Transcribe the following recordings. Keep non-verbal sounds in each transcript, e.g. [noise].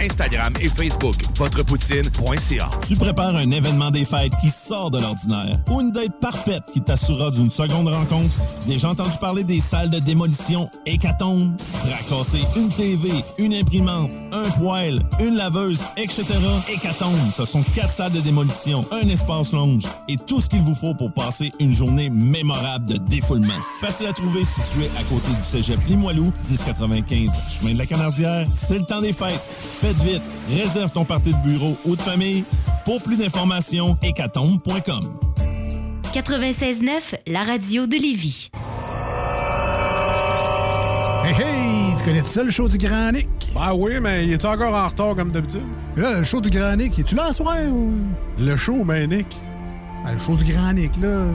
Instagram et Facebook, votrepoutine.ca. Tu prépares un événement des fêtes qui sort de l'ordinaire ou une date parfaite qui t'assurera d'une seconde rencontre? Déjà entendu parler des salles de démolition Hécatombe? Racasser une TV, une imprimante, un poêle, une laveuse, etc. Hécatombe, ce sont quatre salles de démolition, un espace longe et tout ce qu'il vous faut pour passer une journée mémorable de défoulement. Facile à trouver situé à côté du cégep Limoilou, 1095 chemin de la Canardière. C'est le temps des fêtes. Vite, réserve ton party de bureau ou de famille. Pour plus d'informations, hécatombe.com. 96.9, la radio de Lévis. Hey, hey! Tu connais tout ça, le show du Grand Nick? Ben oui, mais il est encore en retard comme d'habitude? Là, le show du Grand Nick, es-tu là ce soir? Ou... Le show, ben Nick. Ben, le show du Grand Nick, là.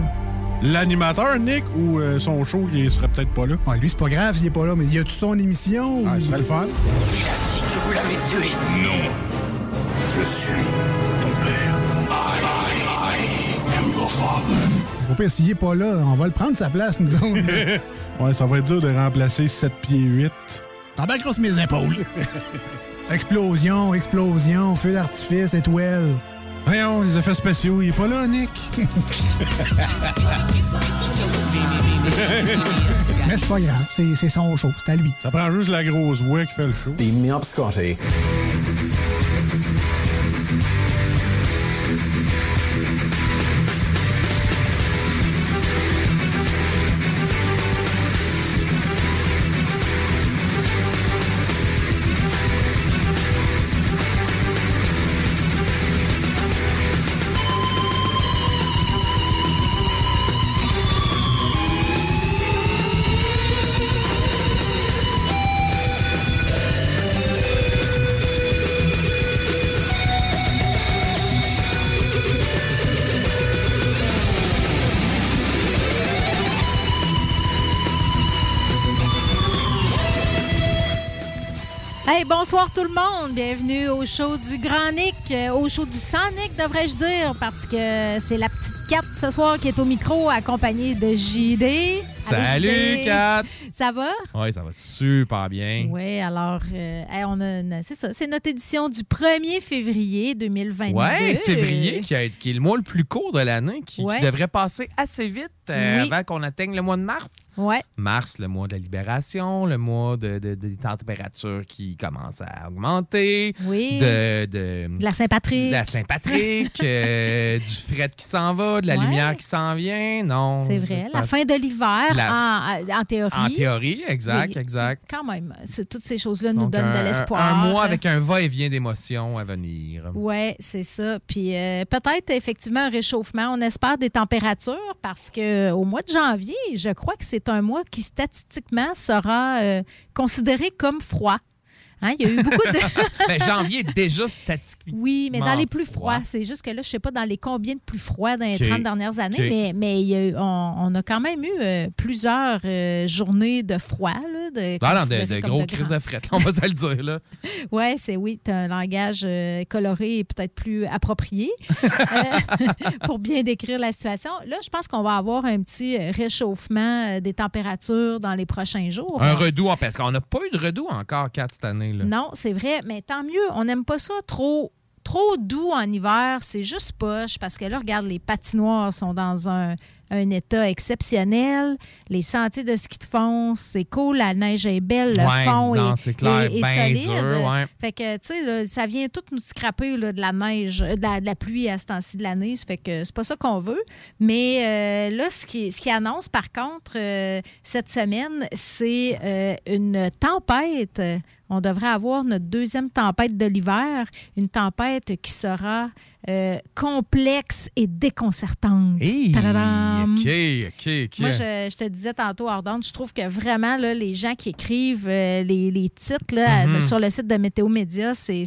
L'animateur, Nick, ou euh, son show, il serait peut-être pas là? Ouais, lui, c'est pas grave s'il est pas là, mais y a-tu son émission? Ah, ou- ce serait le fun. que vous l'avez tué. Non. Je suis ton père. I, I, I am your father. Pire, s'il est pas là, on va le prendre sa place, nous autres. [laughs] Ouais, ça va être dur de remplacer 7 pieds 8. T'en bats grosse mes épaules. [laughs] explosion, explosion, feu d'artifice, étoile. Voyons, les effets spéciaux, il est pas là, Nick. [laughs] Mais c'est pas grave, c'est son show, c'est à lui. Ça prend juste la grosse voix qui fait le show. Scotty. Bienvenue au show du Grand Nick, euh, au show du Sans Nick, devrais-je dire, parce que c'est la petite Kat ce soir qui est au micro, accompagnée de JD. Salut. Kat! Ça va? Oui, ça va super bien. Oui, alors, euh, hey, on a c'est ça, c'est notre édition du 1er février 2022. Ouais, février, qui, a- qui est le mois le plus court de l'année, qui, devrait passer assez vite euh, Oui. avant qu'on atteigne le mois de mars. Ouais. Mars, le mois de la libération, le mois de, de- des températures qui commencent à augmenter. Oui. De, de, De la Saint-Patrick. de la Saint-Patrick, euh, [laughs] du fret qui s'en va, de la Ouais. lumière qui s'en vient. Non. C'est vrai. La fin de l'hiver, La- en, en théorie. En théorie, exact, Oui. exact. Quand même, toutes ces choses-là nous donnent un, de l'espoir. Un mois avec un va-et-vient d'émotions à venir. Oui, c'est ça. Puis euh, peut-être effectivement un réchauffement. On espère des températures parce que au mois de janvier, je crois que c'est un mois qui statistiquement sera euh, considéré comme froid. Hein, Il y a eu beaucoup de. [laughs] Janvier est déjà statistiquement. Oui, mais dans les plus froid. froids. C'est juste que là, je ne sais pas dans les combien de plus froids dans les OK. 30 dernières années, mais, mais il y a eu- on, on a quand même eu euh, plusieurs euh, journées de froid. Là, de, Non, non, de, considérées de comme gros de crises de fret, on va se le dire. Là. [laughs] Oui, c'est oui, tu as un langage euh, coloré et peut-être plus approprié [laughs] euh, pour bien décrire la situation. Là, je pense qu'on va avoir un petit réchauffement des températures dans les prochains jours. Un redout, parce qu'on n'a pas eu de redout encore, Kat, cette année. Là. Non, c'est vrai, mais tant mieux. On n'aime pas ça trop trop doux en hiver, c'est juste poche parce que là, regarde, les patinoires sont dans un un état exceptionnel. Les sentiers de ski de fond, c'est cool. La neige est belle. Le Ouais, fond non, est, clair, est- est ben solide. dur, ouais. Fait que, tu sais, ça vient tout nous scraper là, de la neige, euh, de la, de la pluie à ce temps-ci de l'année. Ça fait que c'est pas ça qu'on veut. Mais euh, là, ce qui, ce qui annonce, par contre, euh, cette semaine, c'est euh, une tempête. On devrait avoir notre deuxième tempête de l'hiver, une tempête qui sera euh, complexe et déconcertante. Hey, Tadadam! OK, OK, OK. Moi, je, je te disais tantôt, Ardente, je trouve que vraiment, là, les gens qui écrivent euh, les, les titres là, Mhm. sur le site de Météo Média, c'est,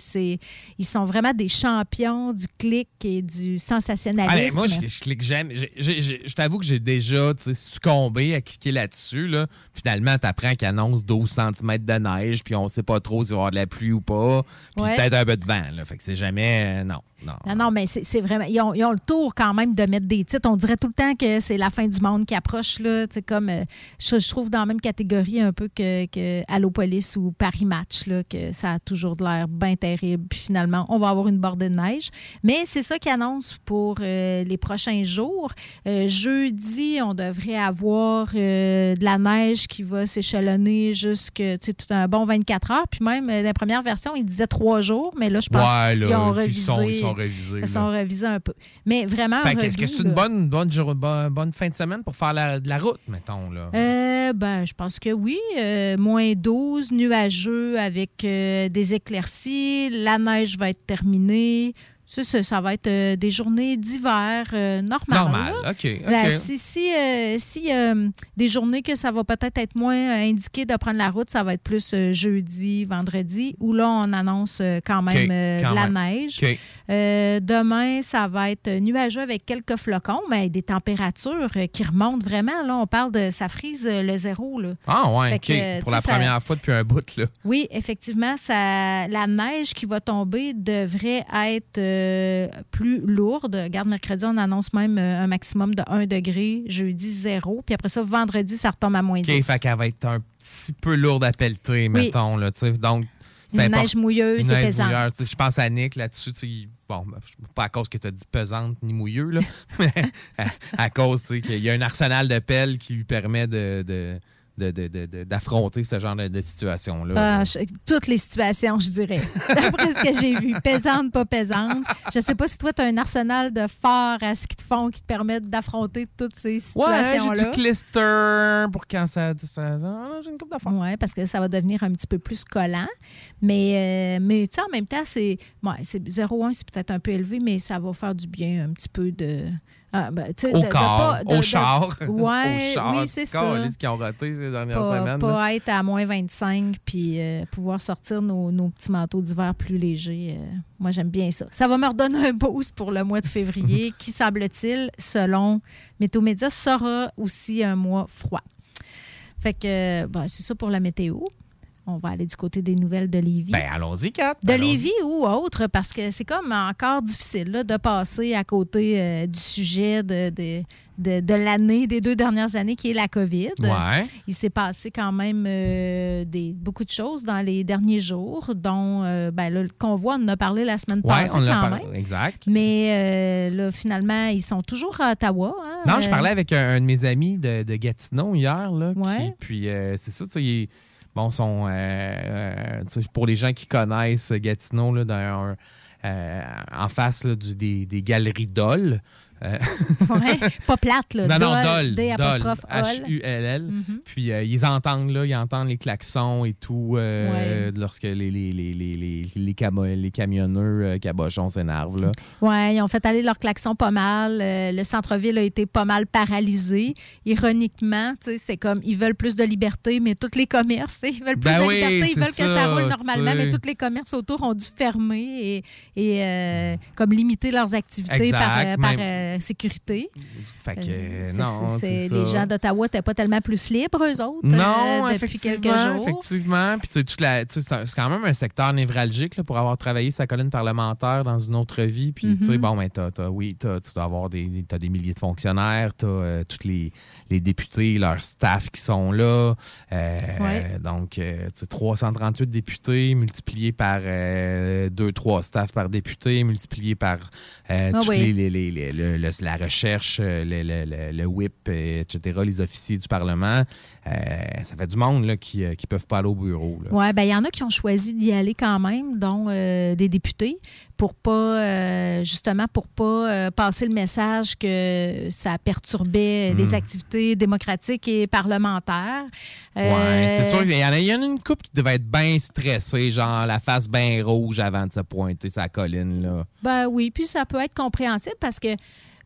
ils sont vraiment des champions du clic et du Ah, sensationnalisme. ben, moi, je, je clique jamais. Je t'avoue que j'ai déjà succombé à cliquer là-dessus. Là. Finalement, tu apprends qu'il annonce 12 cm de neige, puis on sait pas trop s'il va y avoir de la pluie ou pas. Puis Ouais. peut-être un peu de vent. Là. Fait que c'est jamais. euh, non, non. Non, non, mais c'est, vraiment. Ils ont, ils ont le tour quand même de mettre des titres. On dirait tout le temps que c'est la fin du monde qui approche. Là, comme, euh, je, je trouve dans la même catégorie un peu que, que Allopolis ou Paris Match, là, que ça a toujours de l'air bien terrible. Puis finalement, on va avoir une bordée de neige. Mais c'est ça qui annonce pour euh, les prochains jours. Euh, jeudi, on devrait avoir euh, de la neige qui va s'échelonner jusque tu sais, tout un bon 24 heures. Puis même, la première version, il disait trois jours. Mais là, je pense Ouais, qu'ils ont ils sont- ils sont révisés, Ils sont là. révisés un peu. Mais vraiment. Fait est-ce que c'est une bonne, bonne, jour- bonne, bonne fin de semaine pour faire la- de la route, mettons? Là? Euh, ben, je pense que oui. Euh, moins 12, nuageux avec euh, des éclaircies. La neige va être terminée. Ça, ça, ça va être euh, des journées d'hiver euh, normales. Normal. OK. Là, si si, euh, si, euh, des journées que ça va peut-être être moins indiqué de prendre la route, ça va être plus jeudi, vendredi, où là, on annonce quand même OK, quand de la même. neige. Demain, ça va être nuageux avec quelques flocons, mais des températures qui remontent vraiment. Là, on parle de ça frise le zéro. Là. Ah, ouais, OK. que, pour la ça- première fois depuis un bout, là. Oui, effectivement, ça, la neige qui va tomber devrait être plus lourde. Regarde, mercredi, on annonce même euh, un maximum de 1 degré, jeudi 0. Puis après ça, vendredi, ça retombe à moins OK, 10. fait qu'elle va être un petit peu lourde à pelleter, mettons, là. Donc, c'est Une neige mouilleuse. Tu sais, Je pense à Nick là-dessus. Bon, ben, pas à cause que tu as dit pesante ni mouilleux, là, [laughs] mais à, à cause tu sais, qu'il y a un arsenal de pelles qui lui permet de, de- de- de- de- de- d'affronter ce genre de, situation-là. Ah, toutes les situations, je dirais. [laughs] D'après ce que j'ai vu. Pesante, pas pesante. Je sais pas si toi, tu as un arsenal de forts à ski de fond qui te permettent d'affronter toutes ces Ouais, situations-là. j'ai du clister pour quand ça. ça- ça- j'ai une coupe d'affaires. Oui, parce que ça va devenir un petit peu plus collant. Mais, euh, mais tu sais, en même temps, c'est ouais, c'est 0,1, c'est peut-être un peu élevé, mais ça va faire du bien un petit peu de. Ah, ben, Au corps, au char. Ouais, [laughs] au char. oui, c'est ça. Qui ont raté ces dernières Pas, semaines. pas là. être à moins 25 puis euh, pouvoir sortir nos, nos petits manteaux d'hiver plus légers. euh, moi, j'aime bien ça. Ça va me redonner un boost pour le mois de février [laughs] qui, semble-t-il, selon Météo Média, sera aussi un mois froid. Fait que, ben, c'est ça pour la météo. On va aller du côté des nouvelles de Lévis. Ben, allons-y, Kat. De. Lévis ou autre, parce que c'est comme encore difficile là, de passer à côté euh, du sujet de, de, de- de l'année, des deux dernières années, qui est la COVID. Ouais. Il s'est passé quand même euh, des, beaucoup de choses dans les derniers jours, dont euh, ben, le convoi, on en a parlé la semaine Ouais, passée on quand par- même. Exact. Mais là, finalement, ils sont toujours à Ottawa. hein. Non, je parlais avec un, un de mes amis de, de Gatineau hier. Là, qui- puis euh, c'est ça, tu sais, bon, sont, euh, euh, pour les gens qui connaissent Gatineau, là, dans euh, en face du- des, des galeries Dole. Euh, ouais, pas plate, là. non, non, Dol, Dole. D apostrophe Dole, Ol. H-U-L-L. Mhm. Puis euh, ils entendent, là, ils entendent les klaxons et tout euh, Ouais. lorsque les, les, les, les, les, camo- les camionneurs euh, cabochons s'énervent. Là. Oui, ils ont fait aller leur klaxon pas mal. Le centre-ville a été pas mal paralysé. Ironiquement, tu sais, c'est comme ils veulent plus de liberté, mais tous les commerces, ils veulent plus Ben de oui, liberté, ils veulent que ça roule normalement, mais tous les commerces autour ont dû fermer et, et, comme limiter leurs activités Exact, par, par, même- euh, sécurité. Fait que, Euh, non, c'est-. Les gens d'Ottawa n'étaient pas tellement plus libres, eux autres, Non, euh, depuis effectivement, quelques jours. effectivement. Puis tu sais, toute la- tu sais, c'est quand même un secteur névralgique là, pour avoir travaillé sa colonne parlementaire dans une autre vie. Puis tu sais, Mhm. bon, ben, t'as- t'as- oui, t'as- tu dois avoir des, t'as des milliers de fonctionnaires, tu as tous les, les députés, leur staff qui sont là. Euh, Ouais. Donc, euh, tu sais, 338 députés multipliés par 2-3 staffs par député, multiplié par euh, Ah oui. les, les- les- les- le, le- la recherche, euh, le, le- euh, etc., les officiers du Parlement, euh, ça fait du monde là, qui ne peuvent pas aller au bureau. Oui, ben il y en a qui ont choisi d'y aller quand même, dont euh, des députés, pour pas, euh, justement, pour pas euh, passer le message que ça perturbait Hmm. les activités démocratiques et parlementaires. Euh, c'est sûr. Il y, en a, il y en a une couple qui devait être bien stressée, genre la face bien rouge avant de se pointer sa colline. Là. Ben oui, puis ça peut être compréhensible parce que,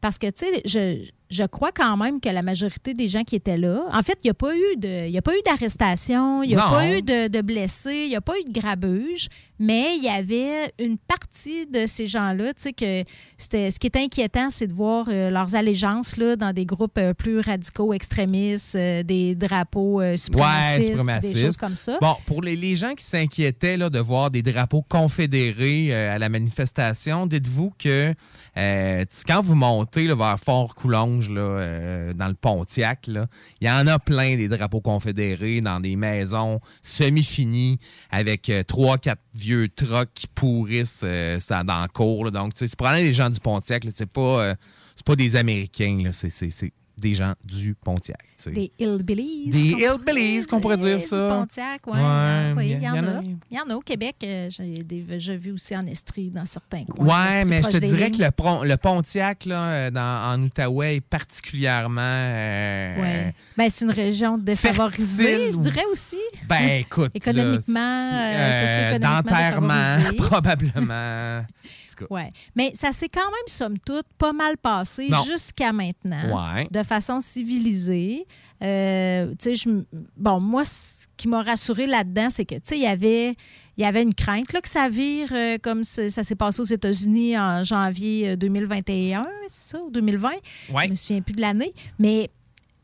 parce que tu sais, je, je crois quand même que la majorité des gens qui étaient là, en fait, il n'y a pas eu de, il a pas eu d'arrestation, il n'y a Non. pas eu de, de blessés, il n'y a pas eu de grabuge, mais il y avait une partie de ces gens-là, tu sais, que c'était, ce qui est inquiétant, c'est de voir euh, leurs allégeances là, dans des groupes euh, plus radicaux, extrémistes, euh, des drapeaux suprémacistes, puis suprémacistes. des choses comme ça. Bon, pour les, les gens qui s'inquiétaient là, de voir des drapeaux confédérés à la manifestation, dites-vous que euh, quand vous montez vers Fort-Coulonge, euh, dans le Pontiac, il y en a plein des drapeaux confédérés dans des maisons semi-finies avec euh, trois, quatre vieux trucks qui pourrissent dans le cours. là. Donc, c'est probablement des gens du Pontiac. C'est pas, pas des Américains. Des gens du Pontiac. tu sais. Des hillbillies. Des qu'on hillbillies, qu'on pourrait dire du ça. Pontiac, ouais. Ouais, oui, il y, en y en a. Il y en a au Québec. euh, J'ai vu aussi en Estrie, dans certains coins. Ouais, Estrie, mais je te dirais lignes. que le, pon- le Pontiac là, euh, dans, en Outaouais est particulièrement. euh, Ouais. Ben, c'est une région défavorisée, fertile je dirais aussi. Ben écoute. [laughs] Économiquement, euh, c'est- socio-économiquement Dentairement, [laughs] défavorisé. probablement. [laughs] Cas. Mais ça s'est quand même, somme toute, pas mal passé jusqu'à maintenant, Ouais. de façon civilisée. Euh, je bon, moi, ce qui m'a rassuré là-dedans, c'est que, tu sais, il y avait, il y avait une crainte là, que ça vire euh, comme ça s'est passé aux États-Unis en janvier euh, 2021, c'est ça, ou 2020. Ouais. Je me souviens plus de l'année. Mais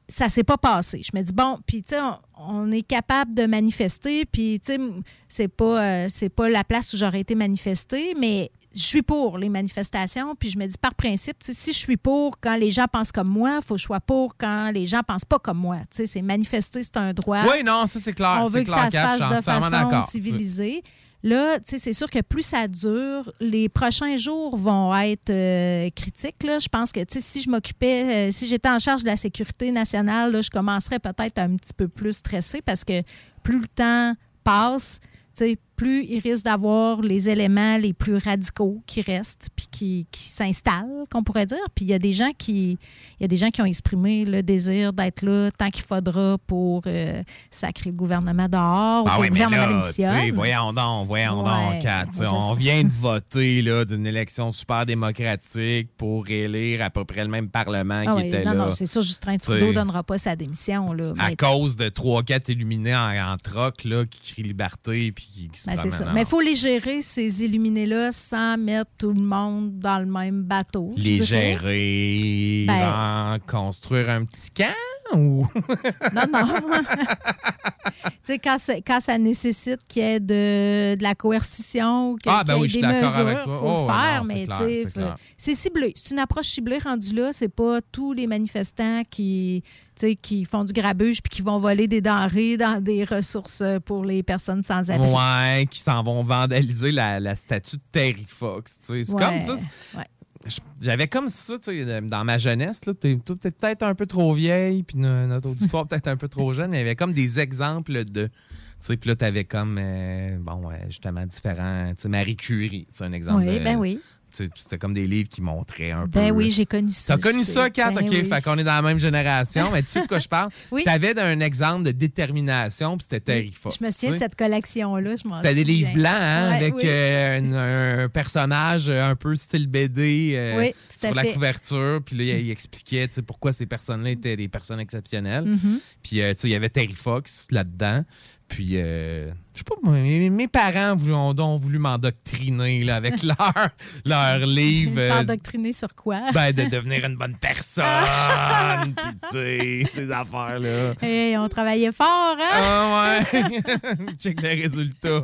ça s'est pas passé. Je me dis, bon, puis tu sais, on, on est capable de manifester, puis tu sais, c'est pas, euh, c'est pas la place où j'aurais été manifester, mais je suis pour les manifestations, puis je me dis par principe, si je suis pour quand les gens pensent comme moi, il faut que je sois pour quand les gens pensent pas comme moi. C'est manifester, c'est un droit. Oui, non, ça c'est clair. On veut que clair, ça se fasse de façon civilisée. Là, c'est sûr que plus ça dure, les prochains jours vont être euh, critiques. Là. Je pense que, si je m'occupais, euh, si j'étais en charge de la sécurité nationale, là, je commencerais peut-être un petit peu plus stressée parce que plus le temps passe, plus il risque d'avoir les éléments les plus radicaux qui restent puis qui, qui s'installent, qu'on pourrait dire. Puis il y a des gens qui, il y a des gens qui ont exprimé le désir d'être là tant qu'il faudra pour euh, sacrer le gouvernement dehors ou Ah oui, le gouvernement là, voyons donc, voyons Ouais, donc, Kat, On vient de voter là, d'une élection super démocratique pour élire à peu près le même Parlement Ah qui était non, là. non, c'est sûr, Justin Trudeau ne donnera pas sa démission. Là, à cause de 3-4 illuminés en, en troc là, qui crient liberté puis qui, qui se Ben, c'est promènent. ça. Mais il faut les gérer, ces illuminés-là, sans mettre tout le monde dans le même bateau. les gérer, Ben- construire un petit camp? Ou? [laughs] Non, non. tu sais, quand, quand ça nécessite qu'il y ait de, de la coercition Ah, ben qu'il y ait oui, des mesures, avec toi. faut Oh, le faire, non, mais tu sais, c'est ciblé. C'est une approche ciblée rendue là. C'est pas tous les manifestants qui, qui font du grabuge puis qui vont voler des denrées dans des ressources pour les personnes sans abri. Ouais, qui s'en vont vandaliser la, la statue de Terry Fox. C'est Ouais, comme ça. ouais. J'avais comme ça, tu sais, dans ma jeunesse, là, t'es peut-être un peu trop vieille, puis no- notre auditoire [laughs] peut-être un peu trop jeune, mais il y avait comme des exemples de. Tu sais, puis là, t'avais comme, euh, bon, ouais, justement, différents. Tu sais, Marie Curie, c'est un exemple. Oui, de- ben oui. C'était comme des livres qui montraient un peu. Ben oui, j'ai connu ça. T'as connu ça, Kat? Ben OK, oui. fait qu'on est dans la même génération, mais tu sais de quoi je parle? [laughs] Oui. T'avais un exemple de détermination, puis c'était Terry Fox. Je me souviens de cette collection-là. je m'en C'était des livres blancs, hein, Ouais, avec oui. euh, un, un personnage un peu style BD euh, sur la fait. couverture. Puis là, il, il expliquait pourquoi ces personnes-là étaient des personnes exceptionnelles. Mhm. Puis, euh, tu sais, il y avait Terry Fox là-dedans. Puis, euh, je sais pas, moi, mes, mes parents voulu- ont, ont voulu m'endoctriner là, avec [laughs] leur, leur livre. euh, sur quoi? ben, de devenir une bonne personne. Puis, tu sais, [laughs] ces affaires-là. Hey, on travaillait fort, hein? Ah ouais! [laughs] Check les résultats.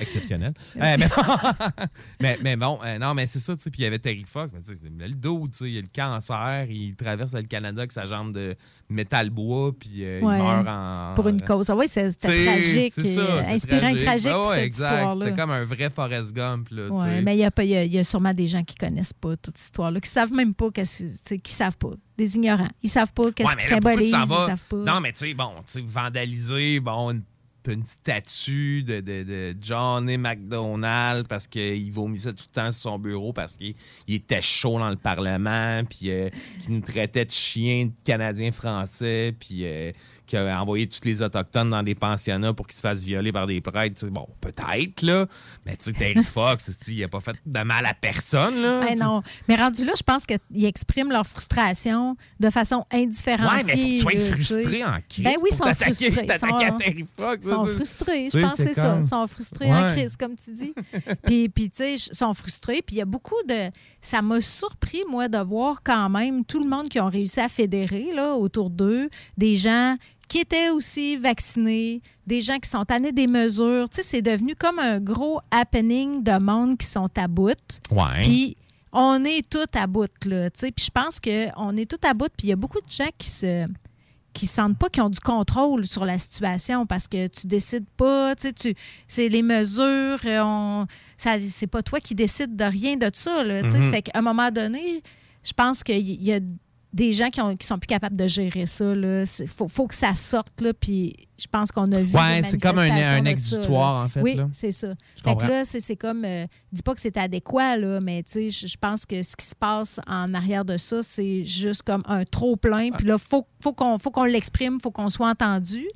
Exceptionnel. [laughs] Euh, mais, [laughs] mais, mais bon, euh, non, mais c'est ça, tu sais. Puis il y avait Terry Fox. mais tu sais, c'est le dos, tu sais, il a le cancer, il traverse le Canada avec sa jambe de métal bois, puis euh, Ouais. il meurt en. Pour une cause. Ah oui, c'est- c'était Tu tragique. c'est ça, inspirant et tragique, Ouais, ouais, cette exact. C'était comme un vrai Forrest Gump, là, tu Oui, sais. mais il y, a y a- il y a sûrement des gens qui connaissent pas toute cette histoire-là, qui savent même pas, que tu qui savent pas. Des ignorants. Ils savent pas qu'est-ce Ouais, qui tu symbolise, ils savent pas. Non, mais tu sais, bon, tu sais, vandaliser, bon, une, une statue de, de, de Johnny McDonald parce qu'il vomissait tout le temps sur son bureau parce qu'il il était chaud dans le Parlement, puis euh, qu'il nous traitait de chiens canadiens-français, puis euh, qu'il a envoyé tous les Autochtones dans des pensionnats pour qu'ils se fassent violer par des prêtres. Bon, peut-être, là, mais tu sais, Terry [laughs] Fox, il a pas fait de mal à personne, là. Ben non. Mais rendu là, je pense qu'ils expriment leur frustration de façon indifférenciée. Ouais, mais faut que tu sois frustré en crise Ben oui, ils sont frustrés. Ils à sont- Terry Fox. Ils sont frustrés, je pense que c'est ça. comme- Ils sont frustrés en crise, comme tu dis. [laughs] puis, puis tu sais, ils sont frustrés. Puis il y a beaucoup de... Ça m'a surpris, moi, de voir quand même tout le monde qui ont réussi à fédérer là, autour d'eux, des gens qui étaient aussi vaccinés, des gens qui sont tannés des mesures. Tu sais, c'est devenu comme un gros happening de monde qui sont à bout. Ouais. Puis on est tous à bout, là. tu sais. Puis je pense qu'on est tous à bout. Puis il y a beaucoup de gens qui se qui sentent pas qu'ils ont du contrôle sur la situation parce que tu décides pas, tu sais, tu, c'est les mesures, euh, on, ça, c'est pas toi qui décides de rien de ça, là, tu sais. Mhm. Ça fait qu'à un moment donné, je pense qu'il y a des gens qui, ont, qui sont plus capables de gérer ça. Il faut, faut que ça sorte, là, puis je pense qu'on a vu des c'est comme un- ça, exutoire, en fait, Oui, c'est ça. Je Fait que comprends. là, c'est comme, euh, dis pas que c'est adéquat, là, mais je je pense que ce qui se passe en arrière de ça, c'est juste comme un trop-plein. Puis là, il faut, faut qu'on l'exprime, faut qu'on soit entendu.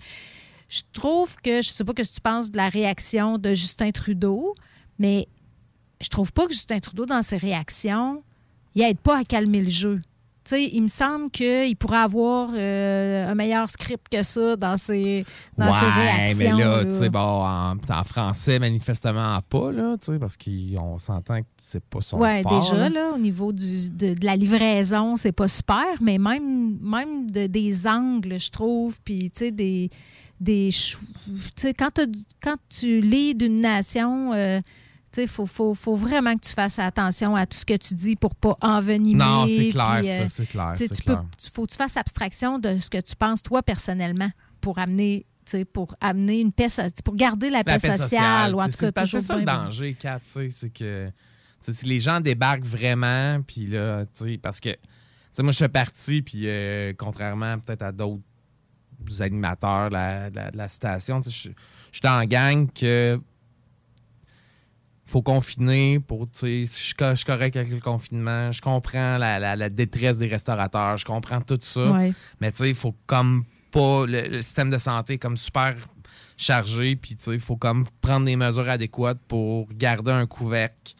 Je trouve que, je sais pas ce que tu penses de la réaction de Justin Trudeau, mais je trouve pas que Justin Trudeau, dans ses réactions, il aide pas à calmer le jeu. Sais, il me semble qu'il pourrait avoir euh, un meilleur script que ça dans ses, dans ses ouais, réactions. mais là, là. tu sais, bon, en, en français, manifestement pas, là, parce qu'on s'entend que c'est pas son Oui, fort, déjà, là. là, au niveau du, de, de la livraison, c'est pas super, mais même, même de- des angles, je trouve, puis, tu sais, des. des quand, quand tu lis d'une nation, euh, il faut, faut, faut vraiment que tu fasses attention à tout ce que tu dis pour pas envenimer. Non, c'est clair, ça, c'est clair, tu sais, c'est clair. tu- faut que tu fasses abstraction de ce que tu penses, toi, personnellement, pour amener. Pour amener une paix, pour garder la paix, La paix sociale, tu tout sais, c'est ça le danger, Kat, c'est que si les gens débarquent vraiment, puis là, parce que, moi, je suis parti, puis euh, contrairement peut-être à d'autres animateurs de la, la- la station, je suis en gang que faut confiner pour, tu sais, si je, suis correct avec le confinement, je comprends la, la- la détresse des restaurateurs, je comprends tout ça, Ouais. mais tu sais, il faut comme pas, le, le système de santé est comme super chargé, puis tu sais, il faut comme prendre des mesures adéquates pour garder un couvercle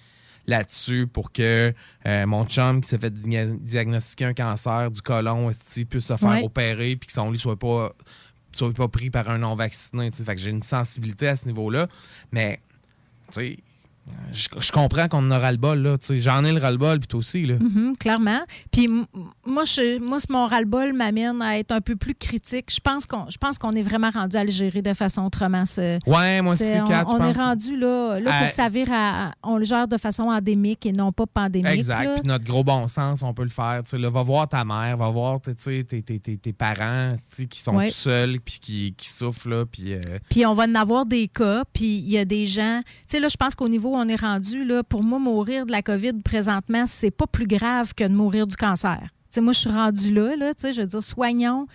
là-dessus pour que euh, mon chum qui s'est fait dia- diagnostiquer un cancer du côlon puisse se faire Ouais. opérer puis que son lit soit pas soit pas pris par un non vacciné tu sais. fait que j'ai une sensibilité à ce niveau-là mais tu sais je, je comprends qu'on en aura le bol là j'en ai le ras-le-bol puis toi aussi là Mhm, clairement. Puis moi, je, moi, mon ras-le-bol m'amène à être un peu plus critique. Je pense qu'on, je pense qu'on est vraiment rendu à le gérer de façon autrement. ce- Ouais, moi aussi, On, on est rendu là. Là, il faut À- que ça vire à. On le gère de façon endémique et non pas pandémique. Exact. là. Puis notre gros bon sens, on peut le faire. Tu va voir ta mère, va voir tes, tes, tes, tes parents qui sont Ouais. tout seuls puis qui, qui souffrent. Là, puis, euh, Puis on va en avoir des cas, puis il y a des gens. Tu sais, là, je pense qu'au niveau où on est rendu, là, pour moi, mourir de la COVID présentement, c'est pas plus grave que de mourir du cancer. Tu sais, moi, je suis rendu là, là, je veux dire, soignons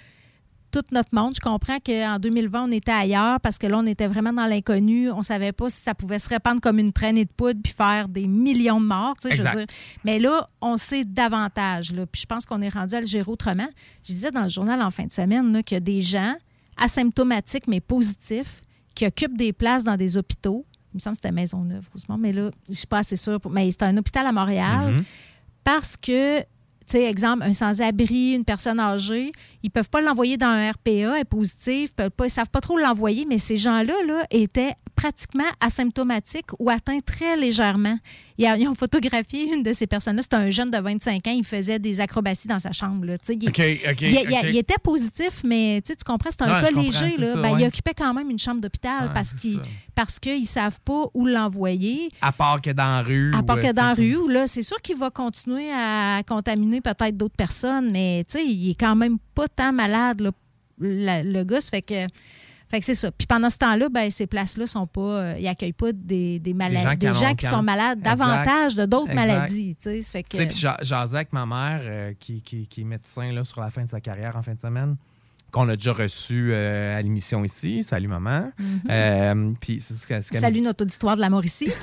tout notre monde. Je comprends qu'en 2020, on était ailleurs parce que là, on était vraiment dans l'inconnu. On savait pas si ça pouvait se répandre comme une traînée de poudre puis faire des millions de morts. tu sais, Je veux Exact. dire. Mais là, on sait davantage. Là, puis je pense qu'on est rendu à le gérer autrement. Je disais dans le journal en fin de semaine qu'il y a des gens asymptomatiques mais positifs qui occupent des places dans des hôpitaux. Il me semble que c'était Maisonneuve, Rosemont, mais là, je ne suis pas assez sûre. pour- Mais c'est un hôpital à Montréal Mhm. parce que, tu sais, exemple, un sans-abri, une personne âgée, ils ne peuvent pas l'envoyer dans un RPA, elle est positive, ils ne savent pas trop l'envoyer, mais ces gens-là là, étaient pratiquement asymptomatique ou atteint très légèrement. Ils, a- ils ont photographié une de ces personnes-là. C'était un jeune de 25 ans. Il faisait des acrobaties dans sa chambre. là. Il, était positif, mais tu comprends, c'est un cas comprends, léger. c'est là. ça, Ben, ouais. Il occupait quand même une chambre d'hôpital Ouais, parce qu'ils parce qu'ils ne savent pas où l'envoyer. À part que dans la rue. À part ouais, que dans la rue, où là, c'est sûr qu'il va continuer à contaminer peut-être d'autres personnes, mais il est quand même pas tant malade, là, la- le gars. ça fait que. Fait que c'est ça. Puis pendant ce temps-là, ben, ces places-là sont pas. euh, ils accueillent pas des, des malades, des gens, qui sont malades Exact. davantage de d'autres maladies. Tu sais, que. puis j'a- jasais avec ma mère, euh, qui, qui- qui est médecin là, sur la fin de sa carrière en fin de semaine, qu'on a déjà reçu euh, à l'émission ici. Salut, maman. Mhm. Euh, puis c'est ce Salut dit. notre auditoire de la Mauricie. [laughs]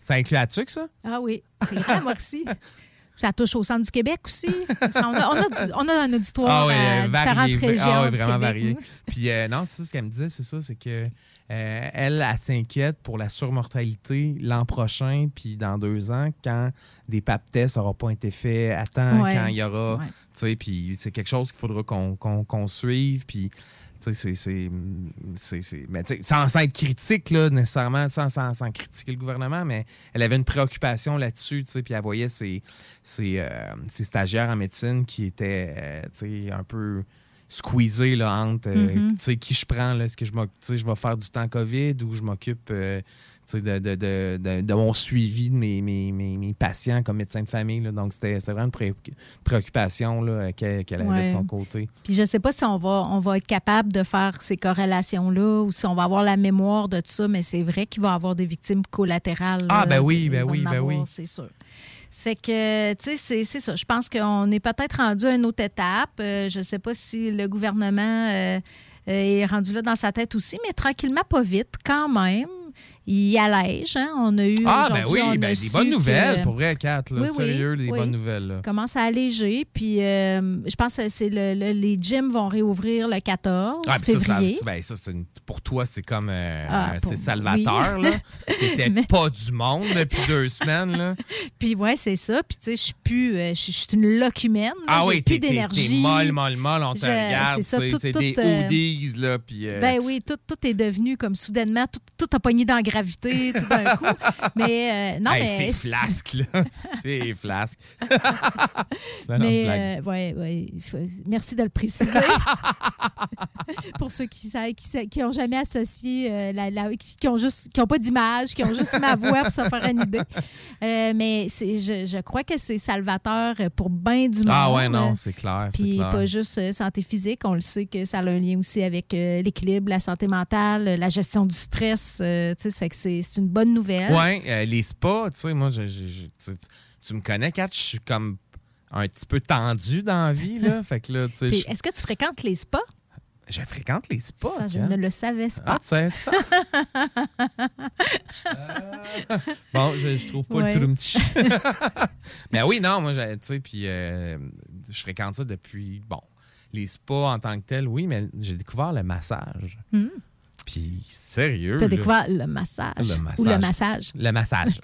Ça inclut la tuque, ça? ah oui, c'est vrai, la Mauricie. [laughs] Ça touche au centre du Québec aussi. On a, on a du- on a un auditoire Ah oui, à euh, différentes varié, régions. ah oui, du vraiment Québec. varié. oui. Puis euh, non, c'est ça ce qu'elle me disait, c'est ça, c'est que euh, elle, elle s'inquiète pour la surmortalité l'an prochain, puis dans deux ans, quand des pap tests n'auront pas été faits à temps, Ouais. quand il y aura, Ouais. tu sais, puis c'est quelque chose qu'il faudra qu'on suive, puis c'est- mais sais, Sans, sans être critique, là, nécessairement, sans, sans, sans critiquer le gouvernement, mais elle avait une préoccupation là-dessus, puis elle voyait ses, ses, euh, ses stagiaires en médecine qui étaient, euh, un peu squeezés, là, entre, euh, Mhm. sais, qui je prends, là, est-ce que je, je vais faire du temps COVID ou je m'occupe, de, de, de, de- mon suivi de mes, mes, mes, mes patients comme médecin de famille, là. donc c'était vraiment une pré- préoccupation qu'elle avait de son côté. Puis je sais pas si on va, on va être capable de faire ces corrélations-là ou si on va avoir la mémoire de tout ça, mais c'est vrai qu'il va y avoir des victimes collatérales. Ah, là, ben oui, ben oui, en ben oui. C'est sûr. Ça fait que, tu sais, c'est- c'est ça. Je pense qu'on est peut-être rendu à une autre étape. Euh, je ne sais pas si le gouvernement euh, euh, est rendu là dans sa tête aussi, mais tranquillement, pas vite, quand même. Il allège. Hein? On a eu. Ah, ben on oui, a ben, des bonnes que- nouvelles pour vrai, Kat. Là, Oui, oui, Sérieux, des oui. bonnes nouvelles. Là. commence à alléger. Puis euh, je pense que c'est le, le- les gyms vont réouvrir le 14 Ah, puis ça, ça, février. ben, ça, c'est une- pour toi, c'est comme. euh, Ah, c'est salvateur, là. [laughs] T'étais Mais- pas du monde depuis deux semaines, là. [laughs] Puis ouais, c'est ça. Puis tu sais, je suis plus. euh, je suis une là. Ah oui, plus t'es, t'es, d'énergie. molle, molle, molle, on te Je- regarde. c'est ça, des hoodies, là. Puis. Ben oui, tout, tout est devenu comme soudainement, tout, tout a pogné dans gravité tout d'un coup. [laughs] Mais euh, non, hey, mais. C'est flasque, là. [laughs] c'est flasque. [laughs] Non, mais blague. euh, ouais, ouais, merci de le préciser. Pour ceux qui savent, qui, qui ont jamais associé, euh, la, la- qui, qui ont juste, qui ont pas d'image, qui ont juste ma voix pour se faire une idée. Euh, mais je, je crois que c'est salvateur pour bien du monde. Ah ouais, non, c'est clair. Puis pas juste santé physique, on le sait que ça a un lien aussi avec l'équilibre, la santé mentale, la gestion du stress. euh, ça fait que c'est une bonne nouvelle. Ouais, euh, les spas, tu sais, moi, je, je- je- tu, tu me connais, Kat, je suis comme un petit peu tendu dans la vie, là. [laughs] fait que là, tu sais, Est-ce que tu fréquentes les spas? je, fréquente les spas. Ça, je ne le savais Ah, pas. tu sais ça? [laughs] Euh, bon, je, je trouve pas Ouais. le tout petit. Mais oui, non, moi, tu sais, puis euh, je fréquente ça depuis, bon, les spas en tant que tel, oui, mais j'ai découvert le massage. Hmm. Puis, sérieux. Tu as là. découvert le massage, Le ou le massage. massage? Le massage.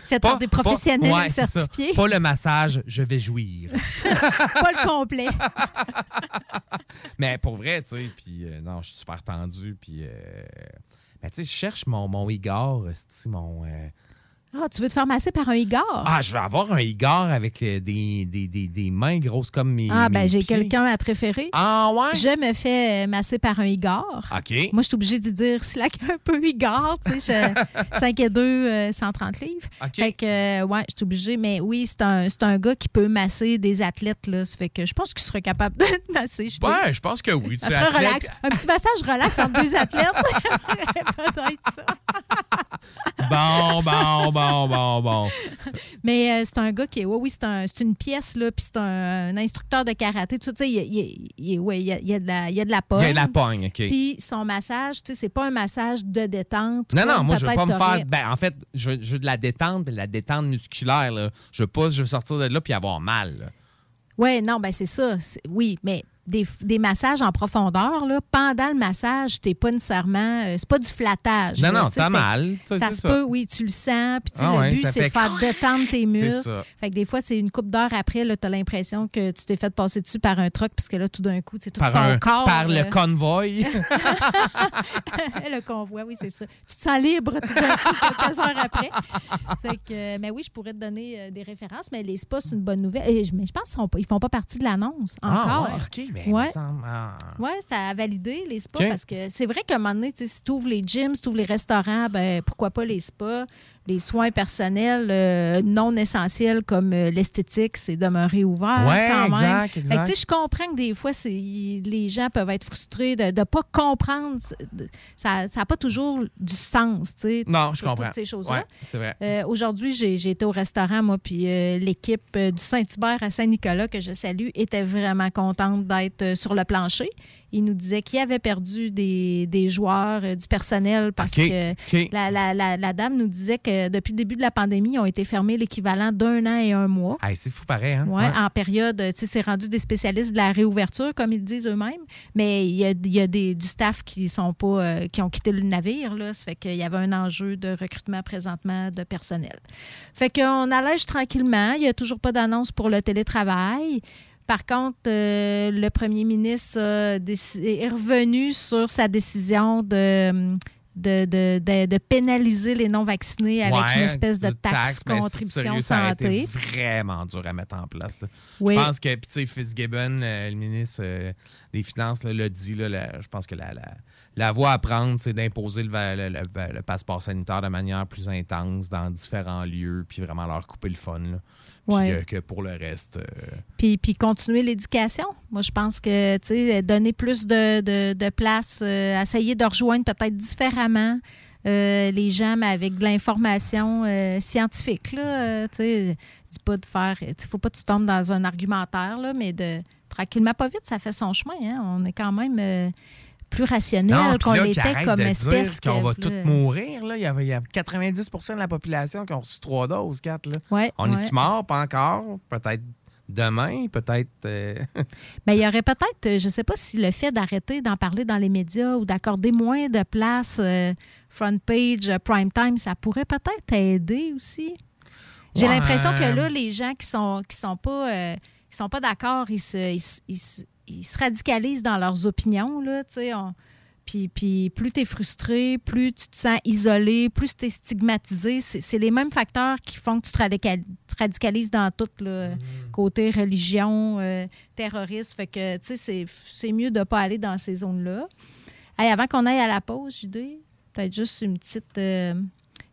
[laughs] fait par des professionnels ouais, c'est ça. certifiés. Pas le massage, je vais jouir. [laughs] Pas le complet. [laughs] Mais pour vrai, tu sais, puis euh, non, je suis super tendu, puis... euh, ben, tu sais, je cherche mon, mon Igor, mon... euh, Ah, tu veux te faire masser par un Igor? Ah, je vais avoir un Igor avec euh, des, des, des, des mains grosses comme mes. Ah, ben mes j'ai pieds. quelqu'un à te référer. Ah, ouais? Je me fais euh, masser par un Igor. OK. Moi, je suis obligée de dire [laughs] slack un peu Igor, tu sais, je- 5 et 2, euh, 130 livres. OK. Fait que, euh, ouais, je suis obligée, mais oui, c'est un, c'est un gars qui peut masser des athlètes, là. Ça fait que je pense qu'il serait capable de te masser. Je Ouais, je pense que oui. Ça Tu serait athlète- relax. Un petit massage relax entre deux athlètes. [laughs] Peut-être ça. Bon, bon, bon, bon, bon. [laughs] Mais euh, c'est un gars qui est. Oui, oui, c'est un- une pièce, là, puis c'est un, un instructeur de karaté. Tout ça, tu sais, il, y a- il il ouais, il y il y de la, il y a de la Il pogne. y a de la pogne, OK. Puis son massage, tu sais, c'est pas un massage de détente. Non, non, moi, je veux pas me faire. Ben, en fait, je, veux- je veux de la détente, de la détente musculaire. Là. Je veux pas, je veux sortir de là puis avoir mal. là. Ouais, non, ben c'est ça. Oui, mais des, des massages en profondeur, là, pendant le massage, t'es pas nécessairement. euh, c'est pas du flattage. Non, là, non, t'as mal. Ça, Ça c'est se ça. peut, oui, tu le sens. Puis, Ah le ouais, but, c'est de faire [laughs] détendre tes muscles. Fait que des fois, c'est une coupe d'heure après, tu as l'impression que tu t'es fait passer dessus par un truc, puisque là, tout d'un coup, tu sais, tout Par, ton un- corps. par euh, le convoy. [laughs] [laughs] le convoi, oui, c'est ça. Tu te sens libre tout d'un coup, quelques heures après. C'est que, mais oui, je pourrais te donner euh, des références, mais les spas, c'est une bonne nouvelle. Et je- mais je pense qu'ils ils font pas partie de l'annonce encore. Ah, ouais, OK, mais Ouais. semble- ah. Oui, c'est à valider, les spas, parce que c'est vrai qu'à un moment donné, si tu ouvres les gyms, si tu ouvres les restaurants, ben pourquoi pas les spas? Les soins personnels euh, non essentiels comme euh, l'esthétique, c'est demeurer ouvert Ouais, quand même. exact, Fait que, exact. tu sais, je comprends que des fois, c'est- les gens peuvent être frustrés de ne pas comprendre. Ça n'a pas toujours du sens, tu sais, Non, je toutes comprends. ces choses-là. Ouais, c'est vrai. Euh, Aujourd'hui, j'ai j'ai été au restaurant, moi, puis l'équipe du Saint-Hubert à Saint-Nicolas, que je salue, était vraiment contente d'être sur le plancher. Ils nous disaient qu'ils avaient perdu des, des joueurs, euh, du personnel, parce que. La, la- la- la dame nous disait que depuis le début de la pandémie, ils ont été fermés l'équivalent d'un an et un mois. Hey, c'est fou pareil, hein? Ouais, Ouais. en période, tu sais, c'est rendu des spécialistes de la réouverture, comme ils disent eux-mêmes, mais il y a, il y a des, du staff qui sont pas, euh, qui ont quitté le navire, là, ça fait qu'il y avait un enjeu de recrutement présentement de personnel. Fait qu'on allège tranquillement, il n'y a toujours pas d'annonce pour le télétravail. Par contre, euh, le premier ministre déci- est revenu sur sa décision de, de, de- de- de pénaliser les non-vaccinés avec Ouais, une espèce de taxe, mais contribution sérieux, ça a été santé. vraiment dur à mettre en place. Oui. Je pense que, puis tu sais, Fitzgibbon, euh, le ministre euh, des Finances, l'a dit, là, je pense que la, la, la voie à prendre, c'est d'imposer le, va- le- le- le passeport sanitaire de manière plus intense dans différents lieux, puis vraiment leur couper le fun. là. Puis Ouais. euh, que pour le reste... euh, Puis, puis continuer l'éducation. Moi, je pense que, tu sais, donner plus de, de, de place, euh, essayer de rejoindre peut-être différemment euh, les gens, mais avec de l'information scientifique, là. tu sais, dis pas de faire... Il faut pas que tu tombes dans un argumentaire, là, mais de tranquillement, pas vite, ça fait son chemin. Hein? On est quand même plus rationnel qu'on l'était comme de espèce. dire qu'on va tous mourir. Là. Il, y avait, il y a 90% de la population qui ont reçu trois doses, quatre. Là. Ouais, On ouais. est-tu mort? Pas encore? Peut-être demain, peut-être... euh, [laughs] Ben, il y aurait peut-être, euh, je ne sais pas si le fait d'arrêter d'en parler dans les médias ou d'accorder moins de place euh, front page, euh, prime time, ça pourrait peut-être aider aussi. J'ai Ouais. l'impression que là, les gens qui sont qui sont pas euh, qui sont pas d'accord, ils se, ils, se- ils se- ils se radicalisent dans leurs opinions là, tu sais, on- puis, puis plus tu es frustré, plus tu te sens isolé, plus tu es stigmatisé. C'est les mêmes facteurs qui font que tu te radical- te radicalises dans tout, là, côté religion, euh, terrorisme. Fait que, tu sais, c'est- mieux de ne pas aller dans ces zones-là. Avant qu'on aille à la pause, JD, peut-être juste une petite... euh,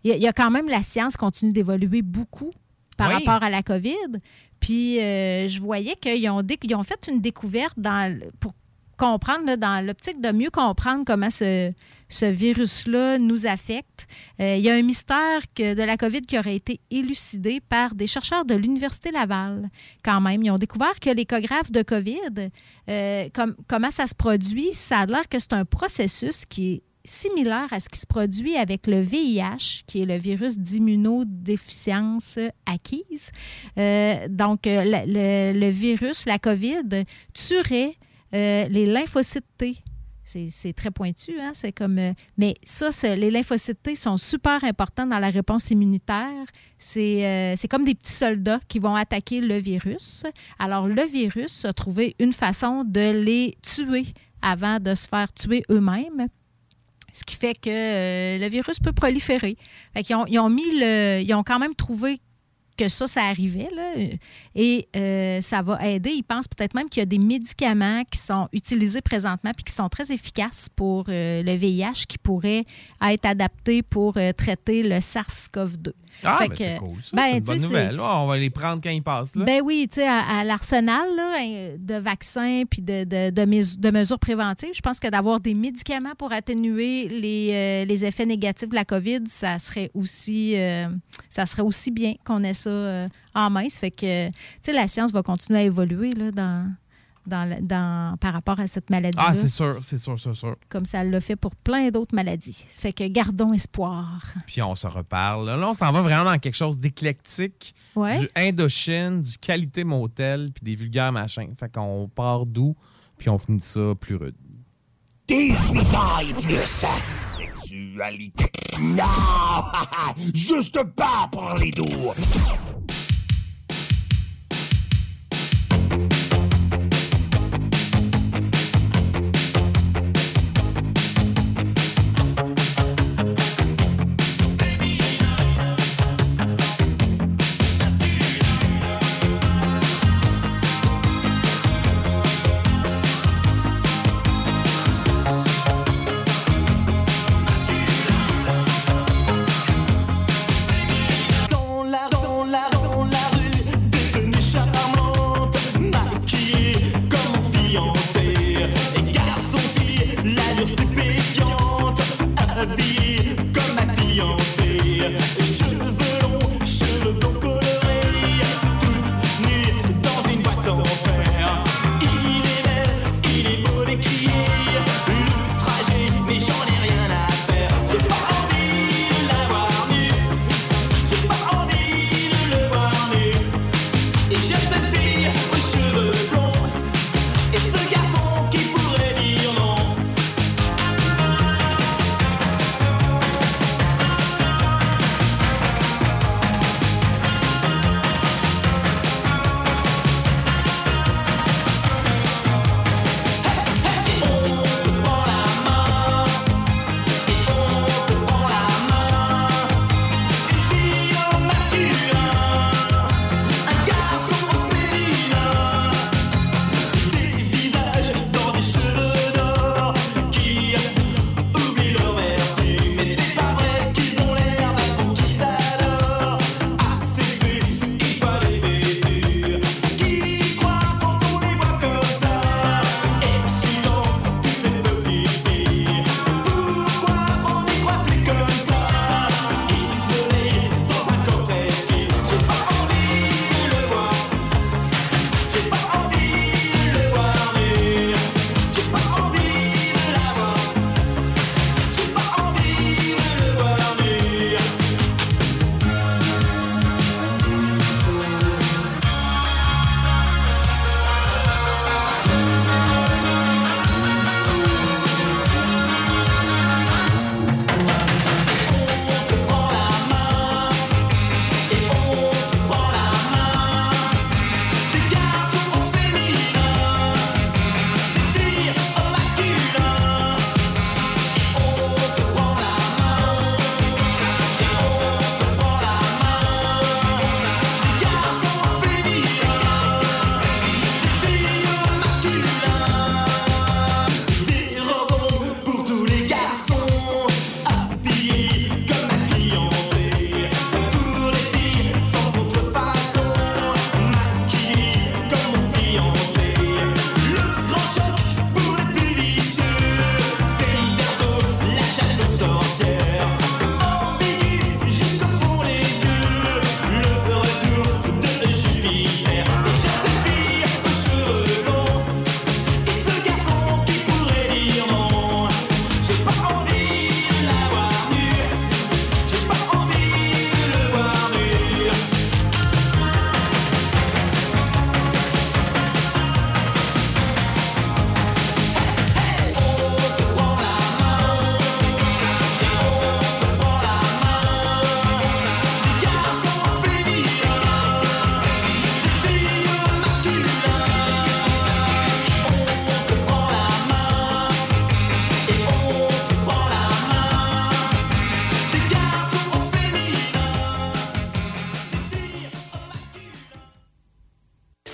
Il y, a- il y a quand même la science continue d'évoluer beaucoup par Oui. rapport à la COVID. Puis euh, je voyais qu'ils ont, ils ont fait une découverte dans, pour comprendre, là, dans l'optique de mieux comprendre comment ce, ce virus-là nous affecte. Euh, il y a un mystère que, de la COVID qui aurait été élucidé par des chercheurs de l'Université Laval, quand même. Ils ont découvert que l'échographe de COVID, euh, comme- comment ça se produit, ça a l'air que c'est un processus qui est similaire à ce qui se produit avec le VIH, qui est le virus d'immunodéficience acquise. Euh, donc, euh, le, virus, la COVID, tuerait euh, les lymphocytes T. C'est très pointu, hein? C'est comme. mais ça, les lymphocytes T sont super importants dans la réponse immunitaire. C'est comme des petits soldats qui vont attaquer le virus. Alors, le virus a trouvé une façon de les tuer avant de se faire tuer eux-mêmes. Ce qui fait que euh, le virus peut proliférer. Fait qu'ils ont, ils ont mis le. Ils ont quand même trouvé que ça, ça arrivait. là. et euh, ça va aider. Ils pensent peut-être même qu'il y a des médicaments qui sont utilisés présentement puis qui sont très efficaces pour euh, le VIH qui pourraient être adaptés pour traiter le SARS-CoV-2. Ah, Fait ben, que, c'est cool, ça. ben, c'est une bonne nouvelle. là. On va les prendre quand ils passent. Là. Ben oui, tu sais, à, à l'arsenal là, hein, de vaccins puis de, de, de mes- de mesures préventives, je pense que d'avoir des médicaments pour atténuer les, euh, les effets négatifs de la COVID, ça serait aussi, euh, ça serait aussi bien qu'on ait ça euh, en main. Ça fait que, tu sais, la science va continuer à évoluer là, dans, par rapport à cette maladie-là. Ah, c'est sûr, c'est sûr, c'est sûr. Comme ça l'a fait pour plein d'autres maladies. Ça fait que gardons espoir. Puis on se reparle. Là, on s'en va vraiment dans quelque chose d'éclectique, ouais. du Indochine, du qualité motel, puis des vulgaires machins. Fait qu'on part doux, puis on finit ça plus rude. 18 ans plus! Sexualité! Non! [laughs] Juste pas pour les doux!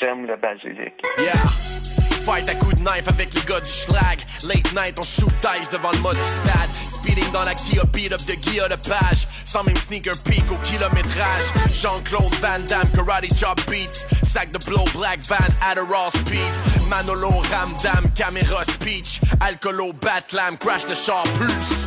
j'aime le basilic. Yeah! Fight à coup de knife avec les gars du schlag. Late night, on shoot dice devant le mode stade. Speeding dans la Kia, beat up de Guilla de page. Sans même sneaker peak au kilométrage. Jean-Claude Van Damme, karate chop beats. Sac de blow, black van, Adderall speed. Manolo, ramdam, caméra speech. Alcoolo, batlam, crash de char plus.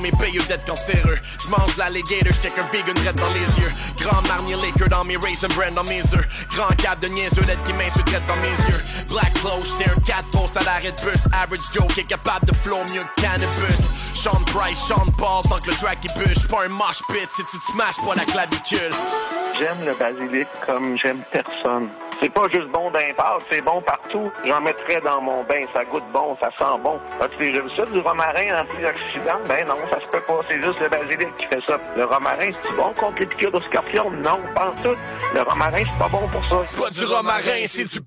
Mes d'être cancéreux. J'mange l'alligator, j'check un vegan red dans les yeux. Grand marnier Laker dans mes raisin brand dans mes œufs. Grand cap de niaiseux lettre qui m'insulte dans mes yeux. Black clothes, j'étais un cat post à l'arrêt de bus. Average Joe qui est capable de flow mieux que cannabis. Sean Price, Sean Paul, tant que le track il bûche. Pas un mosh pit si tu te smashes pas la clavicule. J'aime le basilic comme j'aime personne. C'est pas juste bon d'un c'est bon partout. J'en mettrais dans mon bain, ça goûte bon, ça sent bon. As-tu déjà vu ça, du romarin antioxydant? Ben non, ça se peut pas, c'est juste le basilic qui fait ça. Le romarin, c'est bon contre les piqûres de scorpion? Non, pas tout. Le romarin, c'est pas bon pour ça. C'est pas du romarin, c'est du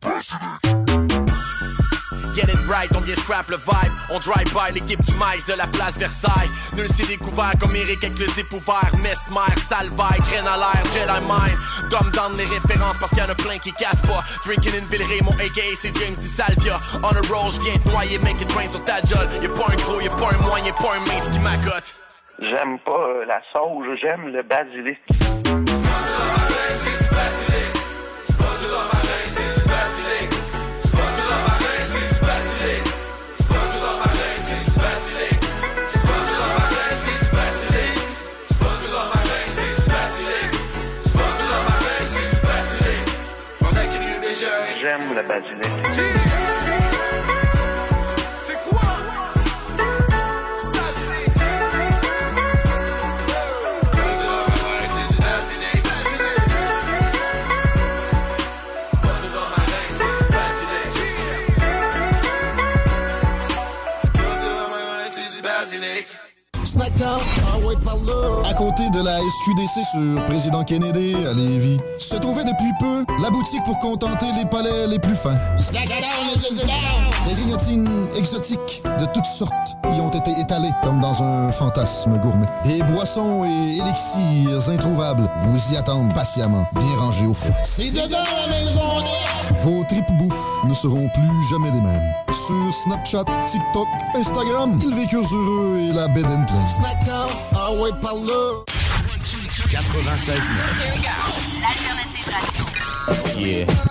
Get it right, on vient scrap le vibe. On drive by l'équipe du maïs de la place Versailles. Nul s'est découvert comme Eric avec le zip ouvert. Mesmer, Salvaille, graine à l'air, Jedi Mind. Dumb down les références parce qu'il y en a plein qui cassent pas. Drinking in Villeray, mon AKA c'est James Di Salvia. On a roll, j'viens te noyer, make it rain sur ta jolle. Y'a pas un gros, y'a pas un moyen, y'a pas un mince qui m'accote. J'aime pas euh, la sauge, j'aime le basilic. J'aime le basilic. De la SQDC sur Président Kennedy à Lévis, se trouvait depuis peu la boutique pour contenter les palais les plus fins. Des grignotines exotiques de toutes sortes y ont été étalées comme dans un fantasme gourmet. Des boissons et élixirs introuvables vous y attendent patiemment, bien rangés au froid. C'est dedans la maison Vos tripes bouffe ne seront plus jamais les mêmes. Sur Snapchat, TikTok, Instagram, ils vécurent heureux et la bed and pleine. Snackdown, ah ouais, par là. 96 L'alternative radio. Yeah.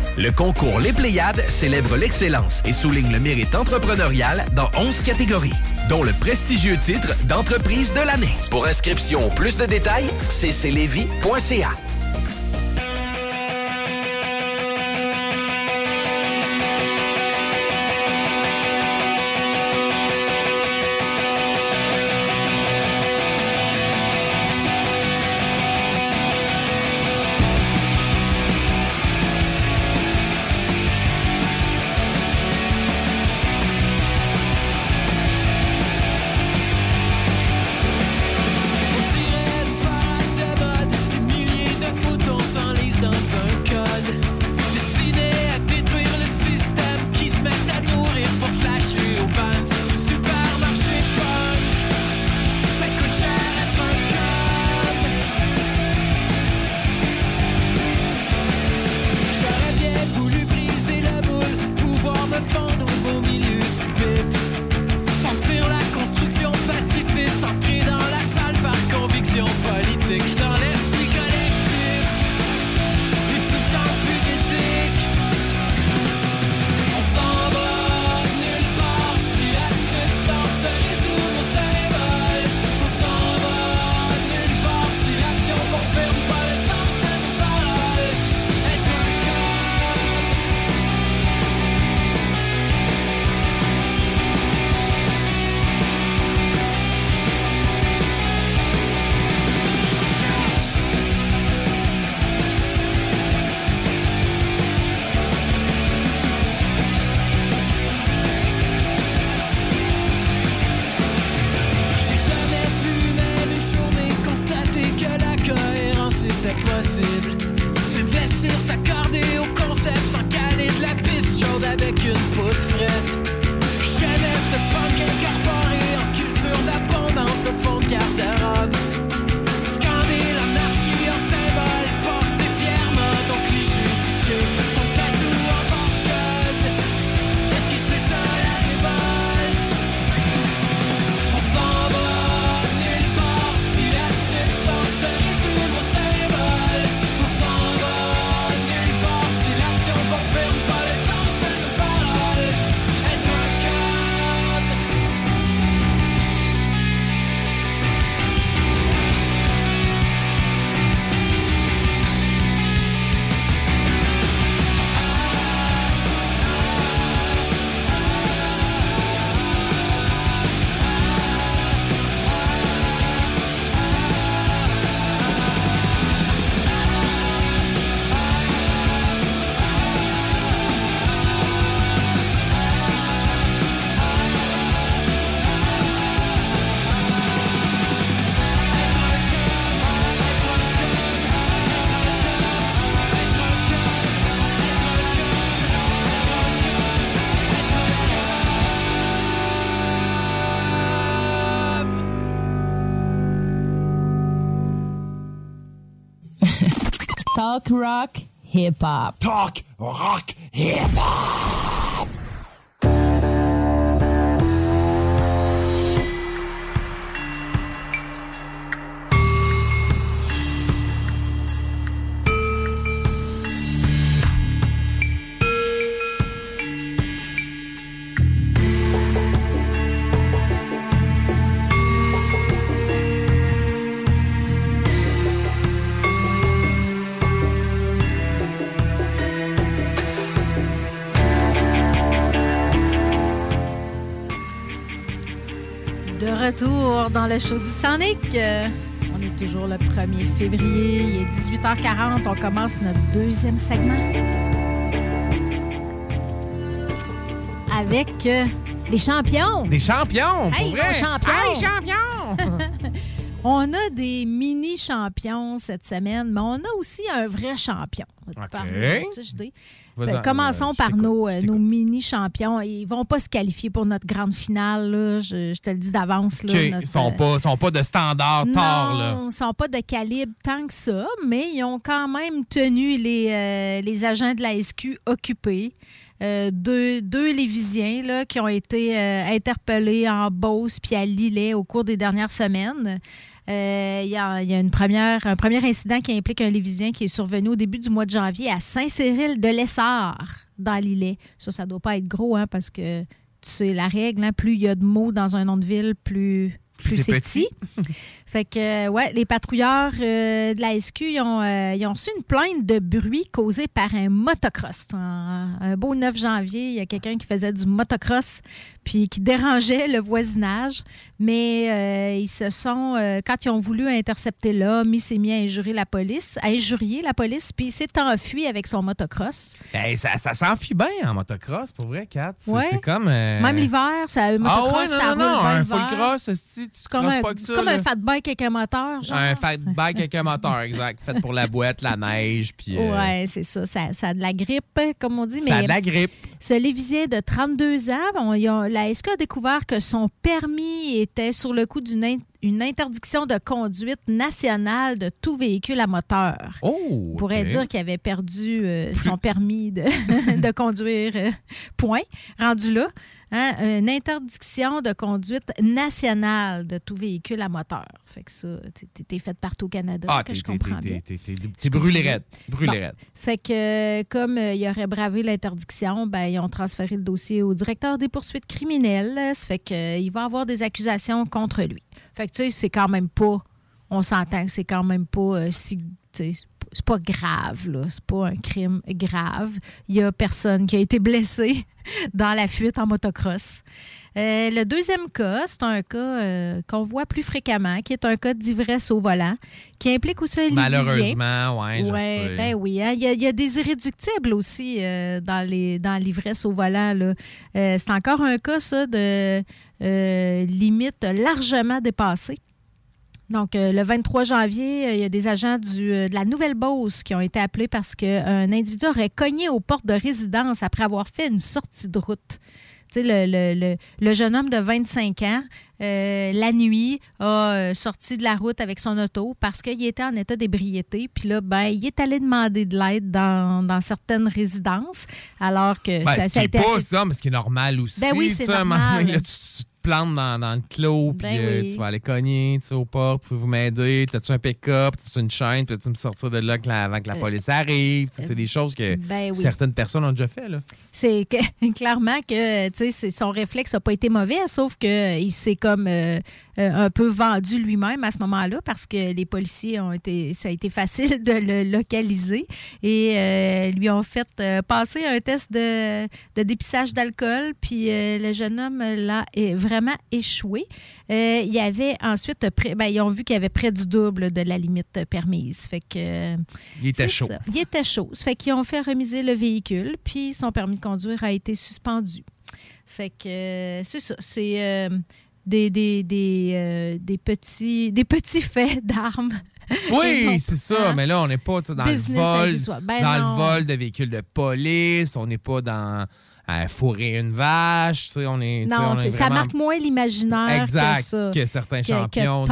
Le concours Les Pléiades célèbre l'excellence et souligne le mérite entrepreneurial dans 11 catégories, dont le prestigieux titre d'entreprise de l'année. Pour inscription ou plus de détails, cclevy.ca. Talk rock, hip hop. Talk rock, retour dans le show du Sonic. Euh, on est toujours le 1er février. Il est 18h40. On commence notre deuxième segment. Avec euh, les champions. Des champions, pour Hey, vrai. nos champions. Hey, champions! [laughs] On a des mini-champions cette semaine, mais on a aussi un vrai champion. Vas-y, Ben, commençons par nos, euh, nos mini-champions. Ils vont pas se qualifier pour notre grande finale, là. Je, je te le dis d'avance. notre, Ils sont pas, sont pas de standard tard, là. Non, ils sont pas de calibre tant que ça, mais ils ont quand même tenu les, euh, les agents de la SQ occupés. Euh, deux, deux Lévisiens là, qui ont été euh, interpellés en Beauce puis à Lillet au cours des dernières semaines. Euh, Il y a, il y a une première, un premier incident qui implique un Lévisien qui est survenu au début du mois de janvier à Saint-Cyril-de-Lessard, dans Lillet. Ça, ça doit pas être gros, hein, parce que tu sais la règle, hein, plus il y a de mots dans un nom de ville, plus, plus c'est c'est petit. petit. [laughs] Fait que, euh, ouais, les patrouilleurs euh, de la SQ, ils ont, euh, ils ont reçu une plainte de bruit causé par un motocross. Un, un beau 9 janvier, il y a quelqu'un qui faisait du motocross puis qui dérangeait le voisinage. Mais euh, ils se sont, quand ils ont voulu intercepter l'homme, il s'est mis à injurer la police, à injurier la police, puis il s'est enfui avec son motocross. Hey, ça ça s'enfuit bien en motocross, pour vrai, Kat. C'est Ouais. comme. Même l'hiver, ça, un Ah motocross, ouais, non, ça non, roule un full cross, tu comme, un, pas ça. comme là. un fat bike avec un moteur, genre? Un fat bike avec un moteur, exact. Fait pour la boîte, la neige, puis. euh, Ouais, c'est ça, ça. Ça a de la grippe, comme on dit. Ça a mais de la grippe. Ce Lévisien de 32 ans, la SQ a découvert que son permis était sur le coup d'une in- une interdiction de conduite nationale de tout véhicule à moteur. Oh! On pourrait dire qu'il avait perdu euh, son permis de, [laughs] de conduire. euh, point. Rendu là. Hein, une interdiction de conduite nationale de tout véhicule à moteur. Fait que ça, t'es- fait partout au Canada, Ah, que je comprends bien. t'es- brûlé raide. Fait que, euh, comme euh, il aurait bravé l'interdiction, ben, ils ont transféré le dossier au directeur des poursuites criminelles. Ça fait qu'il va avoir des accusations contre lui. Fait que, tu sais, c'est quand même pas. On s'entend que c'est quand même pas euh, si. C'est pas grave, là. C'est pas un crime grave. Il y a personne qui a été blessé [laughs] dans la fuite en motocross. Euh, le deuxième cas, c'est un cas euh, qu'on voit plus fréquemment, qui est un cas d'ivresse au volant, qui implique aussi un. Malheureusement, ouais, je Ouais, sais. ben oui. hein. Il, y a, il y a des irréductibles aussi euh, dans les dans l'ivresse au volant. là. C'est encore un cas, ça, de limite largement dépassée. Donc, euh, le 23 janvier, euh, il y a des agents du, euh, de la Nouvelle-Beauce qui ont été appelés parce qu'un individu aurait cogné aux portes de résidence après avoir fait une sortie de route. Tu sais, le, le- le- le jeune homme de 25 ans, la nuit, a sorti de la route avec son auto parce qu'il était en état d'ébriété. Puis là, ben, il est allé demander de l'aide dans, dans certaines résidences, alors que Ben, ça, ce ça a été pas assez- ça, mais ce qui est normal aussi. Ben oui, c'est normal. là, tu, plantes dans, dans le clos, puis Ben euh, oui. tu vas aller cogner tu sais, aux portes, pouvez-vous m'aider? T'as-tu un pick-up? T'as-tu une chaîne? Peux-tu me sortir de là avant que la Euh, police arrive? C'est des choses que Ben oui. certaines personnes ont déjà fait. Là. c'est [laughs] clairement que tu sais, son réflexe n'a pas été mauvais, sauf qu'il s'est comme euh, euh, un peu vendu lui-même à ce moment-là parce que les policiers ont été. Ça a été facile de le localiser et euh, lui ont fait euh, passer un test de, de dépistage d'alcool. Puis euh, le jeune homme, là, est vraiment échoué. Euh, il y avait ensuite. près- ben, ils ont vu qu'il y avait près du double de la limite permise. Fait que. euh, Il était chaud. ça. Il était chaud. Fait qu'ils ont fait remiser le véhicule, puis son permis de conduire a été suspendu. Fait que euh, c'est ça. C'est euh, des, des, des, euh, des petits, des petits faits [laughs] d'armes. Oui, c'est ça. pas Mais là, on n'est pas dans le vol. Ben dans non. le vol de véhicules de police. On n'est pas dans à fourrer une vache. On est, Non, on est c'est- ça marque moins l'imaginaire que ça. que certains que- champions, Que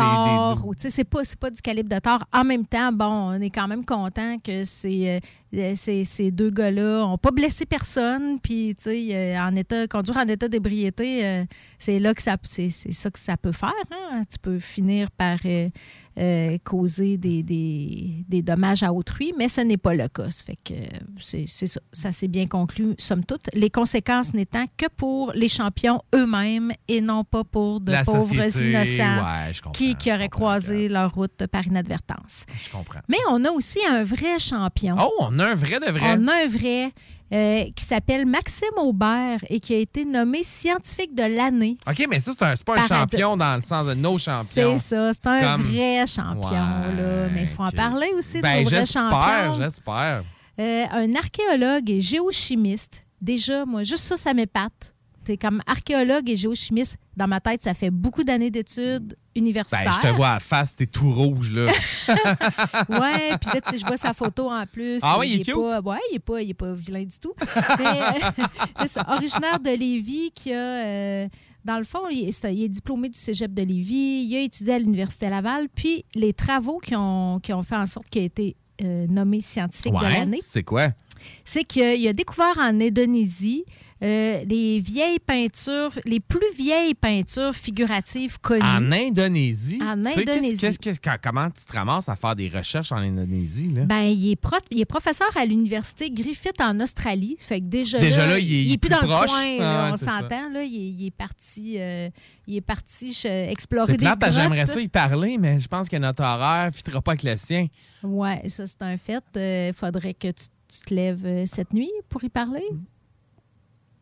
des- c'est pas, c'est pas du calibre de Thor. En même temps, bon, on est quand même content que ces, euh, ces, ces deux gars-là n'ont pas blessé personne. Puis, tu sais, euh, en état, conduire en état d'ébriété, euh, c'est là que ça, c'est, c'est ça que ça peut faire. hein. Tu peux finir par euh, euh, causer des, des, des dommages à autrui, mais ce n'est pas le cas. Ça fait que euh, c'est, ça. Ça s'est bien conclu, somme toute. Les conséquences n'étant que pour les champions eux-mêmes et non pas pour de La pauvres société, innocents ouais, qui, qui auraient croisé leur route par inadvertance. Je comprends. Mais on a aussi un vrai champion. Oh, on a un vrai de vrai. On a un vrai euh, qui s'appelle Maxime Aubert et qui a été nommé scientifique de l'année. OK, mais ça, c'est pas un champion dans le sens de nos champions. C'est ça, c'est un comme- vrai champion. là. Mais il faut en parler aussi Ben, de nos vrais j'espère, j'espère. Euh, un archéologue et géochimiste. Déjà, moi, juste ça, ça m'épate. T'es comme archéologue et géochimiste. Dans ma tête, ça fait beaucoup d'années d'études Ben, je te vois à la face, t'es tout rouge, là. [laughs] Ouais, puis là, tu sais, je vois sa photo en plus. Ah oui, il est cute. Pas, ouais, il est pas, il est pas vilain du tout. Mais, [laughs] c'est ça, originaire de Lévis, qui a, euh, dans le fond, il est, c'est- il est diplômé du cégep de Lévis, il a étudié à l'Université Laval, puis les travaux qui ont, qui ont fait en sorte qu'il a été euh, nommé scientifique de l'année, c'est quoi? c'est qu'il a découvert en Indonésie euh, les vieilles peintures, les plus vieilles peintures figuratives connues. En Indonésie? En Indonésie. comment tu te ramasses à faire des recherches en Indonésie, là? Ben, il est, prof, il est professeur à l'université Griffith en Australie. Fait que déjà, Déjà là, là, il est- il est plus plus dans proche. le coin. Ah là, on s'entend. Là, il, est, il est parti, euh, il est parti ch- explorer des plate, j'aimerais ça y parler, mais je pense que notre horaire ne fitera pas avec le sien. Ouais, ça c'est un fait. Il faudrait que tu, tu te lèves euh, cette nuit pour y parler?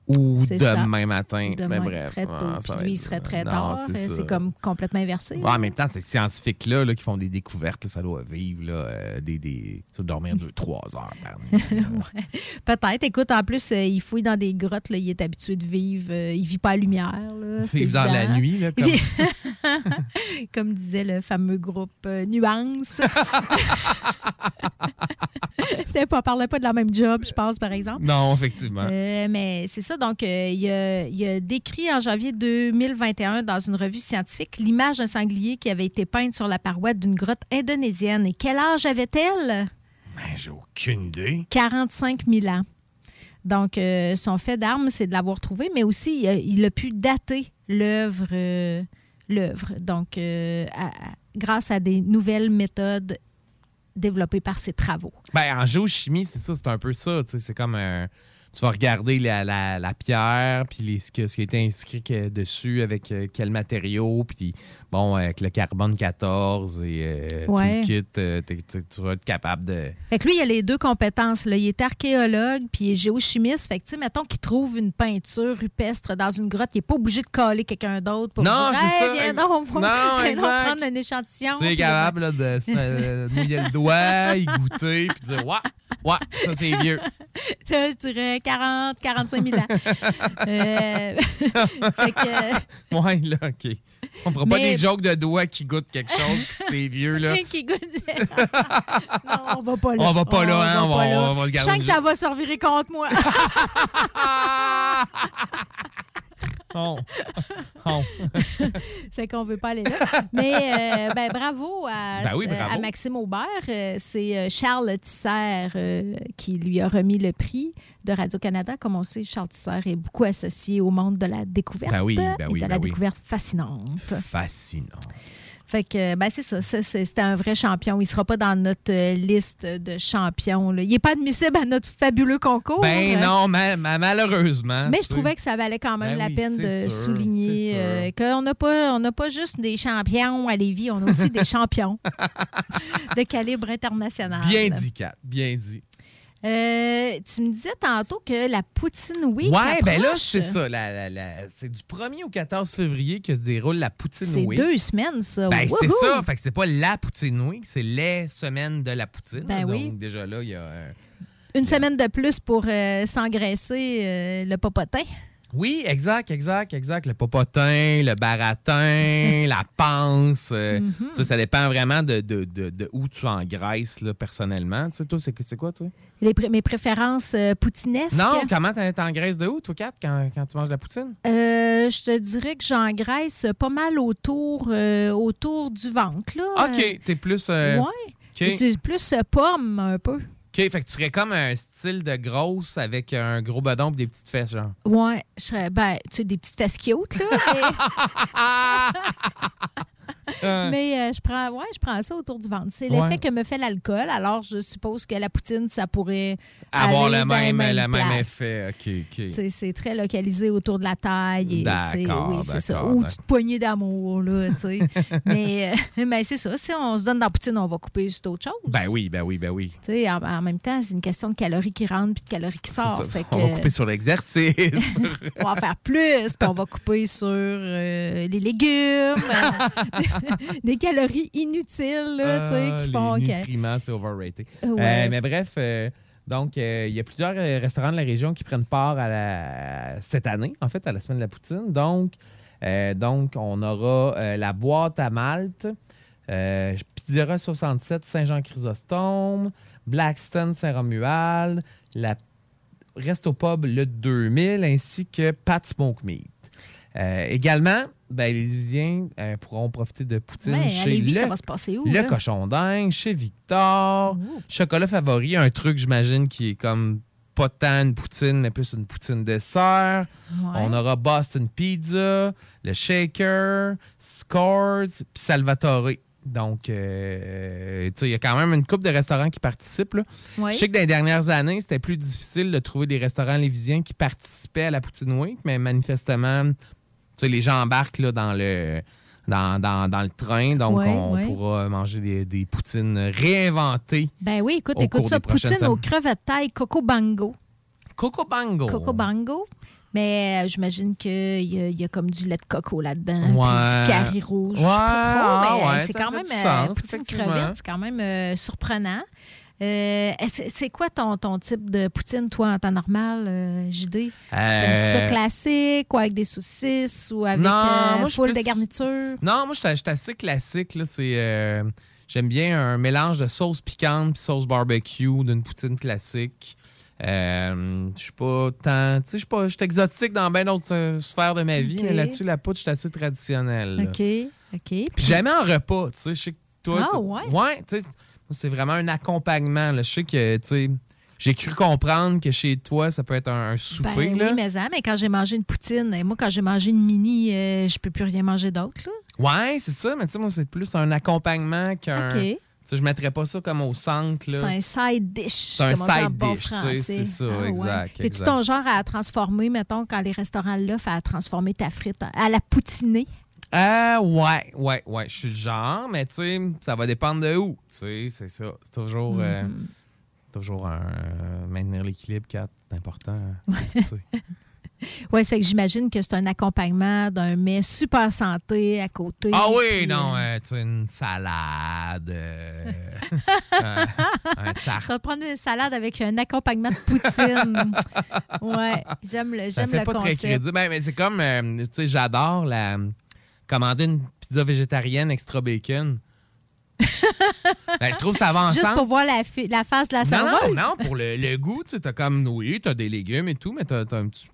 Ou ça. demain matin. Demain, mais bref. très tôt. ah, Puis lui, il serait très non, tard. c'est ça. C'est comme complètement inversé. Ouais, en même temps, ces scientifiques-là là, qui font des découvertes, là, ça doit vivre là, euh, des, des... ça doit dormir deux, [laughs] trois heures par nuit. Ouais. Peut-être. Écoute, en plus, euh, il fouille dans des grottes. Là, il est habitué de vivre. euh, il vit pas à lumière. Là, c'est Vivre dans la nuit, là, Il comme- vit- [laughs] comme disait le fameux groupe euh, Nuance. [laughs] [laughs] C'était pas, on parlait pas de la même job, je pense, par exemple. Non, effectivement. Euh, mais c'est ça, donc euh, il, a, il a décrit en janvier 2021 dans une revue scientifique l'image d'un sanglier qui avait été peinte sur la paroi d'une grotte indonésienne. Et quel âge avait-elle? Ben, j'ai aucune idée. 45 000 ans. Donc, euh, son fait d'arme, c'est de l'avoir trouvé, mais aussi, il a, il a pu dater l'œuvre. euh, l'œuvre. Donc, euh, à- grâce à des nouvelles méthodes développées par ses travaux. Ben, en géochimie, c'est ça, c'est un peu ça. C'est comme un- Tu vas regarder la, la- la pierre, puis ce, qui a été inscrit dessus, avec euh, quel matériau, puis bon, avec le carbone 14 et euh, Ouais. tout le kit, euh, t'es- t'es- tu vas être capable de. Fait que lui, il a les deux compétences. Là. Il est archéologue, puis il est géochimiste. Fait que, tu sais, mettons qu'il trouve une peinture rupestre dans une grotte, il n'est pas obligé de coller quelqu'un d'autre pour Non, dire c'est Hey, ça. Viens donc, on va- Non, viens donc exact. prendre un échantillon. Tu es capable là, de euh, mouiller le doigt, y goûter, puis dire Ouais, ouais, ça c'est vieux. [laughs] Je dirais 40, 45 000 ans. [laughs] Fait que, [laughs] Ouais, là, OK. On fera pas Mais- des jokes de doigts qui goûtent quelque chose, c'est vieux, là. [laughs] qui goûte- [laughs] non, on va pas là. On va pas là, hein, on va- pas là. on va le Je garder sens que ça va se revirer contre moi. [laughs] Oh. [laughs] fait qu'on veut pas aller là. Mais euh, ben, bravo, à, Ben oui, bravo. à Maxime Aubert. Euh, C'est euh, Charles Tisser euh, qui lui a remis le prix de Radio-Canada. Comme on sait, Charles Tisser est beaucoup associé au monde de la découverte Ben oui, ben et oui, de ben la découverte fascinante. Fascinant. Fait que, ben c'est ça, ça, c'est- un vrai champion. Il sera pas dans notre euh, liste de champions. là. Il n'est pas admissible à notre fabuleux concours. Ben Euh, non, ma- ma- malheureusement. Mais je trouvais que ça valait quand même Ben la oui, peine de sûr, souligner euh, qu'on n'a pas, on pas juste des champions à Lévis, on a aussi des [laughs] champions de calibre international. Bien dit, Kat, bien dit. Euh, tu me disais tantôt que la Poutine Week ouais, ben là, c'est ça. la- la- la- c'est du 1er au 14 février que se déroule la Poutine C'est Week. deux semaines, ça. Ben, c'est ça. Fait que c'est pas la Poutine Week, c'est les semaines de la Poutine. Ben Donc, oui. déjà là, il y a. Une semaine de plus pour euh, s'engraisser euh, le popotin. Oui, exact, exact, exact. Le popotin, le baratin, [laughs] la panse. euh, Mhm. Ça, ça dépend vraiment de, de, de, de où tu engraisses, là, personnellement. Tu sais, toi, c'est c'est quoi, toi? Les mes préférences euh, poutinesques. Non, comment t'en- t'engraisses de où, toi, Kat, quand, quand tu manges de la poutine? Euh, je te dirais que j'engraisse pas mal autour, euh, autour du ventre. Là. OK, t'es plus... euh, ouais. Plus pomme, un peu. OK, fait que tu serais comme un style de grosse avec un gros bedon et des petites fesses, genre. Ouais, je serais, ben, tu sais, des petites fesses cute, là. [laughs] Euh, Mais, euh, je prends, ouais, je prends ça autour du ventre. C'est Ouais. l'effet que me fait l'alcool. Alors, je suppose que la poutine, ça pourrait avoir le même, même effet. C'est très localisé autour de la taille. D'accord, Oui, c'est ça. Ou d'accord. petite poignée d'amour, [laughs] mais euh, mais c'est ça. Si on se donne dans la poutine, on va couper sur d'autres choses. Ben oui, ben oui, ben oui. En, en même temps, c'est une question de calories qui rentrent puis de calories qui sortent. Fait On que, va couper sur l'exercice. [laughs] on va en faire plus, puis on va couper sur euh, les légumes, [laughs] [laughs] des calories inutiles, là, Ah, qui font les nutriments, c'est overrated. Ouais. Euh, mais bref, euh, donc, euh, il y a plusieurs euh, restaurants de la région qui prennent part à la, cette année, en fait, à la semaine de la poutine. Donc, euh, donc on aura euh, la boîte à Malte, euh, Pizzeria 67 Saint-Jean-Chrysostome, Blackstone Saint-Romuald, la Resto Pub le 2000 ainsi que Pat Smoke Meat. Euh, également, ben, les Lévisiens euh, pourront profiter de poutine Ouais, à chez Lévis, le, ça va se passer où, le là? cochon dingue, chez Victor, chocolat favori, un truc j'imagine qui est comme pas tant une poutine, mais plus une poutine dessert. Ouais. On aura Boston Pizza, le Shaker, Scores, puis Salvatore. Donc, euh, il y a quand même une couple de restaurants qui participent. là. Je sais que dans les dernières années, c'était plus difficile de trouver des restaurants lévisiens qui participaient à la Poutine Week, mais manifestement, sais, les gens embarquent là, dans le. Dans, dans- dans le train, donc Ouais, on ouais. pourra manger des, des poutines réinventées. Ben oui, écoute, écoute ça, poutine aux crevettes taille Coco Bango. Coco Bango. Coco Bango. Mais euh, j'imagine qu'il y, a- y a comme du lait de coco là-dedans, Ouais. du carré rouge. je sais pas trop, mais euh, c'est quand même euh, poutine crevette, c'est quand même euh, surprenant. Euh, c'est quoi ton, ton type de poutine, toi, en temps normal, euh, JD? T'aimes-tu ça Euh, classique ou avec des saucisses ou avec Non, euh, suis full de plus- garniture? Non, moi, je suis- assez classique. Là. C'est, euh, j'aime bien un mélange de sauce piquante et sauce barbecue d'une poutine classique. Euh, je suis pas tant. Tu sais, je suis pas- je suis exotique dans bien d'autres euh, sphères de ma vie, mais là-dessus, la poudre, je suis assez traditionnelle. là. OK, OK. Puis jamais en repas, tu sais. Je sais que toi. Ah, ouais? Ouais, tu sais, c'est vraiment un accompagnement. là. Je sais que, tu sais, j'ai cru comprendre que chez toi, ça peut être un, un souper. Ben là. oui, mais, ça, mais quand j'ai mangé une poutine, et moi, quand j'ai mangé une mini, euh, je peux plus rien manger d'autre. Ouais, c'est ça, mais tu sais, moi, c'est plus un accompagnement qu'un. OK. Sais, je mettrais pas ça comme au centre. C'est un side dish. C'est un side bon dish, c'est ça, Ah ouais. exact, exact. ton genre à transformer, mettons, quand les restaurants l'offrent, à transformer ta frite à la poutiner? Ah, ouais, ouais, ouais. Je suis le genre, mais tu sais, ça va dépendre de où. Tu sais, c'est ça. C'est toujours. euh, Mhm. toujours un, euh, maintenir l'équilibre, c'est important. hein, tu sais. [laughs] Oui, ça fait que j'imagine que c'est un accompagnement d'un mets super santé à côté. Ah oui, puis, non, euh, euh, tu une salade, euh, [laughs] un, un [laughs] tarte. Ça va prendre une salade avec un accompagnement de poutine. ouais, j'aime le, j'aime le pas très concept. crédible. Ben, mais c'est comme, euh, tu sais, j'adore la commander une pizza végétarienne extra bacon. [laughs] ben, je trouve ça va Juste pour voir la, la face de la non, serveuse. non, non, pour le, le goût, tu t'as comme, oui, t'as des légumes et tout, mais t'as t'as un petit,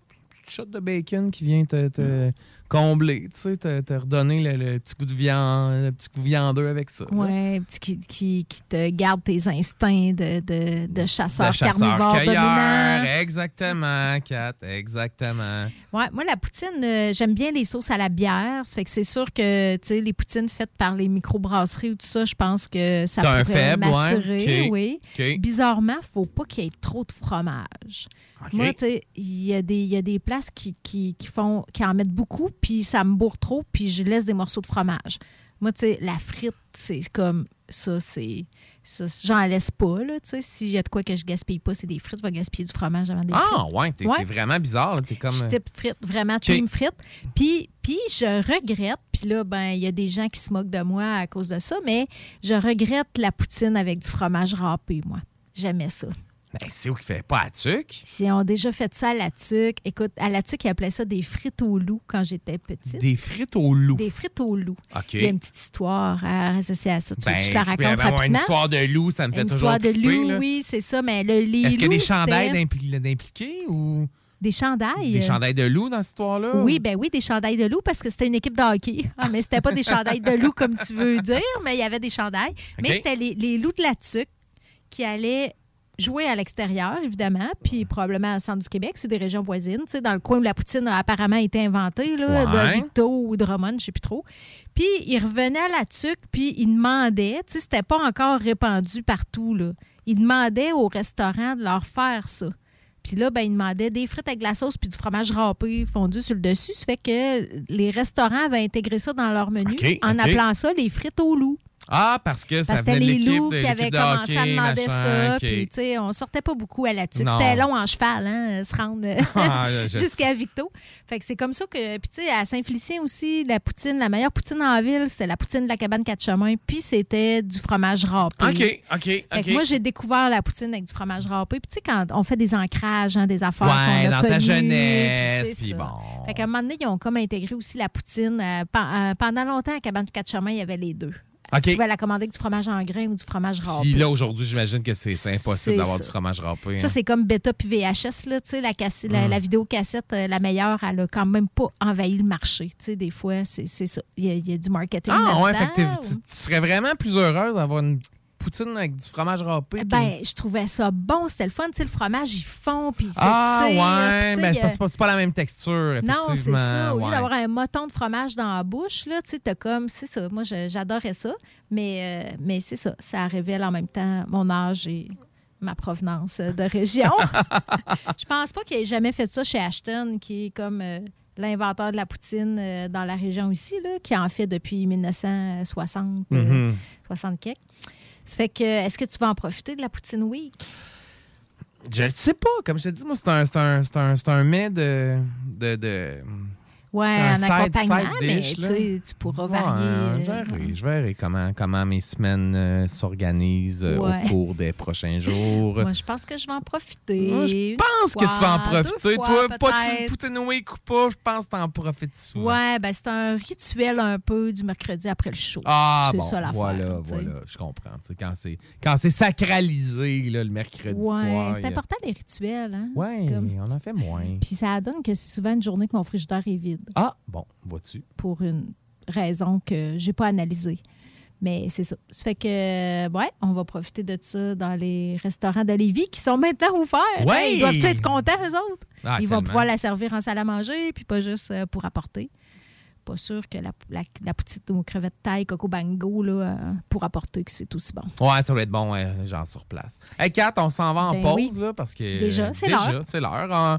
petit shot de bacon qui vient te, te combler, tu sais, te, te redonner le, le petit goût de viande, le petit goût viandeux avec ça. Ouais, petit- qui, qui, qui te garde tes instincts de, de, de chasseur, De chasseur carnivore dominant. exactement, Kat, exactement. Ouais, moi, la poutine, euh, j'aime bien les sauces à la bière. Ça fait que c'est sûr que, tu sais, les poutines faites par les microbrasseries ou tout ça, je pense que ça pourrait faible, ouais. m'attirer, Ok. oui. Ok. Bizarrement, faut pas qu'il y ait trop de fromage. Moi, tu sais, il y, a des- il y a des places qui, qui, qui font, qui en mettent beaucoup, puis ça me bourre trop, puis je laisse des morceaux de fromage. Moi, tu sais, la frite, c'est comme ça, c'est. ça, J'en laisse pas, là, tu sais. S'il y a de quoi que je gaspille pas, c'est des frites. Je vais gaspiller du fromage avant des frites. Ah, ouais, t'es Ouais. vraiment bizarre. là, T'es comme. Je euh, type frite, vraiment OK. team frite. Puis, puis je regrette, puis là, ben il y a des gens qui se moquent de moi à cause de ça, mais je regrette la poutine avec du fromage râpé, moi. J'aimais ça. Ben, c'est où qu'il fait pas à Tuc? Ils ont déjà fait ça à la tuque. Écoute, à la tuque, ils appelaient ça des frites au loup quand j'étais petite. Des frites au loup. Des frites au loup. OK. Il y a une petite histoire à associer à ça. Tu veux Ben, que je te avoir une rapidement? histoire de loup, ça me fait Une toujours histoire de loup, là. oui, c'est ça. Mais le, les Est-ce qu'il y a des chandails d'impliqués ou Des chandails. des chandails de loup dans cette histoire-là? Oui, ben oui, des chandails de loup parce que c'était une équipe de hockey. Ah, mais c'était pas des chandails de loup comme tu veux dire, mais il y avait des chandails. Mais c'était les, les loups de la tuque qui allaient jouer à l'extérieur, évidemment, puis probablement au centre du Québec. C'est des régions voisines, tu sais, dans le coin où la poutine a apparemment été inventée, là, Ouais. de Victo ou de Drummond, je sais plus trop. Puis ils revenaient à la tuque, puis ils demandaient, tu sais, c'était pas encore répandu partout, là. Ils demandaient au restaurant de leur faire ça. Puis là, ben, ils demandaient des frites avec de la sauce puis du fromage râpé fondu sur le dessus. Ça fait que les restaurants avaient intégré ça dans leur menu en appelant ça les frites au loup. Ah, parce que ça Parce venait les loups de- qui avaient de commencé à demander machin, ça. Puis, tu sais, on sortait pas beaucoup à la tuque. C'était long en cheval, hein, se rendre [laughs] Ah, je [laughs] jusqu'à Victo. Fait que c'est comme ça que. Puis, tu sais, à Saint-Félicien aussi, la poutine, la meilleure poutine en ville, c'était la poutine de la cabane quatre chemins. Puis, c'était du fromage râpé. OK, OK, Fait que OK. moi, j'ai découvert la poutine avec du fromage râpé. Puis, tu sais, quand on fait des ancrages, hein, des affaires. Ouais, qu'on a dans ta jeunesse, puis bon. Fait qu'à un moment donné, ils ont comme intégré aussi la poutine. euh, pen- euh, pendant longtemps, à Cabane quatre chemins, il y avait les deux. Tu pouvais la commander avec du fromage en grains ou du fromage râpé. Puis là, aujourd'hui, j'imagine que c'est impossible d'avoir du fromage râpé. Ça, hein. c'est comme bêta puis VHS. Là, tu sais, la, casse- la, Mm. la vidéocassette, euh, la meilleure, elle a quand même pas envahi le marché. Tu sais, des fois, c'est ça. Il y, a, il y a du marketing. Ah, ouais, fait que tu, tu serais vraiment plus heureuse d'avoir une poutine avec du fromage râpé. puis- Ben, je trouvais ça bon. C'était le fun. Tu sais, le fromage, il fond puis il ah, ouais, sais, ben, il c'est pas, c'est c'est la même texture, Non, c'est ça. Au lieu ouais. d'avoir un moton de fromage dans la bouche, là, tu sais, t'as comme, c'est ça. Moi, j'adorais ça. Mais, euh, mais c'est ça. Ça révèle en même temps mon âge et ma provenance euh, de région. [laughs] je pense pas qu'il ait jamais fait ça chez Ashton, qui est comme euh, l'inventeur de la poutine euh, dans la région ici, là, qui en fait depuis 1960, euh, Mhm. 60 quelques. Ça fait que, est-ce que tu vas en profiter de la Poutine Week? Je le sais pas. Comme je te dis, moi, c'est un, un, un, un mets de. de, de Ouais, un en side- accompagnement, side mais dish, tu pourras varier. euh, je verrai, je verrai comment, comment mes semaines euh, s'organisent euh, Ouais. au cours des prochains jours. Moi, je pense que je vais en profiter. Moi, je pense que tu vas en profiter. Toi, pas de poutine ou pas, je pense que tu en profites souvent. Ouais, ben c'est un rituel un peu du mercredi après le show. Ah c'est bon, ça l'affaire. voilà, voilà, je comprends. Quand c'est quand c'est sacralisé là, le mercredi Ouais, soir. c'est important les rituels. Hein? Comme- on en fait moins. Puis ça donne que c'est souvent une journée que mon frigidaire est vide Ah, bon, vois-tu. pour une raison que j'ai pas analysée. Mais c'est ça. Ça fait que, ouais, on va profiter de ça dans les restaurants de Lévis qui sont maintenant ouverts. Ouais! Hein, Ils doivent être contents, eux autres? Ah, Ils vont pouvoir la servir en salle à manger, puis pas juste euh, pour apporter. Pas sûr que la, la, la petite aux crevettes taille, coco bango, là, euh, pour apporter, que c'est aussi bon. Ouais, ça va être bon, ouais, genre sur place. Hey, Kat, on s'en va en Ben pause, oui. là, parce que. Déjà, c'est déjà, l'heure. c'est l'heure. On,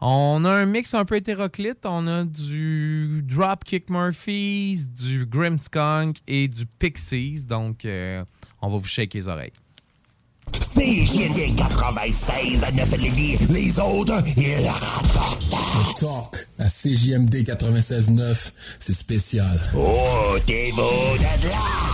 on a un mix un peu hétéroclite. On a du Dropkick Murphys, du Grimmskunk et du Pixies. Donc, euh, on va vous shaker les oreilles. CJMD 96 à 9 Lévis. Les autres, ils rapportent. Talk à CJMD 96.9, c'est spécial. Oh, t'es beau de là.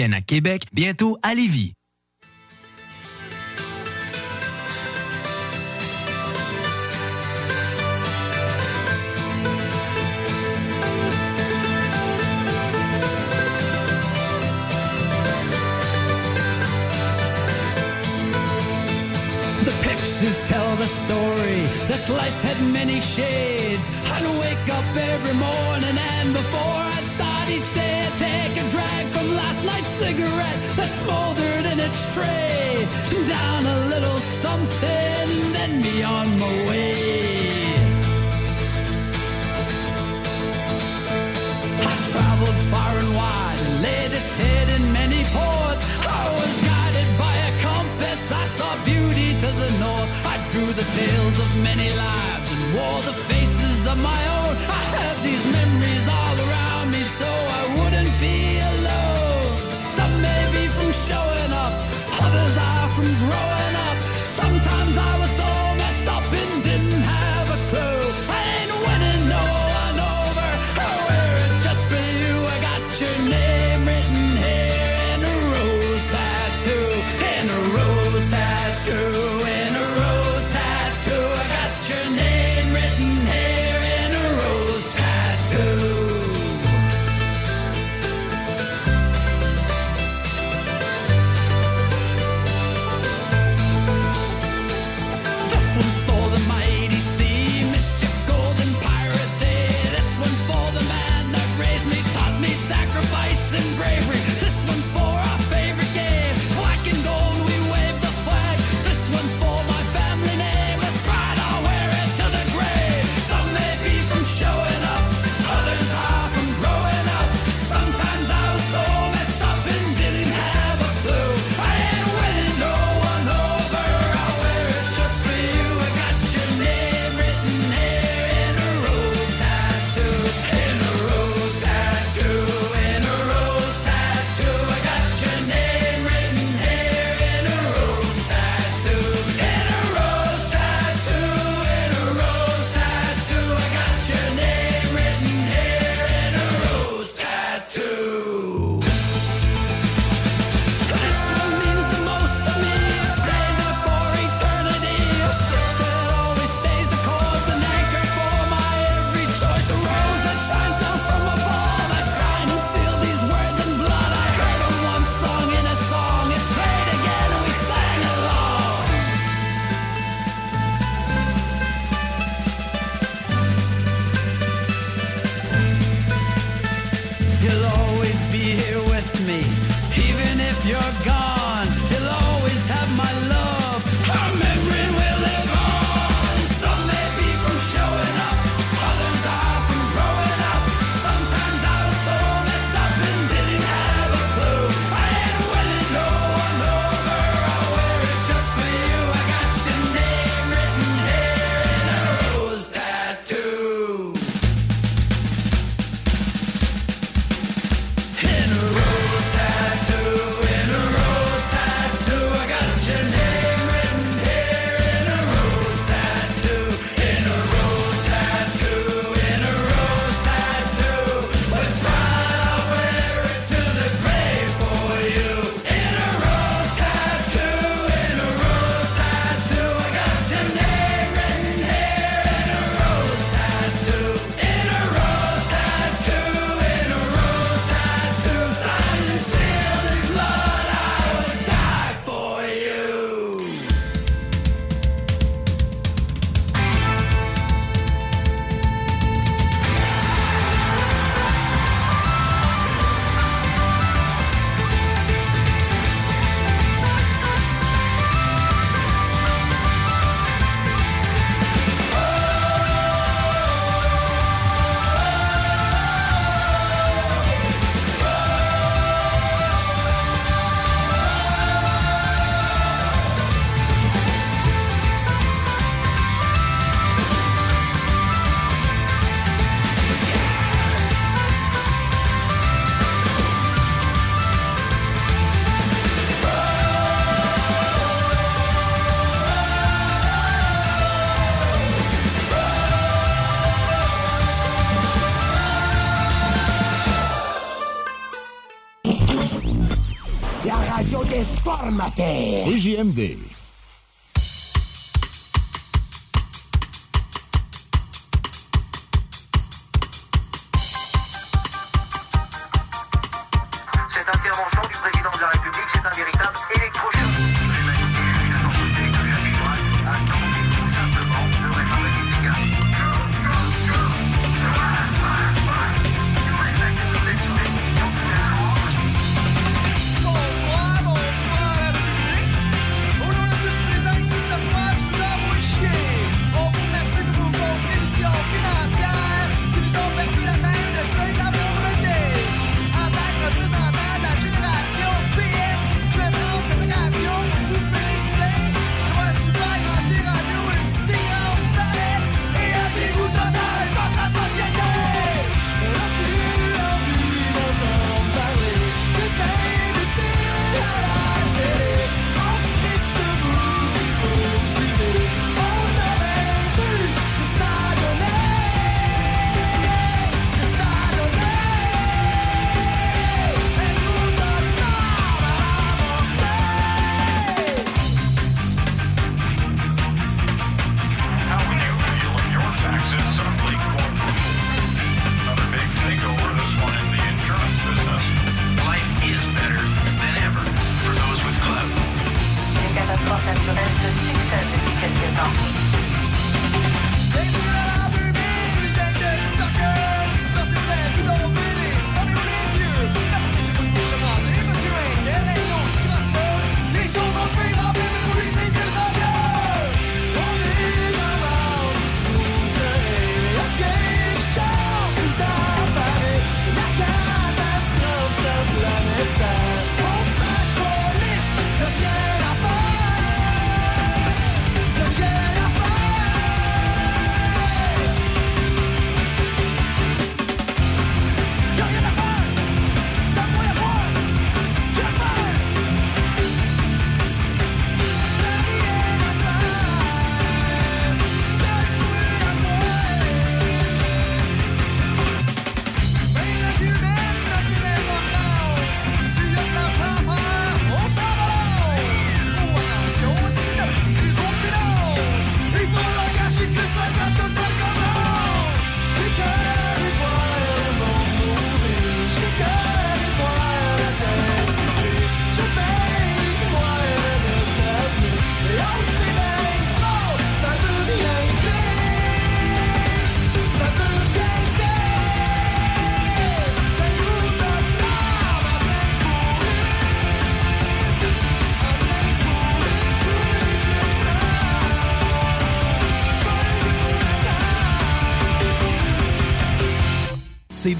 à Québec, bientôt à Lévis. Tell the story. This life had many shades. I'd wake up every morning and before I'd start each day, last cigarette that smoldered in its tray. Down a little something, then be on my way. I traveled far and wide and laid its head in many ports. I was guided by a compass. I saw beauty to through the tales of many lives and wore the faces of my own. I had these memories all around me so others are from growing formateurs. CJMD.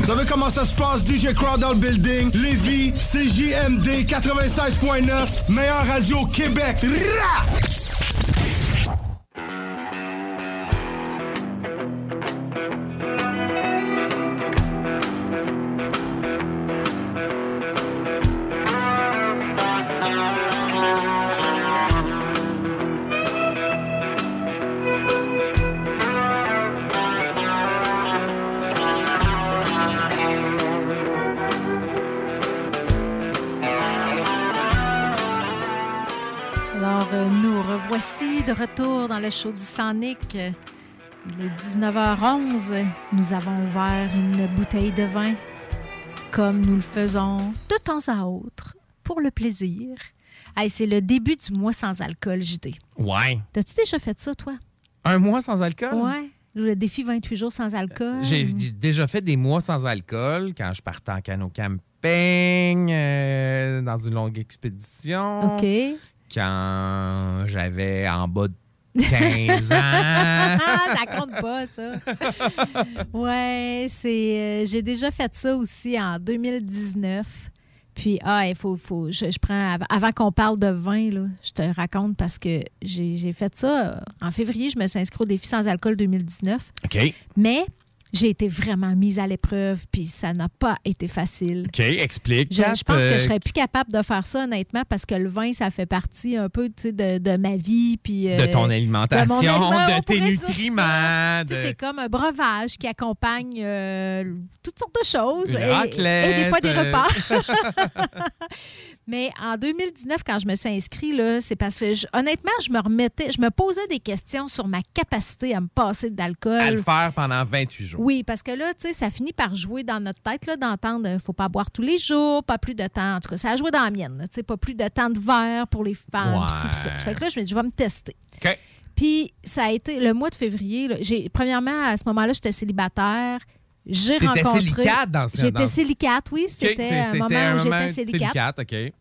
Vous savez comment ça se passe, DJ Crowd dans le building, Lévis, CJMD 96.9, meilleure radio Québec. Rah! Le show du Sonic. Il est 19h11. Nous avons ouvert une bouteille de vin, comme nous le faisons de temps à autre, pour le plaisir. Hey, c'est le début du mois sans alcool, JD. Ouais. T'as-tu déjà fait ça, toi? Un mois sans alcool? Ouais. Le défi 28 jours sans alcool. J'ai j'ai déjà fait des mois sans alcool quand je partais en canot camping, euh, dans une longue expédition. OK. Quand j'avais en bas de 15 ans. [laughs] ça compte pas, ça. ouais, c'est. euh, j'ai déjà fait ça aussi en 2019. Puis, ah, il faut. faut je, je prends. av- Avant qu'on parle de vin, là, je te raconte parce que j'ai j'ai fait ça. En février, je me suis inscrite au défi sans alcool 2019. OK. Mais j'ai été vraiment mise à l'épreuve, puis ça n'a pas été facile. OK, explique. Je, pense que euh, je serais plus capable de faire ça, honnêtement, parce que le vin, ça fait partie un peu tu sais, de, de ma vie. Puis, De euh, ton alimentation, mon aliment, on de tes nutriments. Tu sais, de- C'est comme un breuvage qui accompagne euh, toutes sortes de choses. Une et- raclette, Et, des fois des euh. repas. [laughs] [laughs] Mais en 2019, quand je me suis inscrite, là, c'est parce que, je- honnêtement, je me remettais, je me posais des questions sur ma capacité à me passer d'alcool. à le faire pendant 28 jours. Oui, parce que là, tu sais, ça finit par jouer dans notre tête, là, d'entendre euh, faut pas boire tous les jours, pas plus de temps. En tout cas, ça a joué dans la mienne, tu sais, pas plus de temps de verre pour les femmes. pis ci, pis ça. Fait que là, je me dis, je vais me tester. OK. Puis, ça a été le mois de février. là, premièrement, à ce moment-là, j'étais célibataire. J'ai rencontré. silicate dans ce- J'étais silicate, oui. C'était un moment où j'étais silicate. silicate, OK.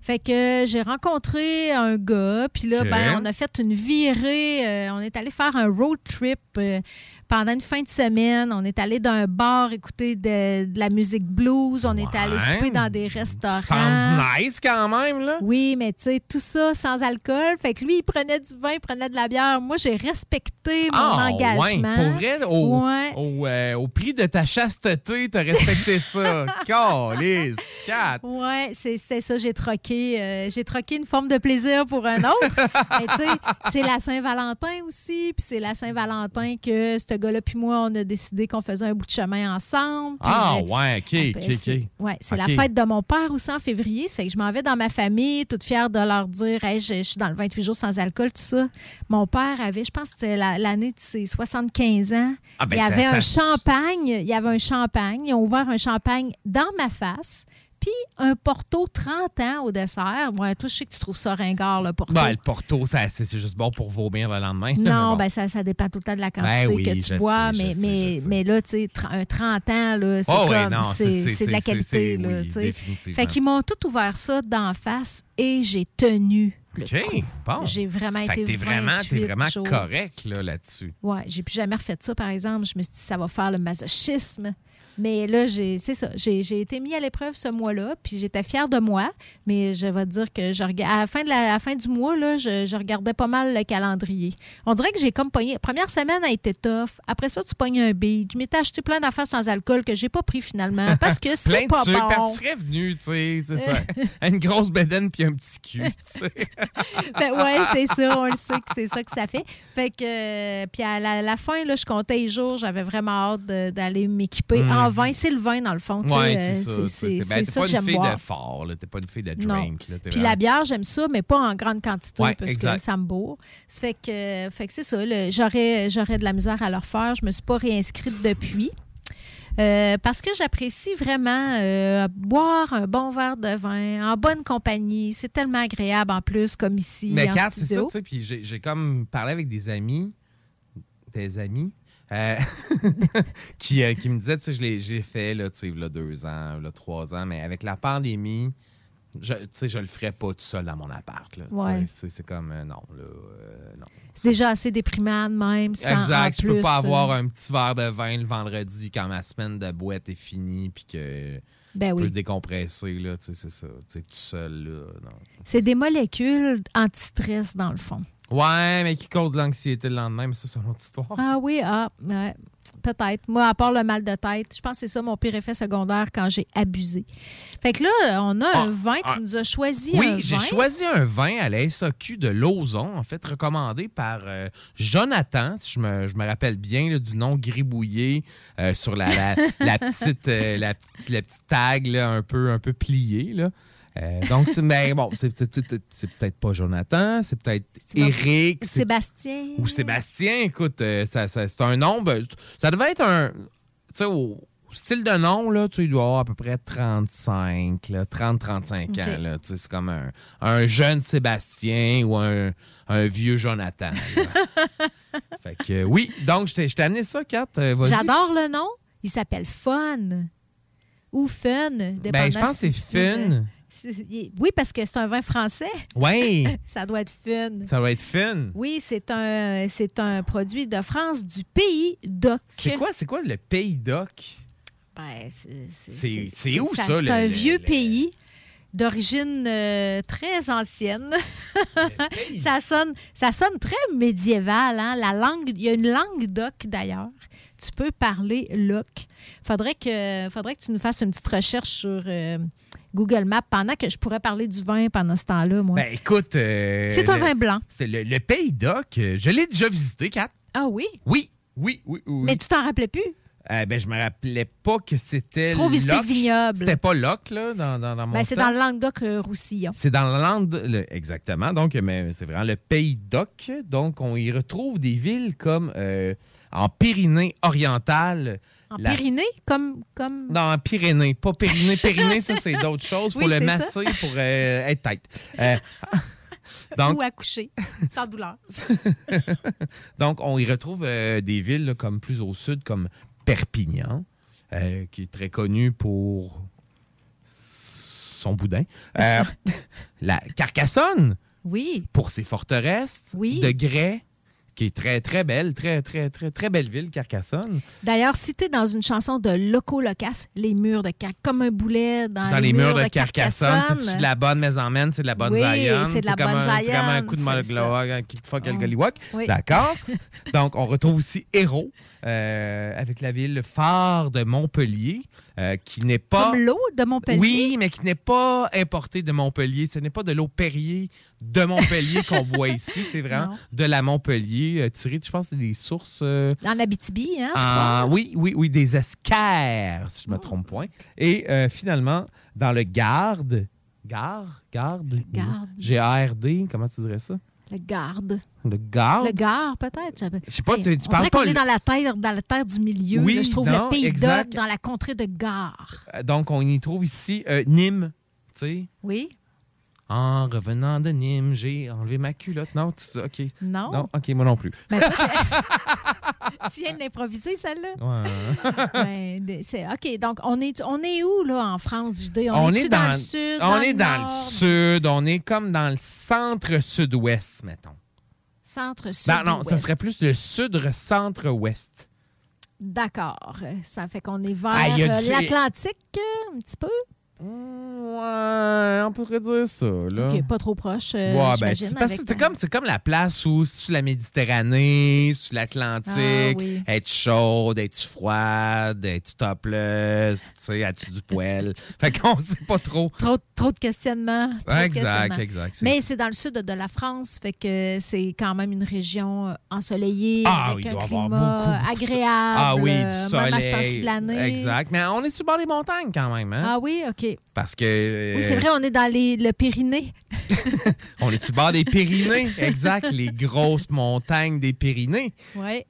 Fait que j'ai rencontré un gars, puis là, ben, on a fait une virée. euh, on est allé faire un road trip euh, pendant une fin de semaine. On est allé d'un bar écouter de, de la musique blues. On est allé souper dans des restaurants. Sounds nice quand même, là. Oui, mais tu sais, tout ça sans alcool. Fait que lui, il prenait du vin, il prenait de la bière. Moi, j'ai respecté mon Ah, engagement. ouais, pour vrai, au, Ouais. au, euh, au prix de ta chasteté, t'as respecté ça. [laughs] Calice, Kat. Ouais, c'est c'est ça, j'ai troqué. euh, j'ai troqué une forme de plaisir pour un autre. [laughs] Mais tu sais, c'est la Saint-Valentin aussi, puis c'est la Saint-Valentin que ce gars-là puis moi, on a décidé qu'on faisait un bout de chemin ensemble. Ah, j'ai- ouais, OK, OK, c'est- OK. Ouais, c'est la fête de mon père aussi en février. Ça fait que je m'en vais dans ma famille, toute fière de leur dire Hey, je, je suis dans le 28 jours sans alcool, tout ça. Mon père avait, je pense que c'était la- l'année de ses 75 ans. Ah, ben, il y ça- avait un ça- champagne. Il y avait un champagne. Ils ont ouvert un champagne dans ma face. Puis un Porto 30 ans au dessert. Moi, toi, je sais que tu trouves ça ringard, le Porto. Ben, le Porto, c'est juste bon pour vomir le lendemain. Non, [laughs] bon. ben ça, ça dépend tout le temps de la quantité Ben oui, que tu bois, sais, mais, sais, mais, mais là, tu sais, un 30 ans, là, c'est Oh comme, c'est de la qualité, là, oui. Fait qu'ils m'ont tout ouvert ça d'en face et j'ai tenu le OK, coup. bon. J'ai vraiment Fait été que t'es vraiment, 28 vraiment jours. correct là, là-dessus. Ouais, j'ai plus jamais refait ça, par exemple. Je me suis dit, ça va faire le masochisme. Mais là, j'ai, c'est ça. J'ai, été mis à l'épreuve ce mois-là, puis j'étais fière de moi. Mais je vais te dire que je à la fin, de la, à la fin du mois, là, je, je regardais pas mal le calendrier. On dirait que j'ai comme pogné. Première semaine a été tough. Après ça, tu pognes un beat. Je m'étais acheté plein d'affaires sans alcool que j'ai pas pris finalement parce que [laughs] c'est de pas sucre, bon. parce que serais venu, tu sais, c'est ça. [laughs] Une grosse bedaine puis un petit cul, tu sais. [laughs] Ben ouais, c'est ça, on le sait que c'est ça que ça fait. Fait que, euh, puis à la, la fin, là, je comptais les jours, j'avais vraiment hâte de- d'aller m'équiper Mhm. en vin. C'est le vin, dans le fond. Ouais, euh, c'est ça. C'est tu sais. c'est- Ben, c'est T'es pas que une j'aime fille boire. de fort. T'es pas une fille de drink. Là. Puis vraiment- la bière, j'aime ça, mais pas en grande quantité Ouais, parce exact. que ça me bourre. Ça fait que, fait que c'est ça. J'aurais de la misère à le refaire. Je me suis pas réinscrite depuis. Euh, parce que j'apprécie vraiment euh, boire un bon verre de vin en bonne compagnie. C'est tellement agréable en plus, comme ici. Mais en Kat, c'est ça, tu sais. Puis j'ai j'ai comme parlé avec des amis, des amis, euh, [laughs] qui, euh, qui me disaient, tu sais, je l'ai j'ai fait, là, tu sais, là, deux ans, là, trois ans, mais avec la pandémie, je, tu sais, je le ferais pas tout seul dans mon appart, là. tu sais. Ouais. C'est comme, euh, non, là, non. C'est déjà assez déprimant même. Sans, Exact. Je plus, peux pas avoir un petit verre de vin le vendredi quand ma semaine de boîte est finie puis que Ben je oui. peux décompresser, là, tu sais, c'est ça. Tu sais, tout seul, là, non. C'est des molécules anti-stress, dans le fond. Ouais, mais qui cause de l'anxiété le lendemain, mais ça, c'est une autre histoire. Ah oui, ah, ouais, peut-être. Moi, à part le mal de tête, je pense que c'est ça mon pire effet secondaire quand j'ai abusé. Fait que là, on a un vin. ah. Tu nous as choisi un Oui, vin. j'ai choisi un vin à la SAQ de Lauson, en fait, recommandé par euh, Jonathan, si je me, je me rappelle bien, là, du nom gribouillé euh, sur la, la, la [laughs] petite, euh, la, petite, la petite tag là, un, peu, un peu pliée. Là. Euh, donc, mais bon, c'est, peut-être pas Jonathan, c'est peut-être Eric. c'est- Sébastien. ou Sébastien, écoute, euh, ça, ça- c'est un nom. ben, ça devait être un. Tu sais, au style de nom, là, tu doit avoir à peu près 35, là, 30-35 Ok. ans. Là, c'est comme un, un jeune Sébastien ou un, un vieux Jonathan. [laughs] fait que euh, oui, donc je t'ai je t'ai amené ça, Kat. euh. J'adore le nom. Il s'appelle Fun. Ou Fun. Ben, je pense que c'est veux, Oui, parce que c'est un vin français. Oui. [laughs] Ça doit être fun. Ça va être fun. Oui, c'est un, c'est un produit de France du pays d'Oc. C'est quoi, c'est quoi le pays d'Oc? Ben, c'est- où, ça, C'est un le- vieux le- pays d'origine euh, très ancienne. [laughs] ça, sonne, ça sonne très médiéval. Hein? La langue, il y a une langue d'oc d'ailleurs. Tu peux parler l'oc. Faudrait que, faudrait que tu nous fasses une petite recherche sur euh, Google Maps pendant que je pourrais parler du vin pendant ce temps-là, moi. Ben écoute. euh, c'est un le- vin blanc. C'est le, le pays d'Oc. euh, Je l'ai déjà visité, Kat. Ah oui? Oui, oui, oui, oui. Mais tu t'en rappelais plus? Euh, ben, je me rappelais pas que c'était. Trop visité de vignoble. C'était pas Loc, là, dans, dans, dans mon Ben, c'est dans le Languedoc-Roussillon. C'est dans le land, le- exactement. Donc, mais c'est vraiment le pays d'Oc. Donc, on y retrouve des villes comme euh, en Pyrénées orientales. En la- Pyrénées, comme, comme... Non, en Pyrénées, pas Pyrénées. Pyrénées, ça, c'est d'autres [laughs] choses. Il faut Oui, le masser pour euh, être tête. Euh, [laughs] donc, Ou accoucher, sans douleur. [laughs] donc, on y retrouve euh, des villes là, comme plus au sud, comme Perpignan, euh, qui est très connu pour son boudin. La Carcassonne, Oui. pour ses forteresses. Oui. De Grès, qui est très, très belle, très, très, très, très belle ville, Carcassonne. D'ailleurs, cité dans une chanson de Loco Locas, les murs de Car comme un boulet dans, Dans les murs de Carcassonne, c'est de la bonne maison c'est de la bonne Oui, Zion. c'est de la comme bonne un- C'est comme un coup de c'est mologloa qui te fuck le Oh. golliwog. Oui. D'accord. [laughs] Donc, on retrouve aussi Hérault, euh, avec la ville phare de Montpellier, euh, qui n'est pas... Comme l'eau de Montpellier? Oui, mais qui n'est pas importée de Montpellier. Ce n'est pas de l'eau Perrier de Montpellier qu'on [laughs] boit ici. C'est vraiment Non. de la Montpellier, euh, tirée, je pense, des sources... euh, Dans l'Abitibi, hein, je ah, crois. oui, oui, oui, des esquerres, si je ne me trompe point. Et euh, finalement, dans le Garde, Garde, Garde, Garde. G-A-R-D, comment tu dirais ça? Le garde. Le Garde? Le Gard, peut-être. Je sais pas, tu- tu on parles pas est le- dans la terre, dans la terre du milieu. Oui, là. je trouve non, le pays d'Oc dans la contrée de Gare. Euh, Donc, on y trouve ici euh, Nîmes, tu sais. Oui? En revenant de Nîmes, j'ai enlevé ma culotte. Non, tu sais, OK. Non? Non, OK, moi non plus. [laughs] Ben, toi, [laughs] [laughs] tu viens de l'improviser, celle-là? Ouais. Ben, c'est- OK, donc on est, on est où, là, en France? On, On est, est dans, dans- le sud? on dans est le dans nord? le sud, on est comme dans le centre-sud-ouest, mettons. Centre-sud. Ben non, ça serait plus le sud-centre-ouest. D'accord. Ça fait qu'on est vers Ah, euh, du- l'Atlantique, un petit peu? Ouais, on pourrait dire ça, là. Pas trop proche, euh, Ouais, ben, c'est comme, la place où, sur la Méditerranée, sur l'Atlantique, Ah, oui. être chaude, être froide, être topless, as-tu du poêle? [laughs] fait qu'on sait pas trop. Trop, trop de questionnements. trop de Exact, questionnements. exact, Mais c'est dans le sud de la France, fait que c'est quand même une région euh, ensoleillée, Ah, avec il un climat avoir beaucoup, agréable. Ah oui, euh, du Même à ce soleil. l'année. Exact. Mais on est sur le bord des montagnes quand même, hein? Ah oui, OK. Parce que. Oui, c'est euh, vrai, on est dans les, le Pyrénées. [laughs] On est sur le bord des Pyrénées. [laughs] exact. Les grosses montagnes des Pyrénées. Oui.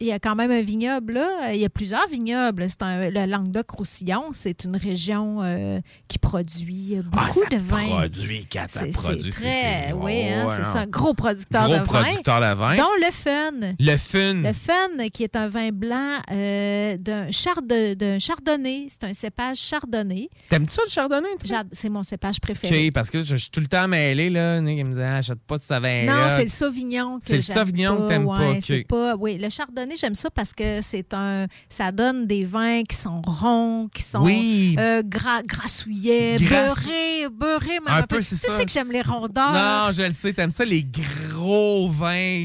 Il y a quand même un vignoble, là. Il y a plusieurs vignobles. C'est un- le Languedoc-Roussillon, c'est une région euh, qui produit beaucoup Ah, ça de vin. produit, Kat, ça produit, C'est très, c'est- oui, hein, c'est ça, un gros producteur Gros de vin. producteur de vin. Dont le Fun. Le fun. Le Fun, qui est un vin blanc euh, d'un chard- de- d'un chardonnay. C'est un cépage chardonnay. T'aimes-tu ça, le chardonnay? C'est mon cépage préféré. OK, parce que je, je suis tout le temps mêlé, là. Il me disait, ah, achète pas de ce vin Non, c'est le Sauvignon que C'est le Sauvignon que t'aimes Ouais, pas, c'est pas. Oui, le Chardonnay, j'aime ça parce que c'est un. Ça donne des vins qui sont ronds, qui sont Oui. euh, gras, grassouillets, Grasse- beurrés, beurrés, même Un un peu, peu. c'est tu ça. sais que j'aime les rondeurs. Non, je le sais, t'aimes ça, les gros vins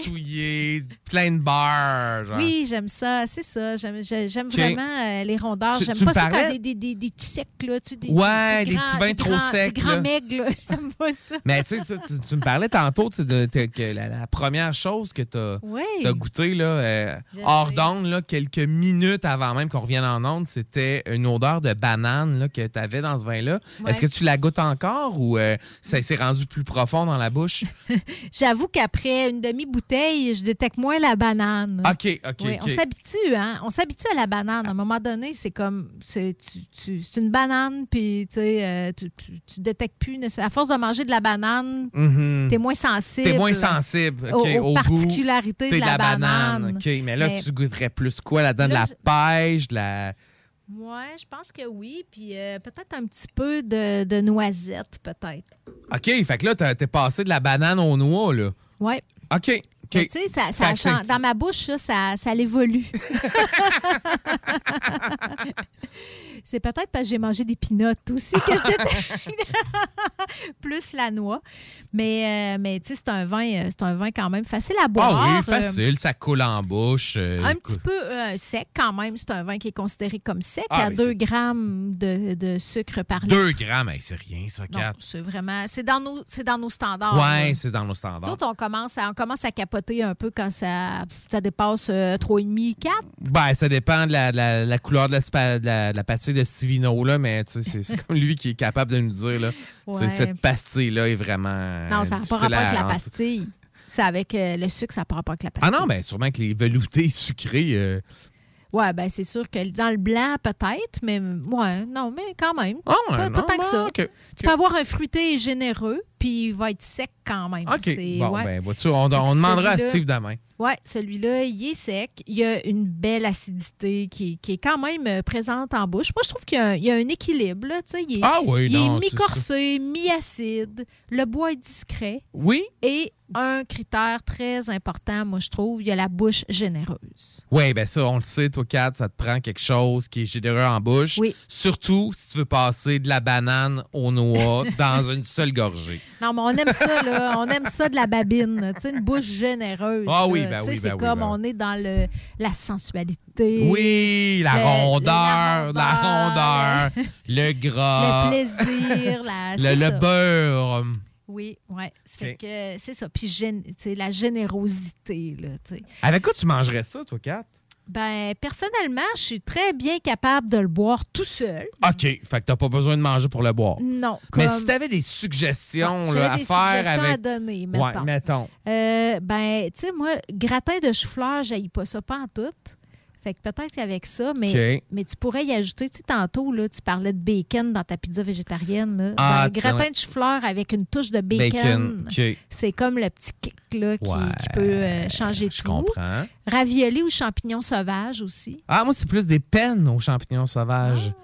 grassouillés, plein de beurre. genre. Oui, j'aime ça, c'est ça. J'aime vraiment euh, les rondeurs. J'aime pas ça quand des, des, des, secs, là. Tu des, Ouais, des grands- petits vins trop grands- secs, Des grands maigres, là. [laughs] J'aime pas ça. Mais tu sais, tu, tu me parlais tantôt de, de- que la, la première chose que tu as, Oui. goûté là, euh, hors d'onde, quelques minutes avant même qu'on revienne en onde, c'était une odeur de banane là, que tu avais dans ce vin-là. Ouais. Est-ce que tu la goûtes encore ou euh, ça s'est rendu plus profond dans la bouche? [laughs] J'avoue qu'après une demi-bouteille, je détecte moins la banane. OK, OK, Oui, on s'habitue, hein? On s'habitue à la banane. À un moment donné, c'est comme. C'est tu- tu- une banane, puis tu euh, tu, tu, tu détectes plus. À force de manger de la banane, Mhm. t'es moins sensible. T'es moins sensible aux- aux au goût. particularités de la banane. OK, mais là, Mais- tu goûterais plus quoi? Là-dedans? De la je- pêche, de la... Ouais, je pense que oui. Puis euh, peut-être un petit peu de, de noisettes, peut-être. OK, fait que là, t'es passé de la banane aux noix, là. Ouais. OK. OK. Mais Tu sais, ça, ça dans ma bouche, ça, ça, l'évolue. [laughs] c'est peut-être parce que j'ai mangé des pinottes aussi que je. [laughs] Plus la noix. Mais, euh, mais tu sais, c'est un vin, euh, c'est un vin quand même facile à boire. Ah oui, Euh, facile, ça coule en bouche. euh, un petit peu sec quand même. C'est un vin qui est considéré comme sec, Ah, à mais 2 grammes de, de sucre par litre. 2 grammes, hey, c'est rien, ça, 4. c'est vraiment. C'est dans nos, c'est dans nos standards. Là. c'est dans nos standards. autres, on commence, à, on commence à capoter un peu quand ça, ça dépasse euh, 3,5, 4. Ben, ça dépend de la, la- la couleur de la, spa- de la, de la pastille de Stivino, là, mais tu sais, c'est c'est comme lui qui est capable de nous dire, là. Ouais. Cette pastille-là est vraiment. Non, ça n'a pas difficile rapport avec la pastille. C'est avec euh, le sucre, ça n'a pas rapport avec la Ah pastille. non, ben sûrement que les veloutés sucrés. euh, Ouais, ben c'est sûr que dans le blanc, peut-être, mais ouais, non, mais quand même. Ah pas, pas tant que bon, ça. Tu peux avoir un fruité généreux, puis il va être sec quand même. OK. Bon, ouais. ben, vois-tu, on, on demandera à Steve demain. Oui, celui-là, il est sec. Il y a une belle acidité qui, qui est quand même euh, présente en bouche. Moi, je trouve qu'il y a un, il y a un équilibre. Là, il est, Ah oui, il non, est mi-corsé, mi-acide. Le bois est discret. Oui. Et un critère très important, moi, je trouve, il y a la bouche généreuse. Oui, ben ça, on le sait, toi, Kat, ça te prend quelque chose qui est généreux en bouche. Oui. Surtout si tu veux passer de la banane aux noix [laughs] dans une seule gorgée. Non, mais on aime ça, là. On aime ça de la babine. Tu sais, une bouche généreuse. Ah oui. Ben C'est ben oui, comme ben on est dans le, la sensualité. Oui, la le- rondeur, la rondeur, [laughs] le gras. Le plaisir, la- [laughs] le, beurre. Oui, oui. C'est ça. Puis la générosité, là. Avec quoi tu mangerais ça, toi, Kat? Ben, personnellement, je suis très bien capable de le boire tout seul. OK, fait que t'as pas besoin de manger pour le boire. Non. Mais si t'avais des suggestions J'avais là, à des faire suggestions avec... à donner, mettons. Ouais, mettons. Euh, ben, tu sais, moi, gratin de chou-fleur, j'aille pas ça pas en tout. Fait que peut-être qu'avec ça, mais, mais tu pourrais y ajouter, tu sais, tantôt, là, tu parlais de bacon dans ta pizza végétarienne. Là. Ah, Ben, gratin ouais. de chou-fleur avec une touche de bacon. Bacon. C'est comme le petit kick là, qui, Ouais, qui peut euh, changer Je tout. comprends. Ravioli ou champignons sauvages aussi. Ah, moi, c'est plus des peines aux champignons sauvages. Ah.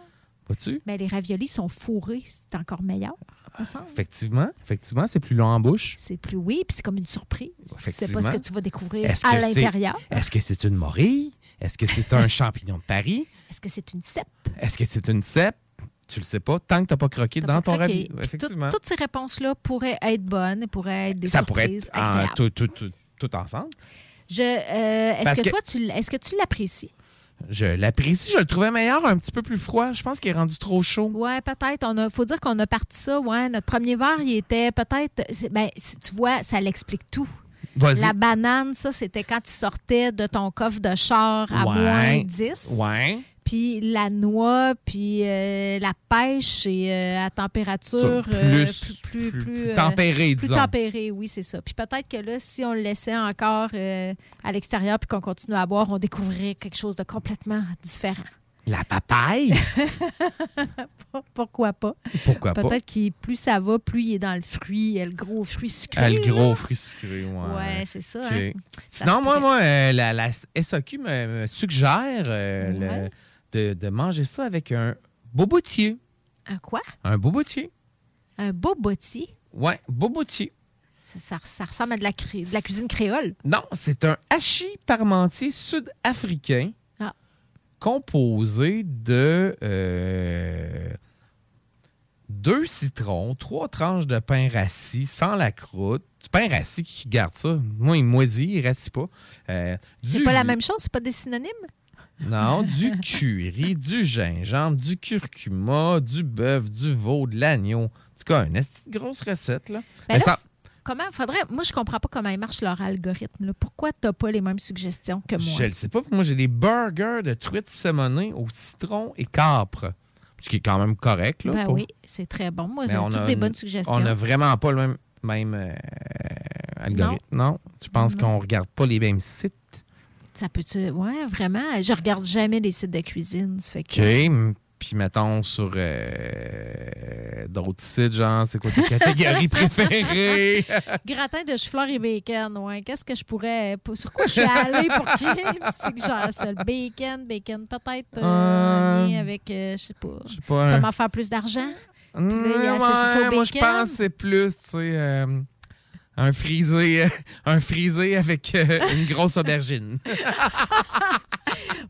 Vois-tu? Ben, les raviolis sont fourrés, c'est encore meilleur, me semble. Effectivement, effectivement, c'est plus long en bouche. C'est plus oui, puis c'est comme une surprise. Tu sais pas ce que tu vas découvrir à c'est- l'intérieur. Est-ce que c'est une morille? Est-ce que c'est un champignon de Paris? Est-ce que c'est une cèpe? Est-ce que c'est une cèpe? Tu le sais pas, tant que tu n'as pas croqué dans pas ton ravioli. Puis tout- Effectivement. toutes ces réponses-là pourraient être bonnes et pourraient être des Ça pourrait surprises être en- tout, tout, tout, tout ensemble. Je, euh, est-ce que, que- toi, tu, est-ce que tu l'apprécies? Je l'apprécie. Je le trouvais meilleur, un petit peu plus froid. Je pense qu'il est rendu trop chaud. Ouais, peut-être. On a, faut dire qu'on a parti ça. Ouais, notre premier verre, il était peut-être. Ben, si tu vois, ça l'explique tout. La banane, ça, c'était quand tu sortais de ton coffre de char à Ouais. moins 10. Ouais. Puis la noix, puis euh, la pêche, euh, à température euh, plus- plus, plus- plus tempérée, plus disons. tempérée, oui, c'est ça. Puis peut-être que là, si on le laissait encore à l'extérieur puis qu'on continuait à boire, on découvrirait quelque chose de complètement différent. La papaye? [laughs] Pourquoi pas? Pourquoi pas? Peut-être que plus ça va, plus il est dans le fruit, le gros fruit sucré. Ah, le gros là. fruit sucré, ouais. Ouais, c'est ça, hein. Ça Sinon, moi, moi euh, la, la SAQ me, me suggère euh, le- de, de manger ça avec un bobotier. Un quoi? Un bobotier. Un bobotier? Ouais, bobotier. Ça, ça- ça ressemble à de la, cré- de la cuisine créole. Non, c'est un hachis parmentier sud-africain. Composé de euh, deux citrons, trois tranches de pain rassis sans la croûte. Du pain rassis qui garde ça. Moi, il moisit, il rassit pas. Euh, C'est pas la même chose? C'est pas des synonymes? Non, [laughs] du curry, du gingembre, du curcuma, du bœuf, du veau, de l'agneau. En tout cas, une grosse recette, là. Ben là, ça- comment faudrait. Moi, je comprends pas comment marche leur algorithme. là. Pourquoi t'as pas les mêmes suggestions que moi? Je le sais pas. Moi, j'ai des burgers de truite semonée au citron et capre. Ce qui est quand même correct, là. Ben pour- oui, c'est très bon. Moi, Mais j'ai toutes des bonnes suggestions. On n'a vraiment pas le même, même euh, algorithme. Non. Je pense Non. qu'on regarde pas les mêmes sites? Ça peut-tu. Ouais, vraiment? Je regarde jamais les sites de cuisine. Ça fait que. OK. Puis mettons sur euh, d'autres sites, genre, c'est quoi tes [laughs] catégories préférées? [laughs] Gratin de chou-fleur et bacon, ouais. Qu'est-ce que je pourrais. Sur quoi je suis allée pour qu'il me suggère ça? Le bacon, bacon, peut-être euh, en lien avec, euh, je sais pas, pas, comment faire plus d'argent? A Ouais, moi, je pense que c'est plus, tu sais, euh, un frisé, [laughs] un frisé avec euh, une grosse aubergine.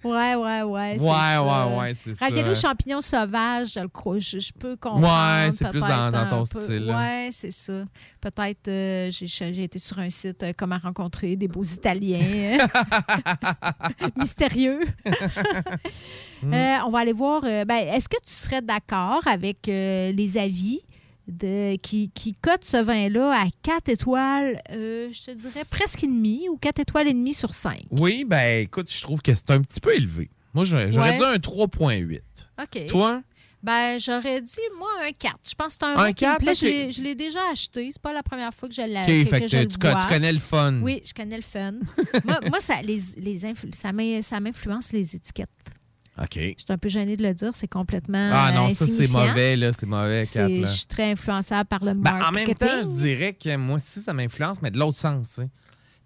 Ouais, ouais, ouais. Ouais, ouais, ouais, c'est ça. Ravioli aux champignons sauvages, je le crois. Je, je peux comprendre. Ouais, c'est plus dans- dans ton peu. style. Ouais, c'est ça. Peut-être, euh, j'ai été sur un site euh, Comment rencontrer des beaux Italiens. [laughs] [laughs] Mystérieux. Mm. Euh, on va aller voir. euh, ben, Est-ce que tu serais d'accord avec les avis de, qui, qui cotent ce vin-là à 4 étoiles, euh, je te dirais presque et demi ou 4 étoiles et demi sur 5? Oui, ben écoute, je trouve que c'est un petit peu élevé. Moi, j'aurais Ouais. dit un 3.8. OK. Toi? Ben, j'aurais dit, moi, un 4. Je pense que c'est un, Un vin qui me 4, plaît. Je l'ai- déjà acheté. C'est pas la première fois que je l'ai OK, que, que tu, tu connais le fun. Oui, je connais le fun. [laughs] moi, moi, ça, les, les ça m'influence les étiquettes. OK. Je suis un peu gênée de le dire. C'est complètement Ah non, ça, c'est mauvais, là. C'est mauvais, Je suis très influençable par le Ben, en marketing. même temps, je dirais que moi aussi, ça m'influence, mais de l'autre sens.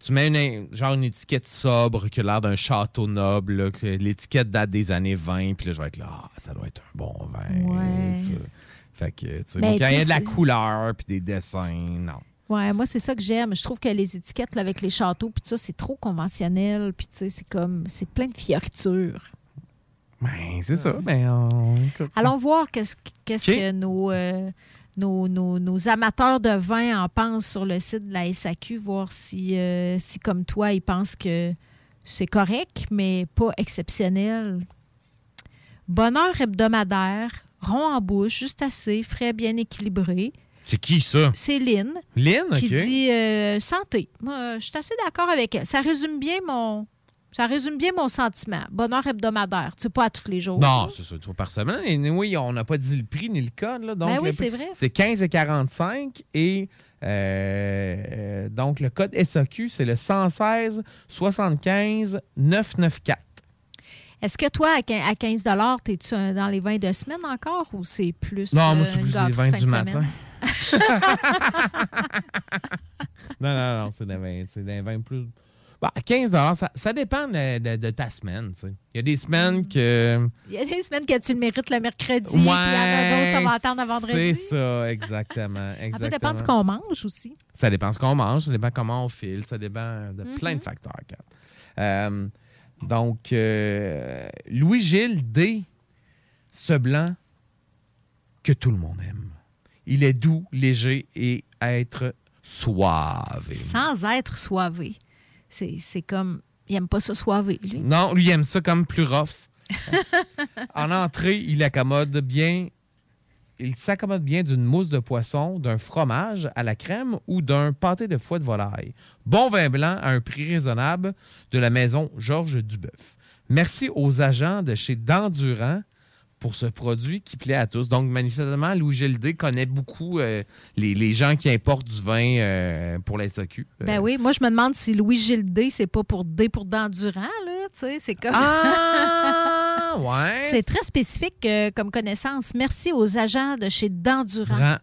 tu mets une, genre une étiquette sobre qui a l'air d'un château noble, l'étiquette date des années 20, puis là, je vais être là, ah, ça doit être un bon vin. Ouais. ça. Fait que, tu sais, Ben, il y a de la couleur, puis des dessins, non. Ouais, moi, c'est ça que j'aime. Je trouve que les étiquettes là, avec les châteaux, puis ça, c'est trop conventionnel. Puis, tu sais, c'est comme, c'est plein de fioritures. Ben, c'est ça. Ben, on... Allons voir qu'est-ce que nos, euh, nos, nos- nos amateurs de vin en pensent sur le site de la SAQ, voir si, euh, si comme toi, ils pensent que c'est correct, mais pas exceptionnel. Bonheur hebdomadaire, rond en bouche, juste assez, frais, bien équilibré. C'est qui ça? C'est Lynn Lynn, qui dit euh, santé. Moi, je suis assez d'accord avec elle. Ça résume bien mon. Ça résume bien mon sentiment. Bonheur hebdomadaire. Tu sais, pas à tous les jours. Non, c'est ça, une fois par semaine. Et oui, on n'a pas dit le prix ni le code. Là, donc Ben oui, c'est vrai. C'est 15,45 et euh, euh, donc le code SAQ, c'est le 116 75 994. Est-ce que toi, à quin- à 15 t'es-tu dans les vins de semaine encore ou c'est plus. Non, moi, euh, c'est une plus les gâterie de vins fin du de matin. [laughs] Non, non, non, c'est des vins, c'est des vins plus. Bah, 15 ça, ça dépend de, de- de ta semaine. tu sais. Il y a des semaines que. Il y a des semaines que tu le mérites le mercredi, puis il y en a d'autres, ça va attendre vendredi. C'est ça, exactement. [laughs] Ça peut exactement. dépendre de ce qu'on mange aussi. Ça dépend ce qu'on mange, ça dépend comment on file, ça dépend de Mhm. plein de facteurs. Euh, donc, euh, Louis-Gilles D. Ce blanc que tout le monde aime. Il est doux, léger et être suave. Sans être soivé. C'est comme. Il aime pas ça soivé, lui. Non, lui, il aime ça comme plus rough. [laughs] en entrée, il accommode bien. Il s'accommode bien d'une mousse de poisson, d'un fromage à la crème ou d'un pâté de foie de volaille. Bon vin blanc à un prix raisonnable de la maison Georges Duboeuf. Merci aux agents de chez Dandurand pour ce produit qui plaît à tous. Donc, manifestement, Louis Gildé connaît beaucoup euh, les, les gens qui importent du vin euh, pour la SAQ. Euh, Ben oui, moi, je me demande si Louis D, c'est pas pour D pour Dandurand, là. Tu sais, c'est comme. Ah, [laughs] ouais. c'est très spécifique euh, comme connaissance. Merci aux agents de chez Dandurand. Grand.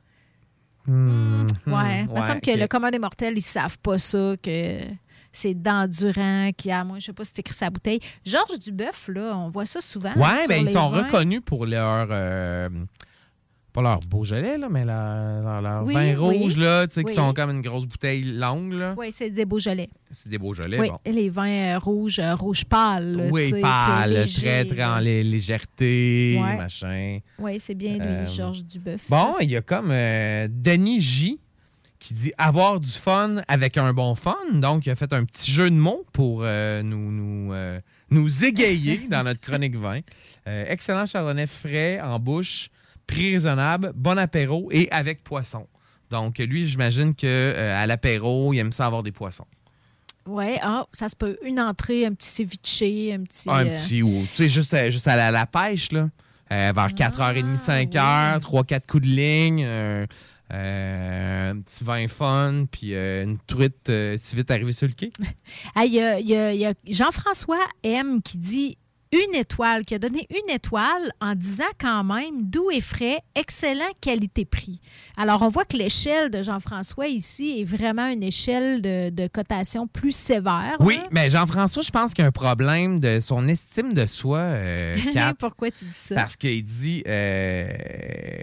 Hmm, Ouais, hmm, il me semble que le commun des mortels, ils savent pas ça, que c'est Dandurand qui a, moi, je sais pas si c'est écrit sa bouteille. Georges Duboeuf, là, on voit ça souvent. Ouais, sur ben ils sont vins. reconnus pour leur. euh, pas leur Beaujolais, là, mais leur, leur, leur Oui, vin oui. rouge, là, tu sais, Oui. qui sont comme une grosse bouteille longue, là. Oui, c'est des Beaujolais. C'est des Beaujolais, oui, bon. et les vins euh, rouges, euh, rouge pâle. là, Oui, pâle, léger, très, très en lé- légèreté, Ouais. machin. Oui, c'est bien lui, Euh, Georges Duboeuf. Bon, il y a comme euh, Denis J qui dit avoir du fun avec un bon fun. Donc, il a fait un petit jeu de mots pour euh, nous, nous, euh, nous égayer [laughs] dans notre chronique vin. Euh, excellent chardonnay frais en bouche, prix raisonnable, bon apéro et avec poisson. Donc, lui, j'imagine qu'à l'apéro, il aime ça avoir des poissons. Oui, ah, ça se peut. Une entrée, un petit ceviche, un petit. un euh, petit ou, tu sais, juste, à- juste à la, pêche, là. Euh, vers 4h30, 5h, 3-4 coups de ligne, euh, un petit vin fun, puis euh, une truite euh, si vite arrivée sur le quai. [laughs] Il y a, a- a Jean-François M qui dit une étoile, qui a donné une étoile en disant quand même doux et frais, excellent qualité-prix. Alors, on voit que l'échelle de Jean-François ici est vraiment une échelle de, de cotation plus sévère. Oui, là. mais Jean-François, je pense qu'il y a un problème de son estime de soi, euh. [laughs] Pourquoi tu dis ça? Parce qu'il dit, euh,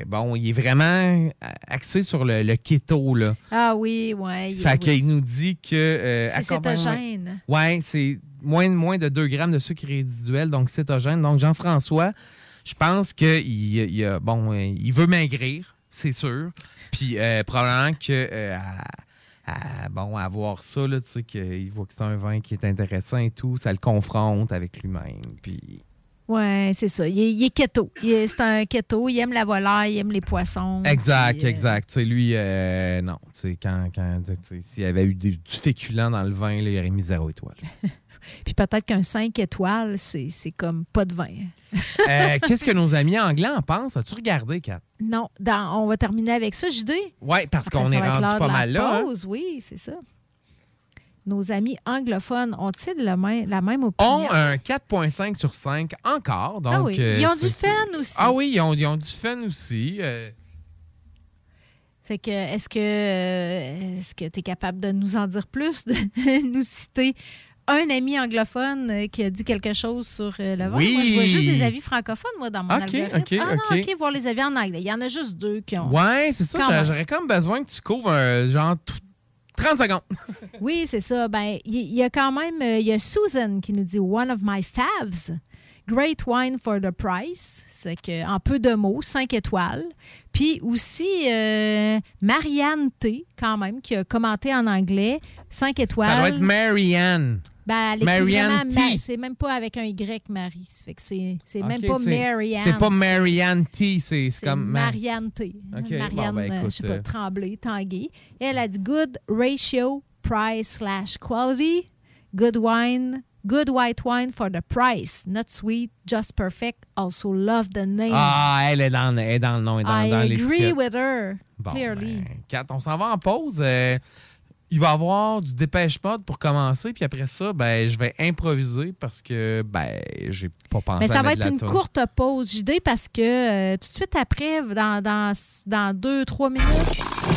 bon, il est vraiment axé sur le, le keto, là. Ah oui, oui. il- Fait oui. qu'il nous dit que... euh, C'est accompagnement- cétogène. Ouais, c'est moins, moins de 2 grammes de sucre résiduel, donc cétogène. Donc, Jean-François, je pense qu'il il a- bon, il veut maigrir, c'est sûr. Puis, euh, probablement que... euh, à- bon, à voir ça, là, tu sais, qu'il voit que c'est un vin qui est intéressant et tout, ça le confronte avec lui-même. Puis, Oui, c'est ça. Il est, il est keto. C'est un keto. Il aime la volaille, il aime les poissons. Exact, puis, euh, exact. Tu sais, lui, euh, non. Tu sais, quand, quand s'il y avait eu du, du féculent dans le vin, là, il aurait mis zéro étoile. [laughs] Puis peut-être qu'un 5 étoiles, c'est c'est comme pas de vin. Euh, Qu'est-ce que nos amis anglais en pensent? As-tu regardé, Kat? Non, dans- on va terminer avec ça, JD. Oui, parce qu'on est rendu pas mal là. hein? Pause, oui, c'est ça. Nos amis anglophones ont-ils la même opinion? Ont un 4,5 sur 5 encore. Donc, Ah oui. euh, Ils ont du fun aussi. Ah oui, ils ont, ils ont du fun aussi. euh. Fait que est-ce que euh, est-ce que tu es capable de nous en dire plus, de [laughs] nous citer un ami anglophone euh, qui a dit quelque chose sur euh, le vin? Oui. Moi, je vois juste des avis francophones, moi, dans mon Ok, algorithme. ok, ah non, ok. OK, voir les avis en anglais. Il y en a juste deux qui ont... Ouais, c'est ça. Quand j'a- même. J'aurais comme besoin que tu couvres un genre t- 30 secondes. [laughs] Oui, c'est ça. Ben, il y, a quand même, euh, il y a Susan qui nous dit One of my faves. Great wine for the price. C'est que, en peu de mots, 5 étoiles. Puis aussi, euh, Marianne T, quand même, qui a commenté en anglais, 5 étoiles. Ça doit être Marianne. Ben, Marianne T. C'est même pas avec un Y, Marie. Fait que c'est c'est même pas Marianne. C'est pas Marianne T, c'est comme. Ma- Marianne T. OK, Marianne, bon, ben, euh, écoute, je sais pas, euh, Tremblay, Tanguay. Elle a dit good ratio, price slash quality, good wine, good white wine for the price, not sweet, just perfect. Also love the name. Ah, elle est dans, elle est dans le nom, elle est dans, I dans agree with her, Bon, clearly. ben, Kat, on s'en va en pause. Euh, il va y avoir du dépêche mode pour commencer, puis après ça, ben, je vais improviser parce que ben, j'ai pas pensé Mais à ça va être la une courte pause, JD, parce que euh, tout de suite après, dans, dans, dans deux, trois minutes,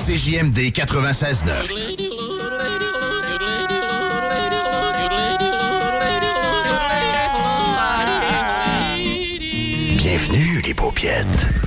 CJMD 96.9. Bienvenue, les paupiètes.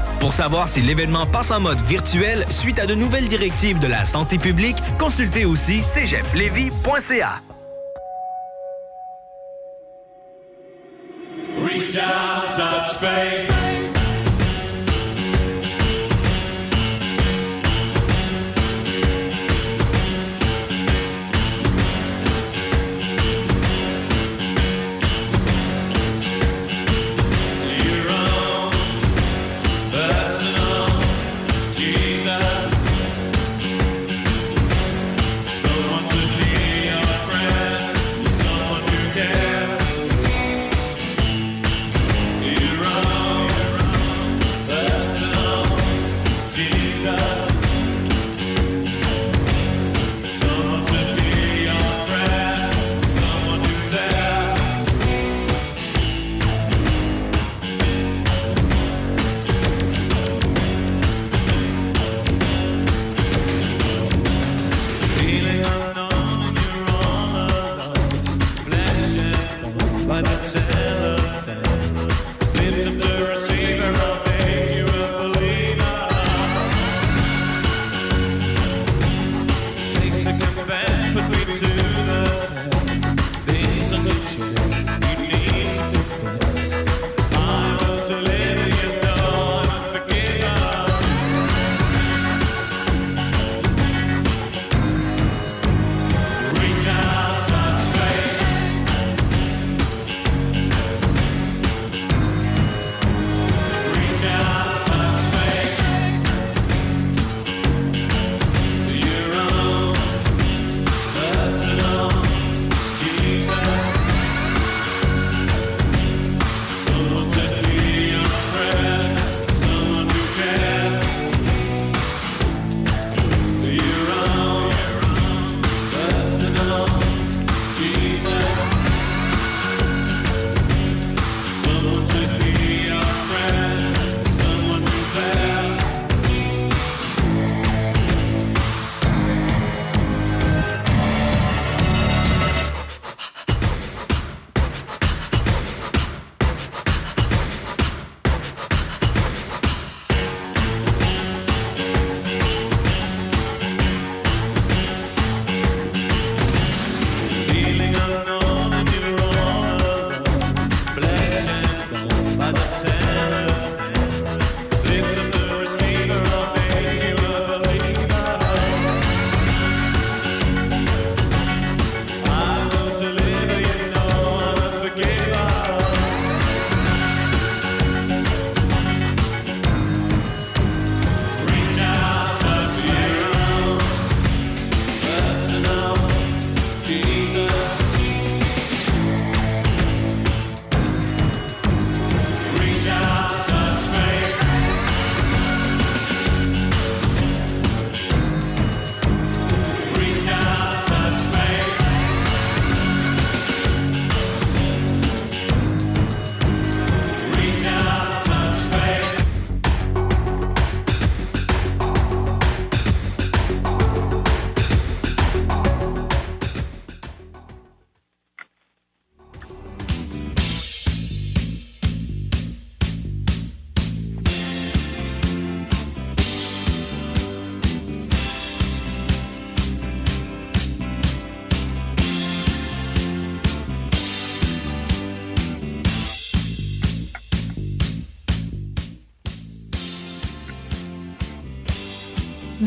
Pour savoir si l'événement passe en mode virtuel suite à de nouvelles directives de la santé publique, consultez aussi cégeplevy.ca.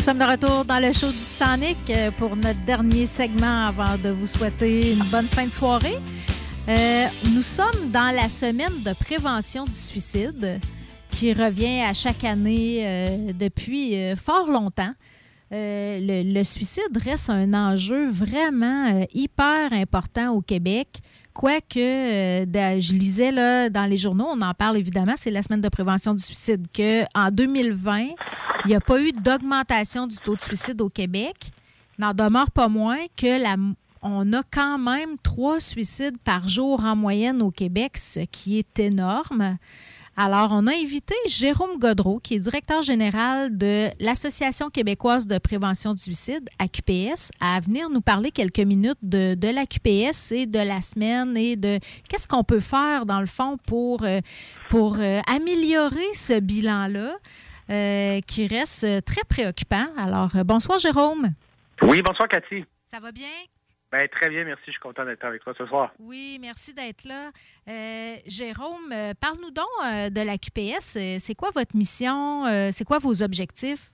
sommes de retour dans le show du Sonic euh, pour notre dernier segment avant de vous souhaiter une bonne fin de soirée. Euh, nous sommes dans la semaine de prévention du suicide qui revient à chaque année euh, depuis fort longtemps. Le, suicide reste un enjeu vraiment hyper important au Québec. Quoique, euh, je lisais dans les journaux, on en parle évidemment, c'est la semaine de prévention du suicide, qu'en 2020, il n'y a pas eu d'augmentation du taux de suicide au Québec. N'en demeure pas moins que on a quand même trois suicides par jour en moyenne au Québec, ce qui est énorme. Alors, on a invité Jérôme Godreau, qui est directeur général de l'Association québécoise de prévention du suicide, AQPS, à venir nous parler quelques minutes de, de l'AQPS et de la semaine et de qu'est-ce qu'on peut faire, dans le fond, pour, euh, pour euh, améliorer ce bilan-là, euh, qui reste très préoccupant. Alors, bonsoir, Jérôme. Oui, bonsoir Cathy. Ça va bien? Ben, très bien, merci. Je suis content d'être avec toi ce soir. Oui, merci d'être là. Euh, Jérôme, euh, parle-nous donc euh, de la QPS. C'est quoi votre mission? C'est quoi vos objectifs?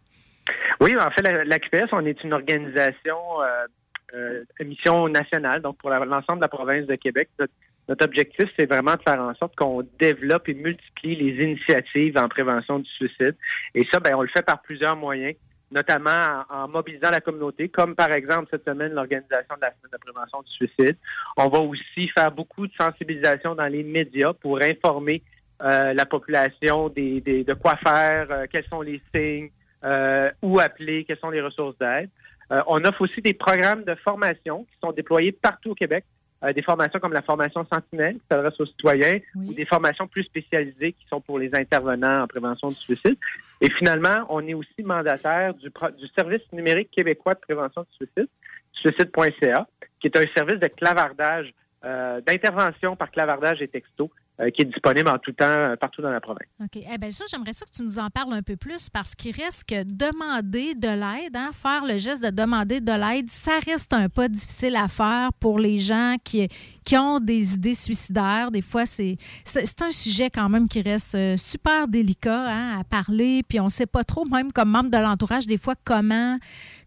Oui, en fait, la, la QPS, on est une organisation, euh, euh, une mission nationale, donc pour l'ensemble de la province de Québec. Notre, notre objectif, c'est vraiment de faire en sorte qu'on développe et multiplie les initiatives en prévention du suicide. Et ça, ben, on le fait par plusieurs moyens, notamment en, mobilisant la communauté, comme par exemple cette semaine l'organisation de la semaine de prévention du suicide. On va aussi faire beaucoup de sensibilisation dans les médias pour informer euh, la population des, des- de quoi faire, euh, quels sont les signes, euh, où appeler, quelles sont les ressources d'aide. Euh, on offre aussi des programmes de formation qui sont déployés partout au Québec. Euh, des formations comme la formation Sentinelle qui s'adresse aux citoyens ou des formations plus spécialisées qui sont pour les intervenants en prévention du suicide. Et finalement, on est aussi mandataire du, du service numérique québécois de prévention du suicide, suicide.ca, qui est un service de clavardage, euh, d'intervention par clavardage et texto, qui est disponible en tout temps euh, partout dans la province. OK. Eh bien, ça, j'aimerais ça que tu nous en parles un peu plus parce qu'il reste que demander de l'aide, hein, faire le geste de demander de l'aide, ça reste un pas difficile à faire pour les gens qui, qui ont des idées suicidaires. Des fois, c'est c'est c'est un sujet quand même qui reste euh, super délicat hein, à parler, puis on ne sait pas trop, même comme membre de l'entourage, des fois, comment,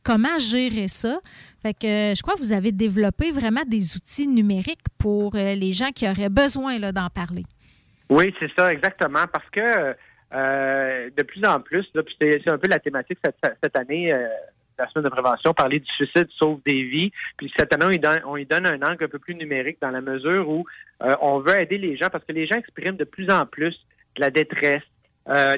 comment gérer ça. Fait que euh, je crois que vous avez développé vraiment des outils numériques pour euh, les gens qui auraient besoin d'en parler. Oui, c'est ça, exactement. Parce que euh, de plus en plus, c'est un peu la thématique cette, année, la semaine de prévention, parler du suicide sauve des vies. Puis cette année, on y donne, un angle un peu plus numérique dans la mesure où on veut aider les gens parce que les gens expriment de plus en plus de la détresse,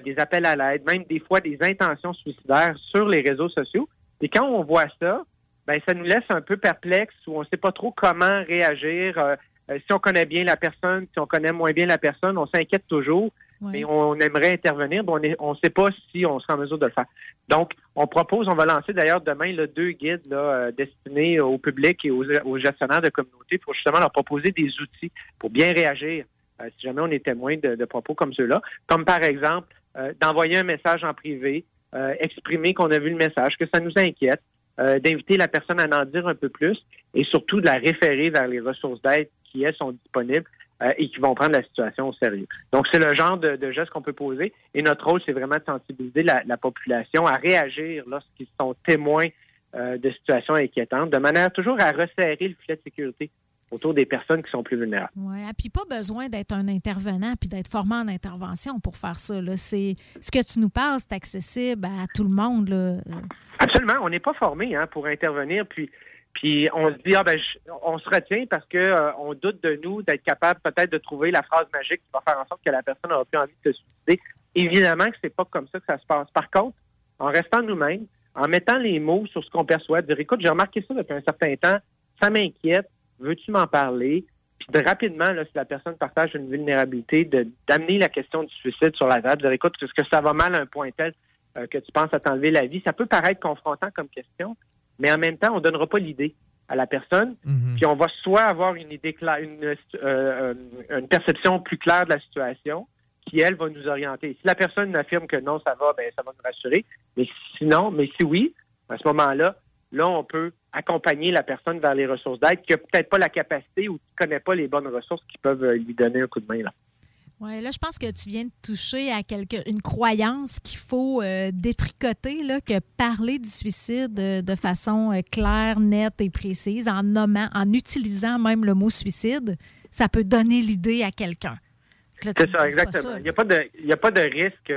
des appels à l'aide, même des fois des intentions suicidaires sur les réseaux sociaux. Et quand on voit ça, ben ça nous laisse un peu perplexes où on ne sait pas trop comment réagir. Euh, euh, si on connaît bien la personne, si on connaît moins bien la personne, on s'inquiète toujours, mais on aimerait intervenir, mais on ne sait pas si on sera en mesure de le faire. Donc, on propose, on va lancer d'ailleurs demain là, deux guides là, euh, destinés au public et aux, aux gestionnaires de communauté pour justement leur proposer des outils pour bien réagir euh, si jamais on est témoin de, de propos comme ceux-là. Comme par exemple, euh, d'envoyer un message en privé, euh, exprimer qu'on a vu le message, que ça nous inquiète, euh, d'inviter la personne à en dire un peu plus et surtout de la référer vers les ressources d'aide qui, elles, sont disponibles euh, et qui vont prendre la situation au sérieux. Donc, c'est le genre de, de geste qu'on peut poser et notre rôle, c'est vraiment de sensibiliser la, la population à réagir lorsqu'ils sont témoins de situations inquiétantes, de manière toujours à resserrer le filet de sécurité autour des personnes qui sont plus vulnérables. Oui, puis pas besoin d'être un intervenant puis d'être formé en intervention pour faire ça. Là. C'est, ce que tu nous parles, c'est accessible à tout le monde. Là. Absolument. On n'est pas formé hein, pour intervenir, puis puis on se dit ah ben je- on se retient parce que euh, on doute de nous d'être capable peut-être de trouver la phrase magique qui va faire en sorte que la personne n'aura plus envie de se suicider. Évidemment que c'est pas comme ça que ça se passe. Par contre, en restant nous-mêmes, en mettant les mots sur ce qu'on perçoit, dire écoute, j'ai remarqué ça depuis un certain temps, ça m'inquiète, veux-tu m'en parler? Puis de rapidement, là, si la personne partage une vulnérabilité, d'amener la question du suicide sur la table, de dire écoute, est-ce que ça va mal à un point tel euh, que tu penses à t'enlever la vie? Ça peut paraître confrontant comme question, mais en même temps, on ne donnera pas l'idée à la personne, puis on va soit avoir une idée claire, une, euh, euh, une perception plus claire de la situation, qui, elle, va nous orienter. Si la personne affirme que non, ça va, ben ça va nous rassurer. Mais sinon, mais si oui, à ce moment-là, là, on peut accompagner la personne vers les ressources d'aide qui n'a peut-être pas la capacité ou qui ne connaît pas les bonnes ressources qui peuvent euh, lui donner un coup de main. Là. Oui, là, je pense que tu viens de toucher à quelque, une croyance qu'il faut euh, détricoter, là, que parler du suicide euh, de façon euh, claire, nette et précise, en nommant, en utilisant même le mot suicide, ça peut donner l'idée à quelqu'un. C'est ça, exactement. ça, Il n'y a, pas de- il y a pas de risque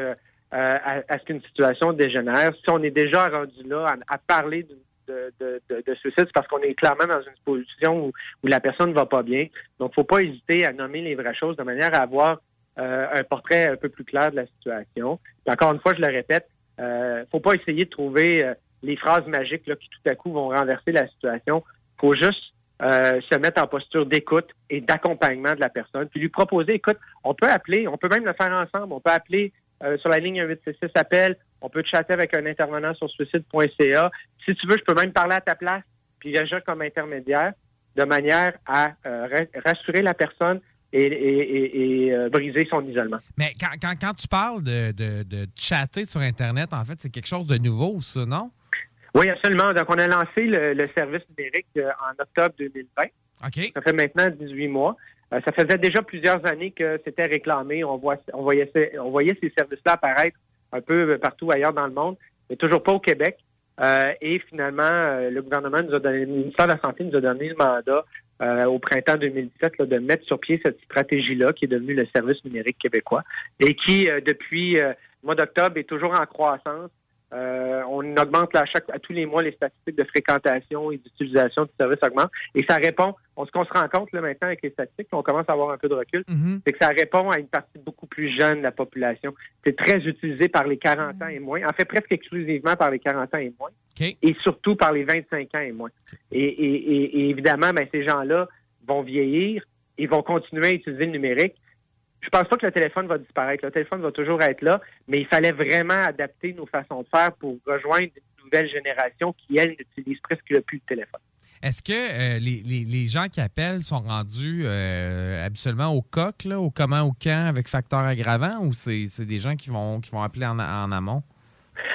à, à ce qu'une situation dégénère. Si on est déjà rendu là à, à parler de, de, de- de- de suicide, c'est parce qu'on est clairement dans une position où, la personne ne va pas bien. Donc, il ne faut pas hésiter à nommer les vraies choses de manière à avoir euh, un portrait un peu plus clair de la situation. Puis encore une fois, je le répète, euh, faut pas essayer de trouver euh, les phrases magiques là, qui tout à coup vont renverser la situation. faut juste euh, se mettre en posture d'écoute et d'accompagnement de la personne, puis lui proposer, écoute, on peut appeler, on peut même le faire ensemble, on peut appeler euh, sur la ligne 1866 appel, on peut chatter avec un intervenant sur suicide.ca. Si tu veux, je peux même parler à ta place, puis agir comme intermédiaire, de manière à euh, ra- rassurer la personne et, et- et- et, euh, briser son isolement. Mais quand, quand, quand tu parles de, de, de chatter sur Internet, en fait, c'est quelque chose de nouveau, ça, non? Oui, absolument. Donc, on a lancé le, le service numérique en octobre 2020. OK. Ça fait maintenant 18 mois. Euh, ça faisait déjà plusieurs années que c'était réclamé. On, voit, on, voyait, on voyait ces services-là apparaître un peu partout ailleurs dans le monde, mais toujours pas au Québec. Euh, et finalement, euh, le gouvernement nous a donné, le ministère de la Santé nous a donné le mandat euh, au printemps 2017 là, de mettre sur pied cette stratégie-là qui est devenue le service numérique québécois et qui, euh, depuis euh, le mois d'octobre, est toujours en croissance. Euh, on augmente à, chaque, à tous les mois les statistiques de fréquentation et d'utilisation du service augmentent. Et ça répond, on, ce qu'on se rend compte là, maintenant avec les statistiques, on commence à avoir un peu de recul, c'est que ça répond à une partie beaucoup plus jeune de la population. C'est très utilisé par les 40 ans et moins, en fait presque exclusivement par les 40 ans et moins, et surtout par les 25 ans et moins. Et, et- et- et évidemment, ben, ces gens-là vont vieillir et vont continuer à utiliser le numérique. Je pense pas que le téléphone va disparaître. Le téléphone va toujours être là, mais il fallait vraiment adapter nos façons de faire pour rejoindre une nouvelle génération qui, elle, n'utilise presque plus le téléphone. Est-ce que euh, les, les- les gens qui appellent sont rendus euh, habituellement au coq, là, au comment, au quand, avec facteur aggravant, ou c'est des gens qui vont, qui vont appeler en, en amont?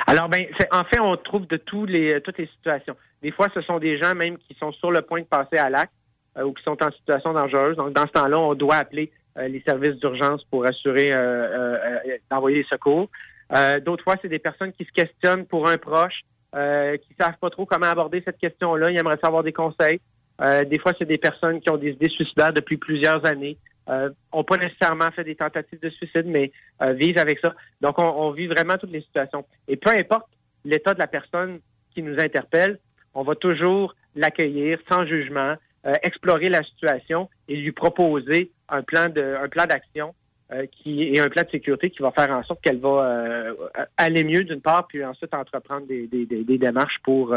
Alors, ben, en fait, on trouve de tous les, toutes les situations. Des fois, ce sont des gens même qui sont sur le point de passer à l'acte euh, ou qui sont en situation dangereuse. Donc, dans ce temps-là, on doit appeler euh, les services d'urgence pour assurer euh, euh, euh, d'envoyer les secours. Euh, D'autres fois, c'est des personnes qui se questionnent pour un proche, euh, qui savent pas trop comment aborder cette question-là. Ils aimeraient savoir des conseils. Euh, des fois, c'est des personnes qui ont des idées suicidaires depuis plusieurs années, euh, ont pas nécessairement fait des tentatives de suicide, mais euh, vivent avec ça. Donc, on, on vit vraiment toutes les situations. Et peu importe l'état de la personne qui nous interpelle, on va toujours l'accueillir sans jugement, euh, explorer la situation et lui proposer un plan de plan d'action euh, qui et un plan de sécurité qui va faire en sorte qu'elle va euh, aller mieux d'une part, puis ensuite entreprendre des, des- démarches pour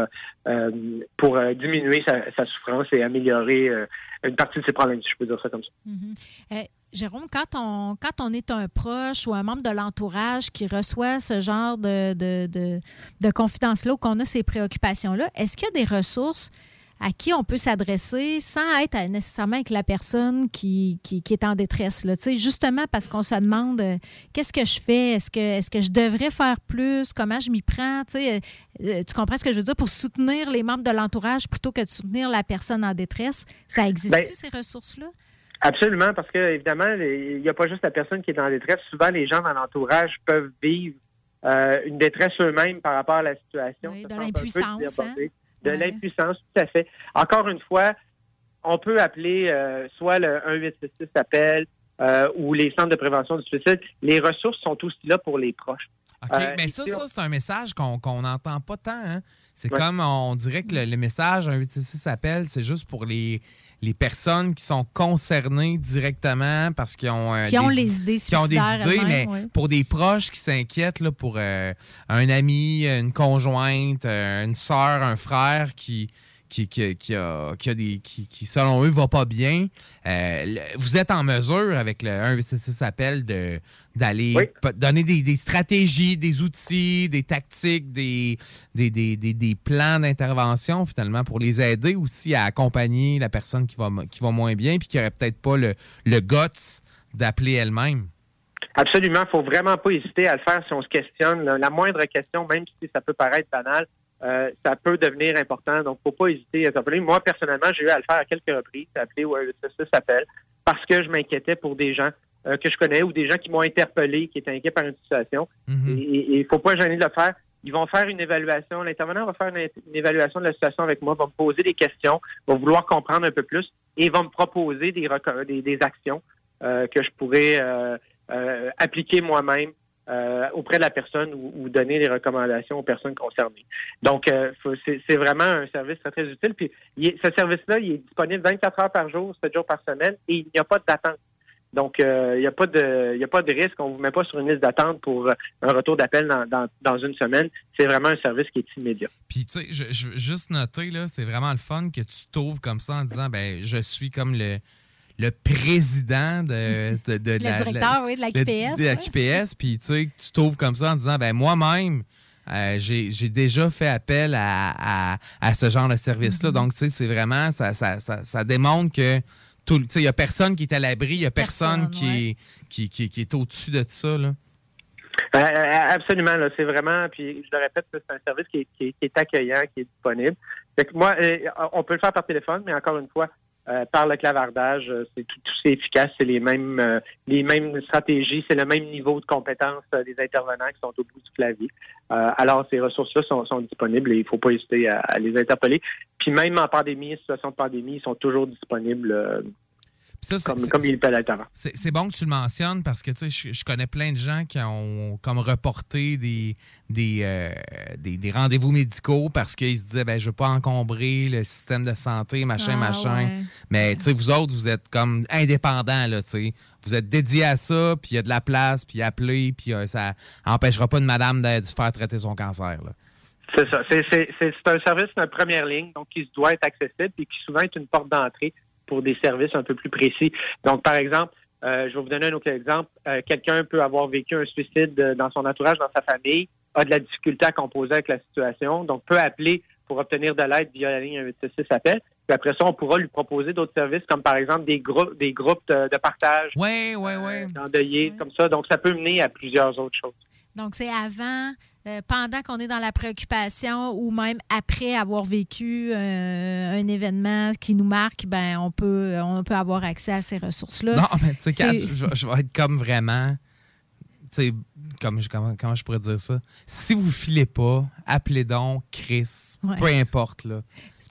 pour diminuer sa, souffrance et améliorer une partie de ses problèmes, si je peux dire ça comme ça. Mhm. Euh, Jérôme, quand on, quand on est un proche ou un membre de l'entourage qui reçoit ce genre de, de, de, de confidence-là ou qu'on a ces préoccupations-là, est-ce qu'il y a des ressources à qui on peut s'adresser sans être nécessairement avec la personne qui, qui, qui est en détresse? Là? Justement parce qu'on se demande euh, qu'est-ce que je fais? Est-ce que, est que je devrais faire plus? Comment je m'y prends? Euh, euh, tu comprends ce que je veux dire? Pour soutenir les membres de l'entourage plutôt que de soutenir la personne en détresse, ça existe-tu, Ben, ces ressources-là? Absolument, parce que évidemment, il n'y a pas juste la personne qui est en détresse. Souvent, les gens dans l'entourage peuvent vivre euh, une détresse eux-mêmes par rapport à la situation. Oui, de l'impuissance, hein? De Ouais. l'impuissance, tout à fait. Encore une fois, on peut appeler euh, soit le 1866 appel euh, ou les centres de prévention du suicide. Les ressources sont aussi là pour les proches. OK, Euh, mais ça, si on- ça c'est un message qu'on n'entend pas tant. hein. C'est Ouais. comme on dirait que le, le message 186 s'appelle, c'est juste pour les, les personnes qui sont concernées directement parce qu'ils ont, euh, Qui ont des- les idées qui ont des idées, mais ouais. pour des proches qui s'inquiètent là, pour euh, un ami, une conjointe, euh, une sœur, un frère qui qui, qui, qui a, qui, a des, qui, qui, selon eux, va pas bien, euh, vous êtes en mesure, avec le 186 appel, de, d'aller donner des, des stratégies, des outils, des tactiques, des, des, des, des, des plans d'intervention, finalement, pour les aider aussi à accompagner la personne qui va, qui va moins bien puis qui aurait peut-être pas le, le guts d'appeler elle-même? Absolument, il faut vraiment pas hésiter à le faire si on se questionne. La moindre question, même si ça peut paraître banal, euh, ça peut devenir important. Donc, faut pas hésiter à s'appeler. Moi, personnellement, j'ai eu à le faire à quelques reprises, appeler ou ça s'appelle, parce que je m'inquiétais pour des gens euh, que je connais ou des gens qui m'ont interpellé, qui étaient inquiets par une situation. Mhm. Et il faut pas gêner de le faire. Ils vont faire une évaluation. L'intervenant va faire une, une évaluation de la situation avec moi, va me poser des questions, va vouloir comprendre un peu plus et va me proposer des, des, des actions euh, que je pourrais euh, appliquer moi-même euh, auprès de la personne ou, donner des recommandations aux personnes concernées. Donc, euh, c'est vraiment un service très, très utile. Puis, ce service-là, il est disponible 24 heures par jour, 7 jours par semaine, et il n'y a pas d'attente. Donc, euh, il n'y a pas de, a pas de risque. On vous met pas sur une liste d'attente pour un retour d'appel dans, une semaine. C'est vraiment un service qui est immédiat. Puis, tu sais, je, juste noter, là, c'est vraiment le fun que tu t'ouvres comme ça en disant, ben, je suis comme le, le président de, de, de Le la, directeur, oui, de la QPS, De la ouais. QPS, puis, tu sais, tu t'ouvres comme ça en disant, ben, moi-même, euh, j'ai j'ai déjà fait appel à, à, à ce genre de Mm-hmm. service-là. Donc, tu sais, c'est vraiment, ça, ça, ça, ça démontre que tout, le- tu sais, il n'y a personne qui est à l'abri, il n'y a personne, Personne, qui, ouais. est, qui, qui, qui est au-dessus de ça, là. Euh, euh, absolument, là, c'est vraiment, puis je le répète, c'est un service qui est, qui est- accueillant, qui est disponible. Fait que moi, on peut le faire par téléphone, mais encore une fois, euh, par le clavardage, euh, c'est tout, tout efficace, c'est les mêmes euh, les mêmes stratégies, c'est le même niveau de compétence euh, des intervenants qui sont au bout du clavier. Euh, alors, ces ressources-là sont, sont disponibles et il ne faut pas hésiter à, à les interpeller. Puis même en pandémie, situation de pandémie, ils sont toujours disponibles ça, comme, comme le peuvent avant. C'est bon que tu le mentionnes parce que tu sais, je, je connais plein de gens qui ont comme reporté des, des, euh, des, des rendez-vous médicaux parce qu'ils se disaient ben, je veux pas encombrer le système de santé, machin, Ah, machin. ouais. Mais tu sais, vous autres, vous êtes comme indépendants, là, tu sais. Vous êtes dédiés à ça, puis il y a de la place, puis appelez, puis euh, ça empêchera pas une madame de, faire traiter son cancer. Là. C'est ça. C'est, c'est, c'est, c'est un service de première ligne, donc qui doit être accessible et qui souvent est une porte d'entrée pour des services un peu plus précis. Donc, par exemple, euh, je vais vous donner un autre exemple. Euh, quelqu'un peut avoir vécu un suicide euh, dans son entourage, dans sa famille, a de la difficulté à composer avec la situation, donc peut appeler pour obtenir de l'aide via la ligne 186 appel. Puis après ça, on pourra lui proposer d'autres services, comme par exemple des groupes, des groupes de, de partage, ouais, ouais, ouais. d'endeuillés, comme ça. Donc, ça peut mener à plusieurs autres choses. Donc, c'est avant, euh, pendant qu'on est dans la préoccupation ou même après avoir vécu euh, un événement qui nous marque, ben on peut, on peut avoir accès à ces ressources-là. Non, mais tu sais, je, je vais être comme vraiment. Comme, comment, comment je pourrais dire ça? Si vous filez pas, appelez donc Chris. Ouais. Peu importe, là.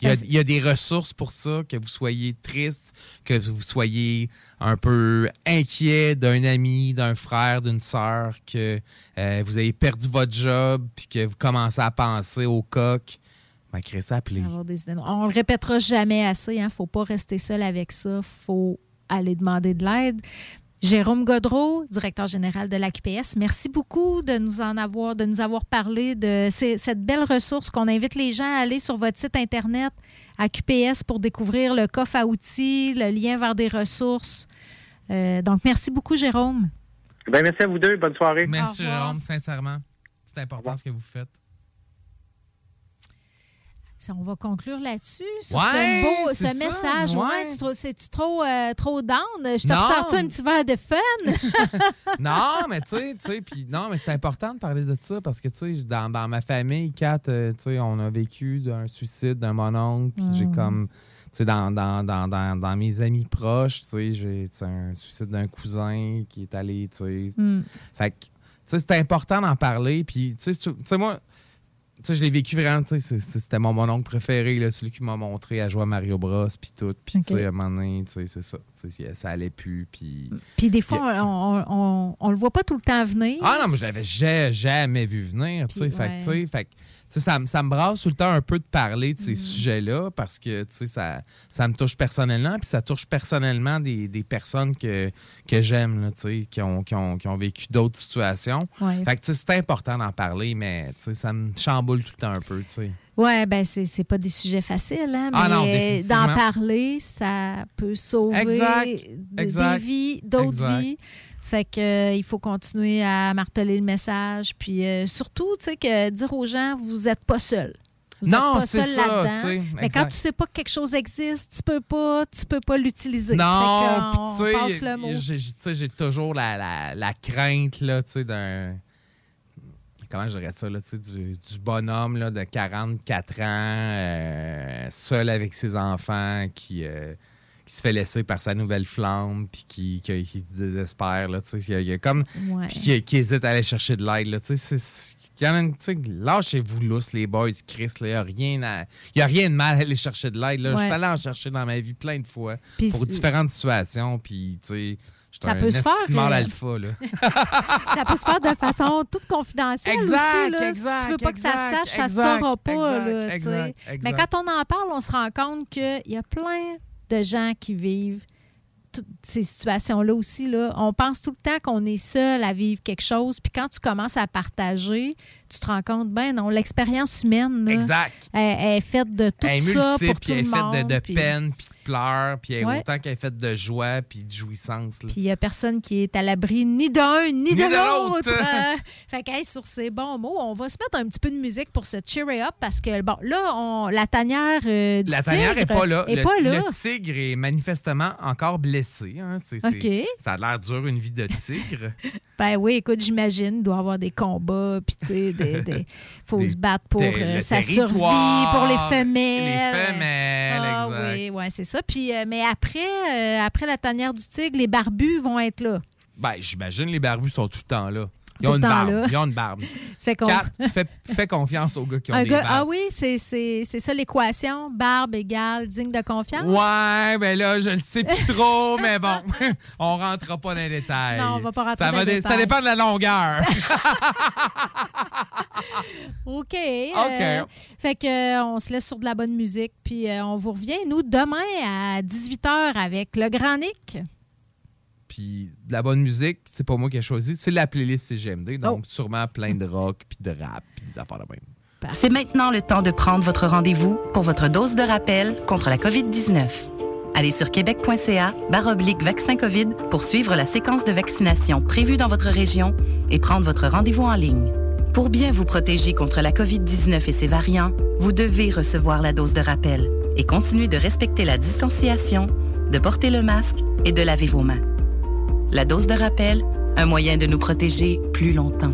Il y, a, parce- il y a des ressources pour ça, que vous soyez triste, que vous soyez un peu inquiet d'un ami, d'un frère, d'une sœur, que euh, vous avez perdu votre job, puis que vous commencez à penser au coq. Ben, Chris, appelez. Des. On le répétera jamais assez. Il ne faut pas rester seul avec ça. faut aller demander de l'aide. Jérôme Godreau, directeur général de l'AQPS, merci beaucoup de nous en avoir, de nous avoir parlé de ces- cette belle ressource qu'on invite les gens à aller sur votre site Internet AQPS pour découvrir le coffre à outils, le lien vers des ressources. Euh, donc, merci beaucoup, Jérôme. Ben, merci à vous deux. Bonne soirée. Merci. Jérôme, sincèrement. C'est important ce que vous faites. Ça, on va conclure là-dessus, sur Ouais, ce beau ce ça, message. ouais. Ouais, C'est-tu trop, euh, trop down? Je te ressors un petit verre de fun? non, mais tu sais, tu sais, puis non, mais c'est important de parler de ça parce que tu sais, dans, dans ma famille, Kat, euh, tu sais, on a vécu d'un suicide d'un mononcle, puis j'ai Mm. comme, tu sais, dans, dans, dans, dans, dans mes amis proches, tu sais, j'ai tu sais, un suicide d'un cousin qui est allé, tu sais. Mm. Fait que, tu sais, c'est important d'en parler, puis tu sais, tu sais, moi, je l'ai vécu vraiment, c'était mon mononcle préféré, là, celui qui m'a montré à jouer à Mario Bros, puis tout, puis tu sais, à un moment donné, tu sais, c'est ça, ça allait plus, puis... Puis des fois, on, on, on, on le voit pas tout le temps venir. Ah non, mais je l'avais ja- jamais vu venir, tu sais. Fait ouais. tu sais, fait sais, ça, me- ça me brasse tout le temps un peu de parler de ces Mm. sujets-là parce que, ça, ça me touche personnellement, puis ça touche personnellement des, des personnes que, que j'aime, qui ont, qui, ont, qui ont vécu d'autres situations. Ouais. Fait que, c'est important d'en parler, mais, ça me chamboule tout le temps un peu, sais. Oui, ben c'est pas des sujets faciles, hein, Ah mais d'en parler, ça peut sauver Exact, d- exact, des vies, d'autres vies. Ça fait que euh, il faut continuer à marteler le message, puis euh, surtout, tu sais, que dire aux gens, vous n'êtes pas seul. Vous Non, c'est ça, Mais quand tu sais pas que quelque chose existe, tu peux pas, tu peux pas l'utiliser. Non, puis tu sais, le mot. j'ai- j'ai- tu sais, j'ai toujours la, la, la crainte, là, tu sais, d'un... Comment je dirais ça, là, tu sais, du, du bonhomme, là, de 44 ans, euh, seul avec ses enfants, qui... euh, qui se fait laisser par sa nouvelle flamme, puis qui, qui, qui se désespère. Là, tu sais. il, y a, il y a comme. Ouais. Puis qui, qui hésite à aller chercher de l'aide. là, tu sais, y en a tu sais, Lâchez-vous lousse, les boys, Chris. là, Il n'y a, rien à- il y a rien de mal à aller chercher de l'aide. là. Je suis allé en chercher dans ma vie plein de fois pour différentes situations. Puis, tu sais, Ça un peut se faire, alpha. Là. [laughs] ça peut se faire de façon toute confidentielle Exact, aussi. Là. exact, si tu veux pas que ça sache, ça ne saura pas. là, Mais quand on en parle, on se rend compte qu'il y a plein de gens qui vivent toutes ces situations-là aussi. Là. On pense tout le temps qu'on est seul à vivre quelque chose. Puis quand tu commences à partager, tu te rends compte, ben non, l'expérience humaine, là, Exact. Elle, elle est faite de tout Elle est ça multiple, pour puis tout elle est faite de, de puis- peine, puis de pleurs, puis elle Ouais. autant qu'elle est faite de joie, puis de jouissance. là. Puis il n'y a personne qui est à l'abri ni d'un ni, Ni de l'autre. Euh, [laughs] fait que, hey, sur ces bons mots, on va se mettre un petit peu de musique pour se cheerer up parce que, bon, là, on, la tanière euh, du La tanière n'est pas là. est le, pas là. le tigre est manifestement encore blessé. hein. C'est- c'est- OK. Ça a l'air dur, une vie de tigre. [laughs] Ben oui, écoute, j'imagine, il doit y avoir des combats, puis tu sais, des, des- [laughs] faut Des- se battre pour euh, sa survie, pour les femelles. les femelles, Ah exact. oui, ouais, c'est ça. Puis, euh, mais après, euh, après la tanière du tigre, les barbus vont être là. Ben, j'imagine les barbus sont tout le temps là. Ils ont une barbe. là. Ils ont une barbe. [laughs] Fais, fais confiance aux gars qui ont Un des gars- barbes. ah oui, c'est ça l'équation. Barbe égale digne de confiance? Ouais, ben là, je le sais plus trop, [laughs] mais bon, [laughs] on rentrera pas dans les détails. Non, on va pas rentrer ça dans les dé- Ça détails. dépend de la longueur. OK. euh, fait que euh, on se laisse sur de la bonne musique, puis euh, on vous revient, nous, demain à 18h avec le Grand Nick. Puis de la bonne musique, c'est pas moi qui ai choisi, c'est la playlist CGMD, donc Oh. sûrement plein de rock, puis de rap, puis des affaires de même. C'est maintenant le temps de prendre votre rendez-vous pour votre dose de rappel contre la COVID-19. Allez sur québec.ca baroblique vaccin COVID pour suivre la séquence de vaccination prévue dans votre région et prendre votre rendez-vous en ligne. Pour bien vous protéger contre la COVID-19 et ses variants, vous devez recevoir la dose de rappel et continuer de respecter la distanciation, de porter le masque et de laver vos mains. La dose de rappel, un moyen de nous protéger plus longtemps.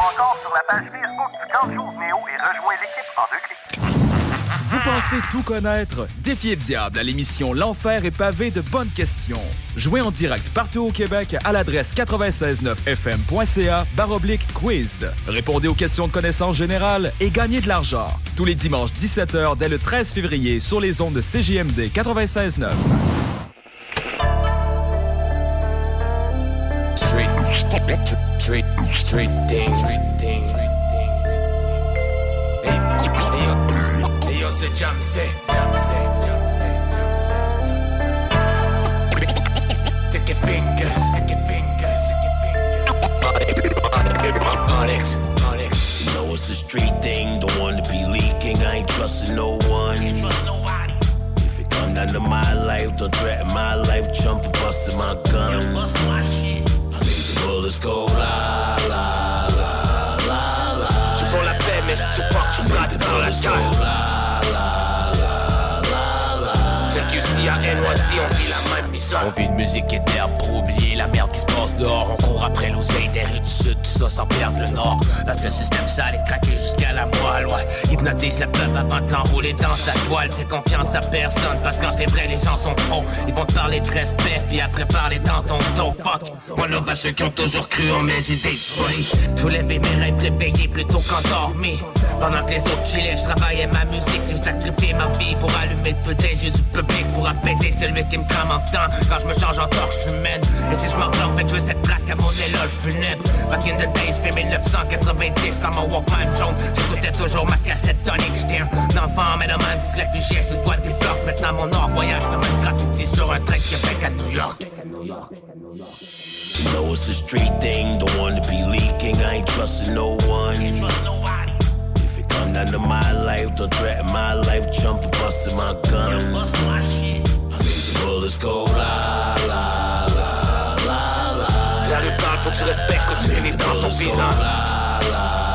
ou encore sur la page Facebook du Camp Jour Néo et rejoins l'équipe en deux clics. Vous pensez tout connaître? Défiez le diable à l'émission L'Enfer est pavé de bonnes questions. Jouez en direct partout au Québec à l'adresse 969fm.ca baroblique quiz. Répondez aux questions de connaissances générales et gagnez de l'argent. Tous les dimanches 17h dès le 13 février sur les ondes de CJMD 96.9. Street, street, street things. Hey, hey, yo, hey, yo, c'est Jamsey, Jamsey, Jamsey, Jamsey. Take your fingers, take your fingers, take your fingers. Onyx, Onyx. You know it's a street thing, don't wanna be leaking, I ain't trusting no one. If it come down to my life, don't threaten my life, jump busting my gun. Go la la la la la. Je pour la paix, mais je pas que je dans la gueule. À NYC, on vit la même On vit une musique et d'herbe pour oublier la merde qui se passe dehors. On court après l'oseille des rues du sud, tout ça sans perdre le nord. Parce que le système sale est traqué jusqu'à la moelle, ouais. Hypnotise le peuple avant de l'enrouler dans sa toile. Fais confiance à personne, parce que quand t'es vrai, les gens sont faux. Ils vont te parler de respect, puis après parler dans ton dos. Fuck, moi love à ceux qui ont toujours cru en mes idées. Je voulais vivre mes rêves réveillés plutôt qu'endormis. Pendant que les autres chillaient, je travaillais ma musique. J'ai sacrifié ma vie pour allumer le feu des yeux du public pour apaiser celui qui me crame en temps. Quand je me change en torche humaine, et si je m'en rends, fait veux cette traque à mon éloge funèbre. Back in the days, fait 1990, dans mon Walkman jaune, j'écoutais toujours ma cassette tonic. J'étais un enfant, mais le se réfugié sous le toit des blocs. Maintenant mon or voyage comme un graffiti sur un train Québec à New York. You know it's a street thing, don't want to be leaking. I ain't trusting no one. If it come down to my life, don't threaten my life. Jump and busting my gun. I make the bullets go la la la la la. La rue parle, faut que tu respectes que tu finis dans son visant. C'est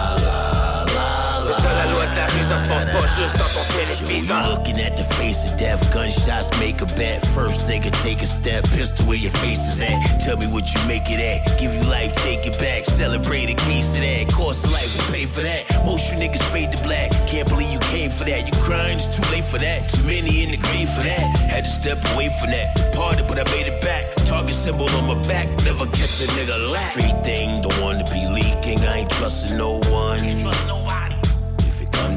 ça se passe pas juste dans ton téléviseur. You looking at the face of death, gunshots make a bet. First nigga take a step, pistol where your face is at. Tell me what you make it at. Give you life, take it back. Celebrate a case of that. Cost of life, we pay for that. Most you niggas fade to black. Can't believe you came for that. You crying, it's too late for that. Too many in the grave for that. Had to step away from that. Parted, but I made it back. Target symbol on my back. Never kept a nigga lack. Street thing, don't want to be leaking. I ain't trusting no one.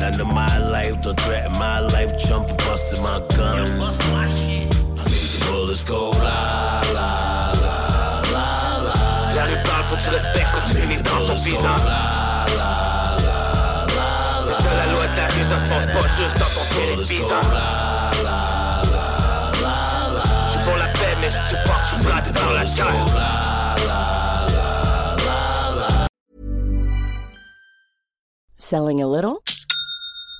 If it come my life, don't threaten my life. Jump and busting my gun. I make the bullets go la la la la la. La rue parle, faut que tu respectes que tu finis dans son visant. C'est ça la loi de la rue, ça se passe pas juste dans ton téléviseur. J'suis pour la paix, mais si tu pars, j'suis planté dans la guerre. Selling a little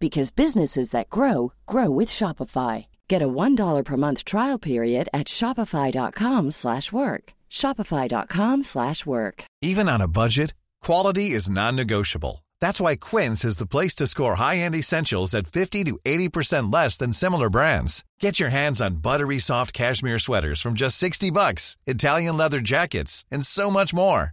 because businesses that grow grow with Shopify. Get a $1 per month trial period at shopify.com/work. slash work. shopify.com/work. slash work. Even on a budget, quality is non-negotiable. That's why Quince is the place to score high-end essentials at 50 to 80% less than similar brands. Get your hands on buttery soft cashmere sweaters from just 60 bucks, Italian leather jackets, and so much more.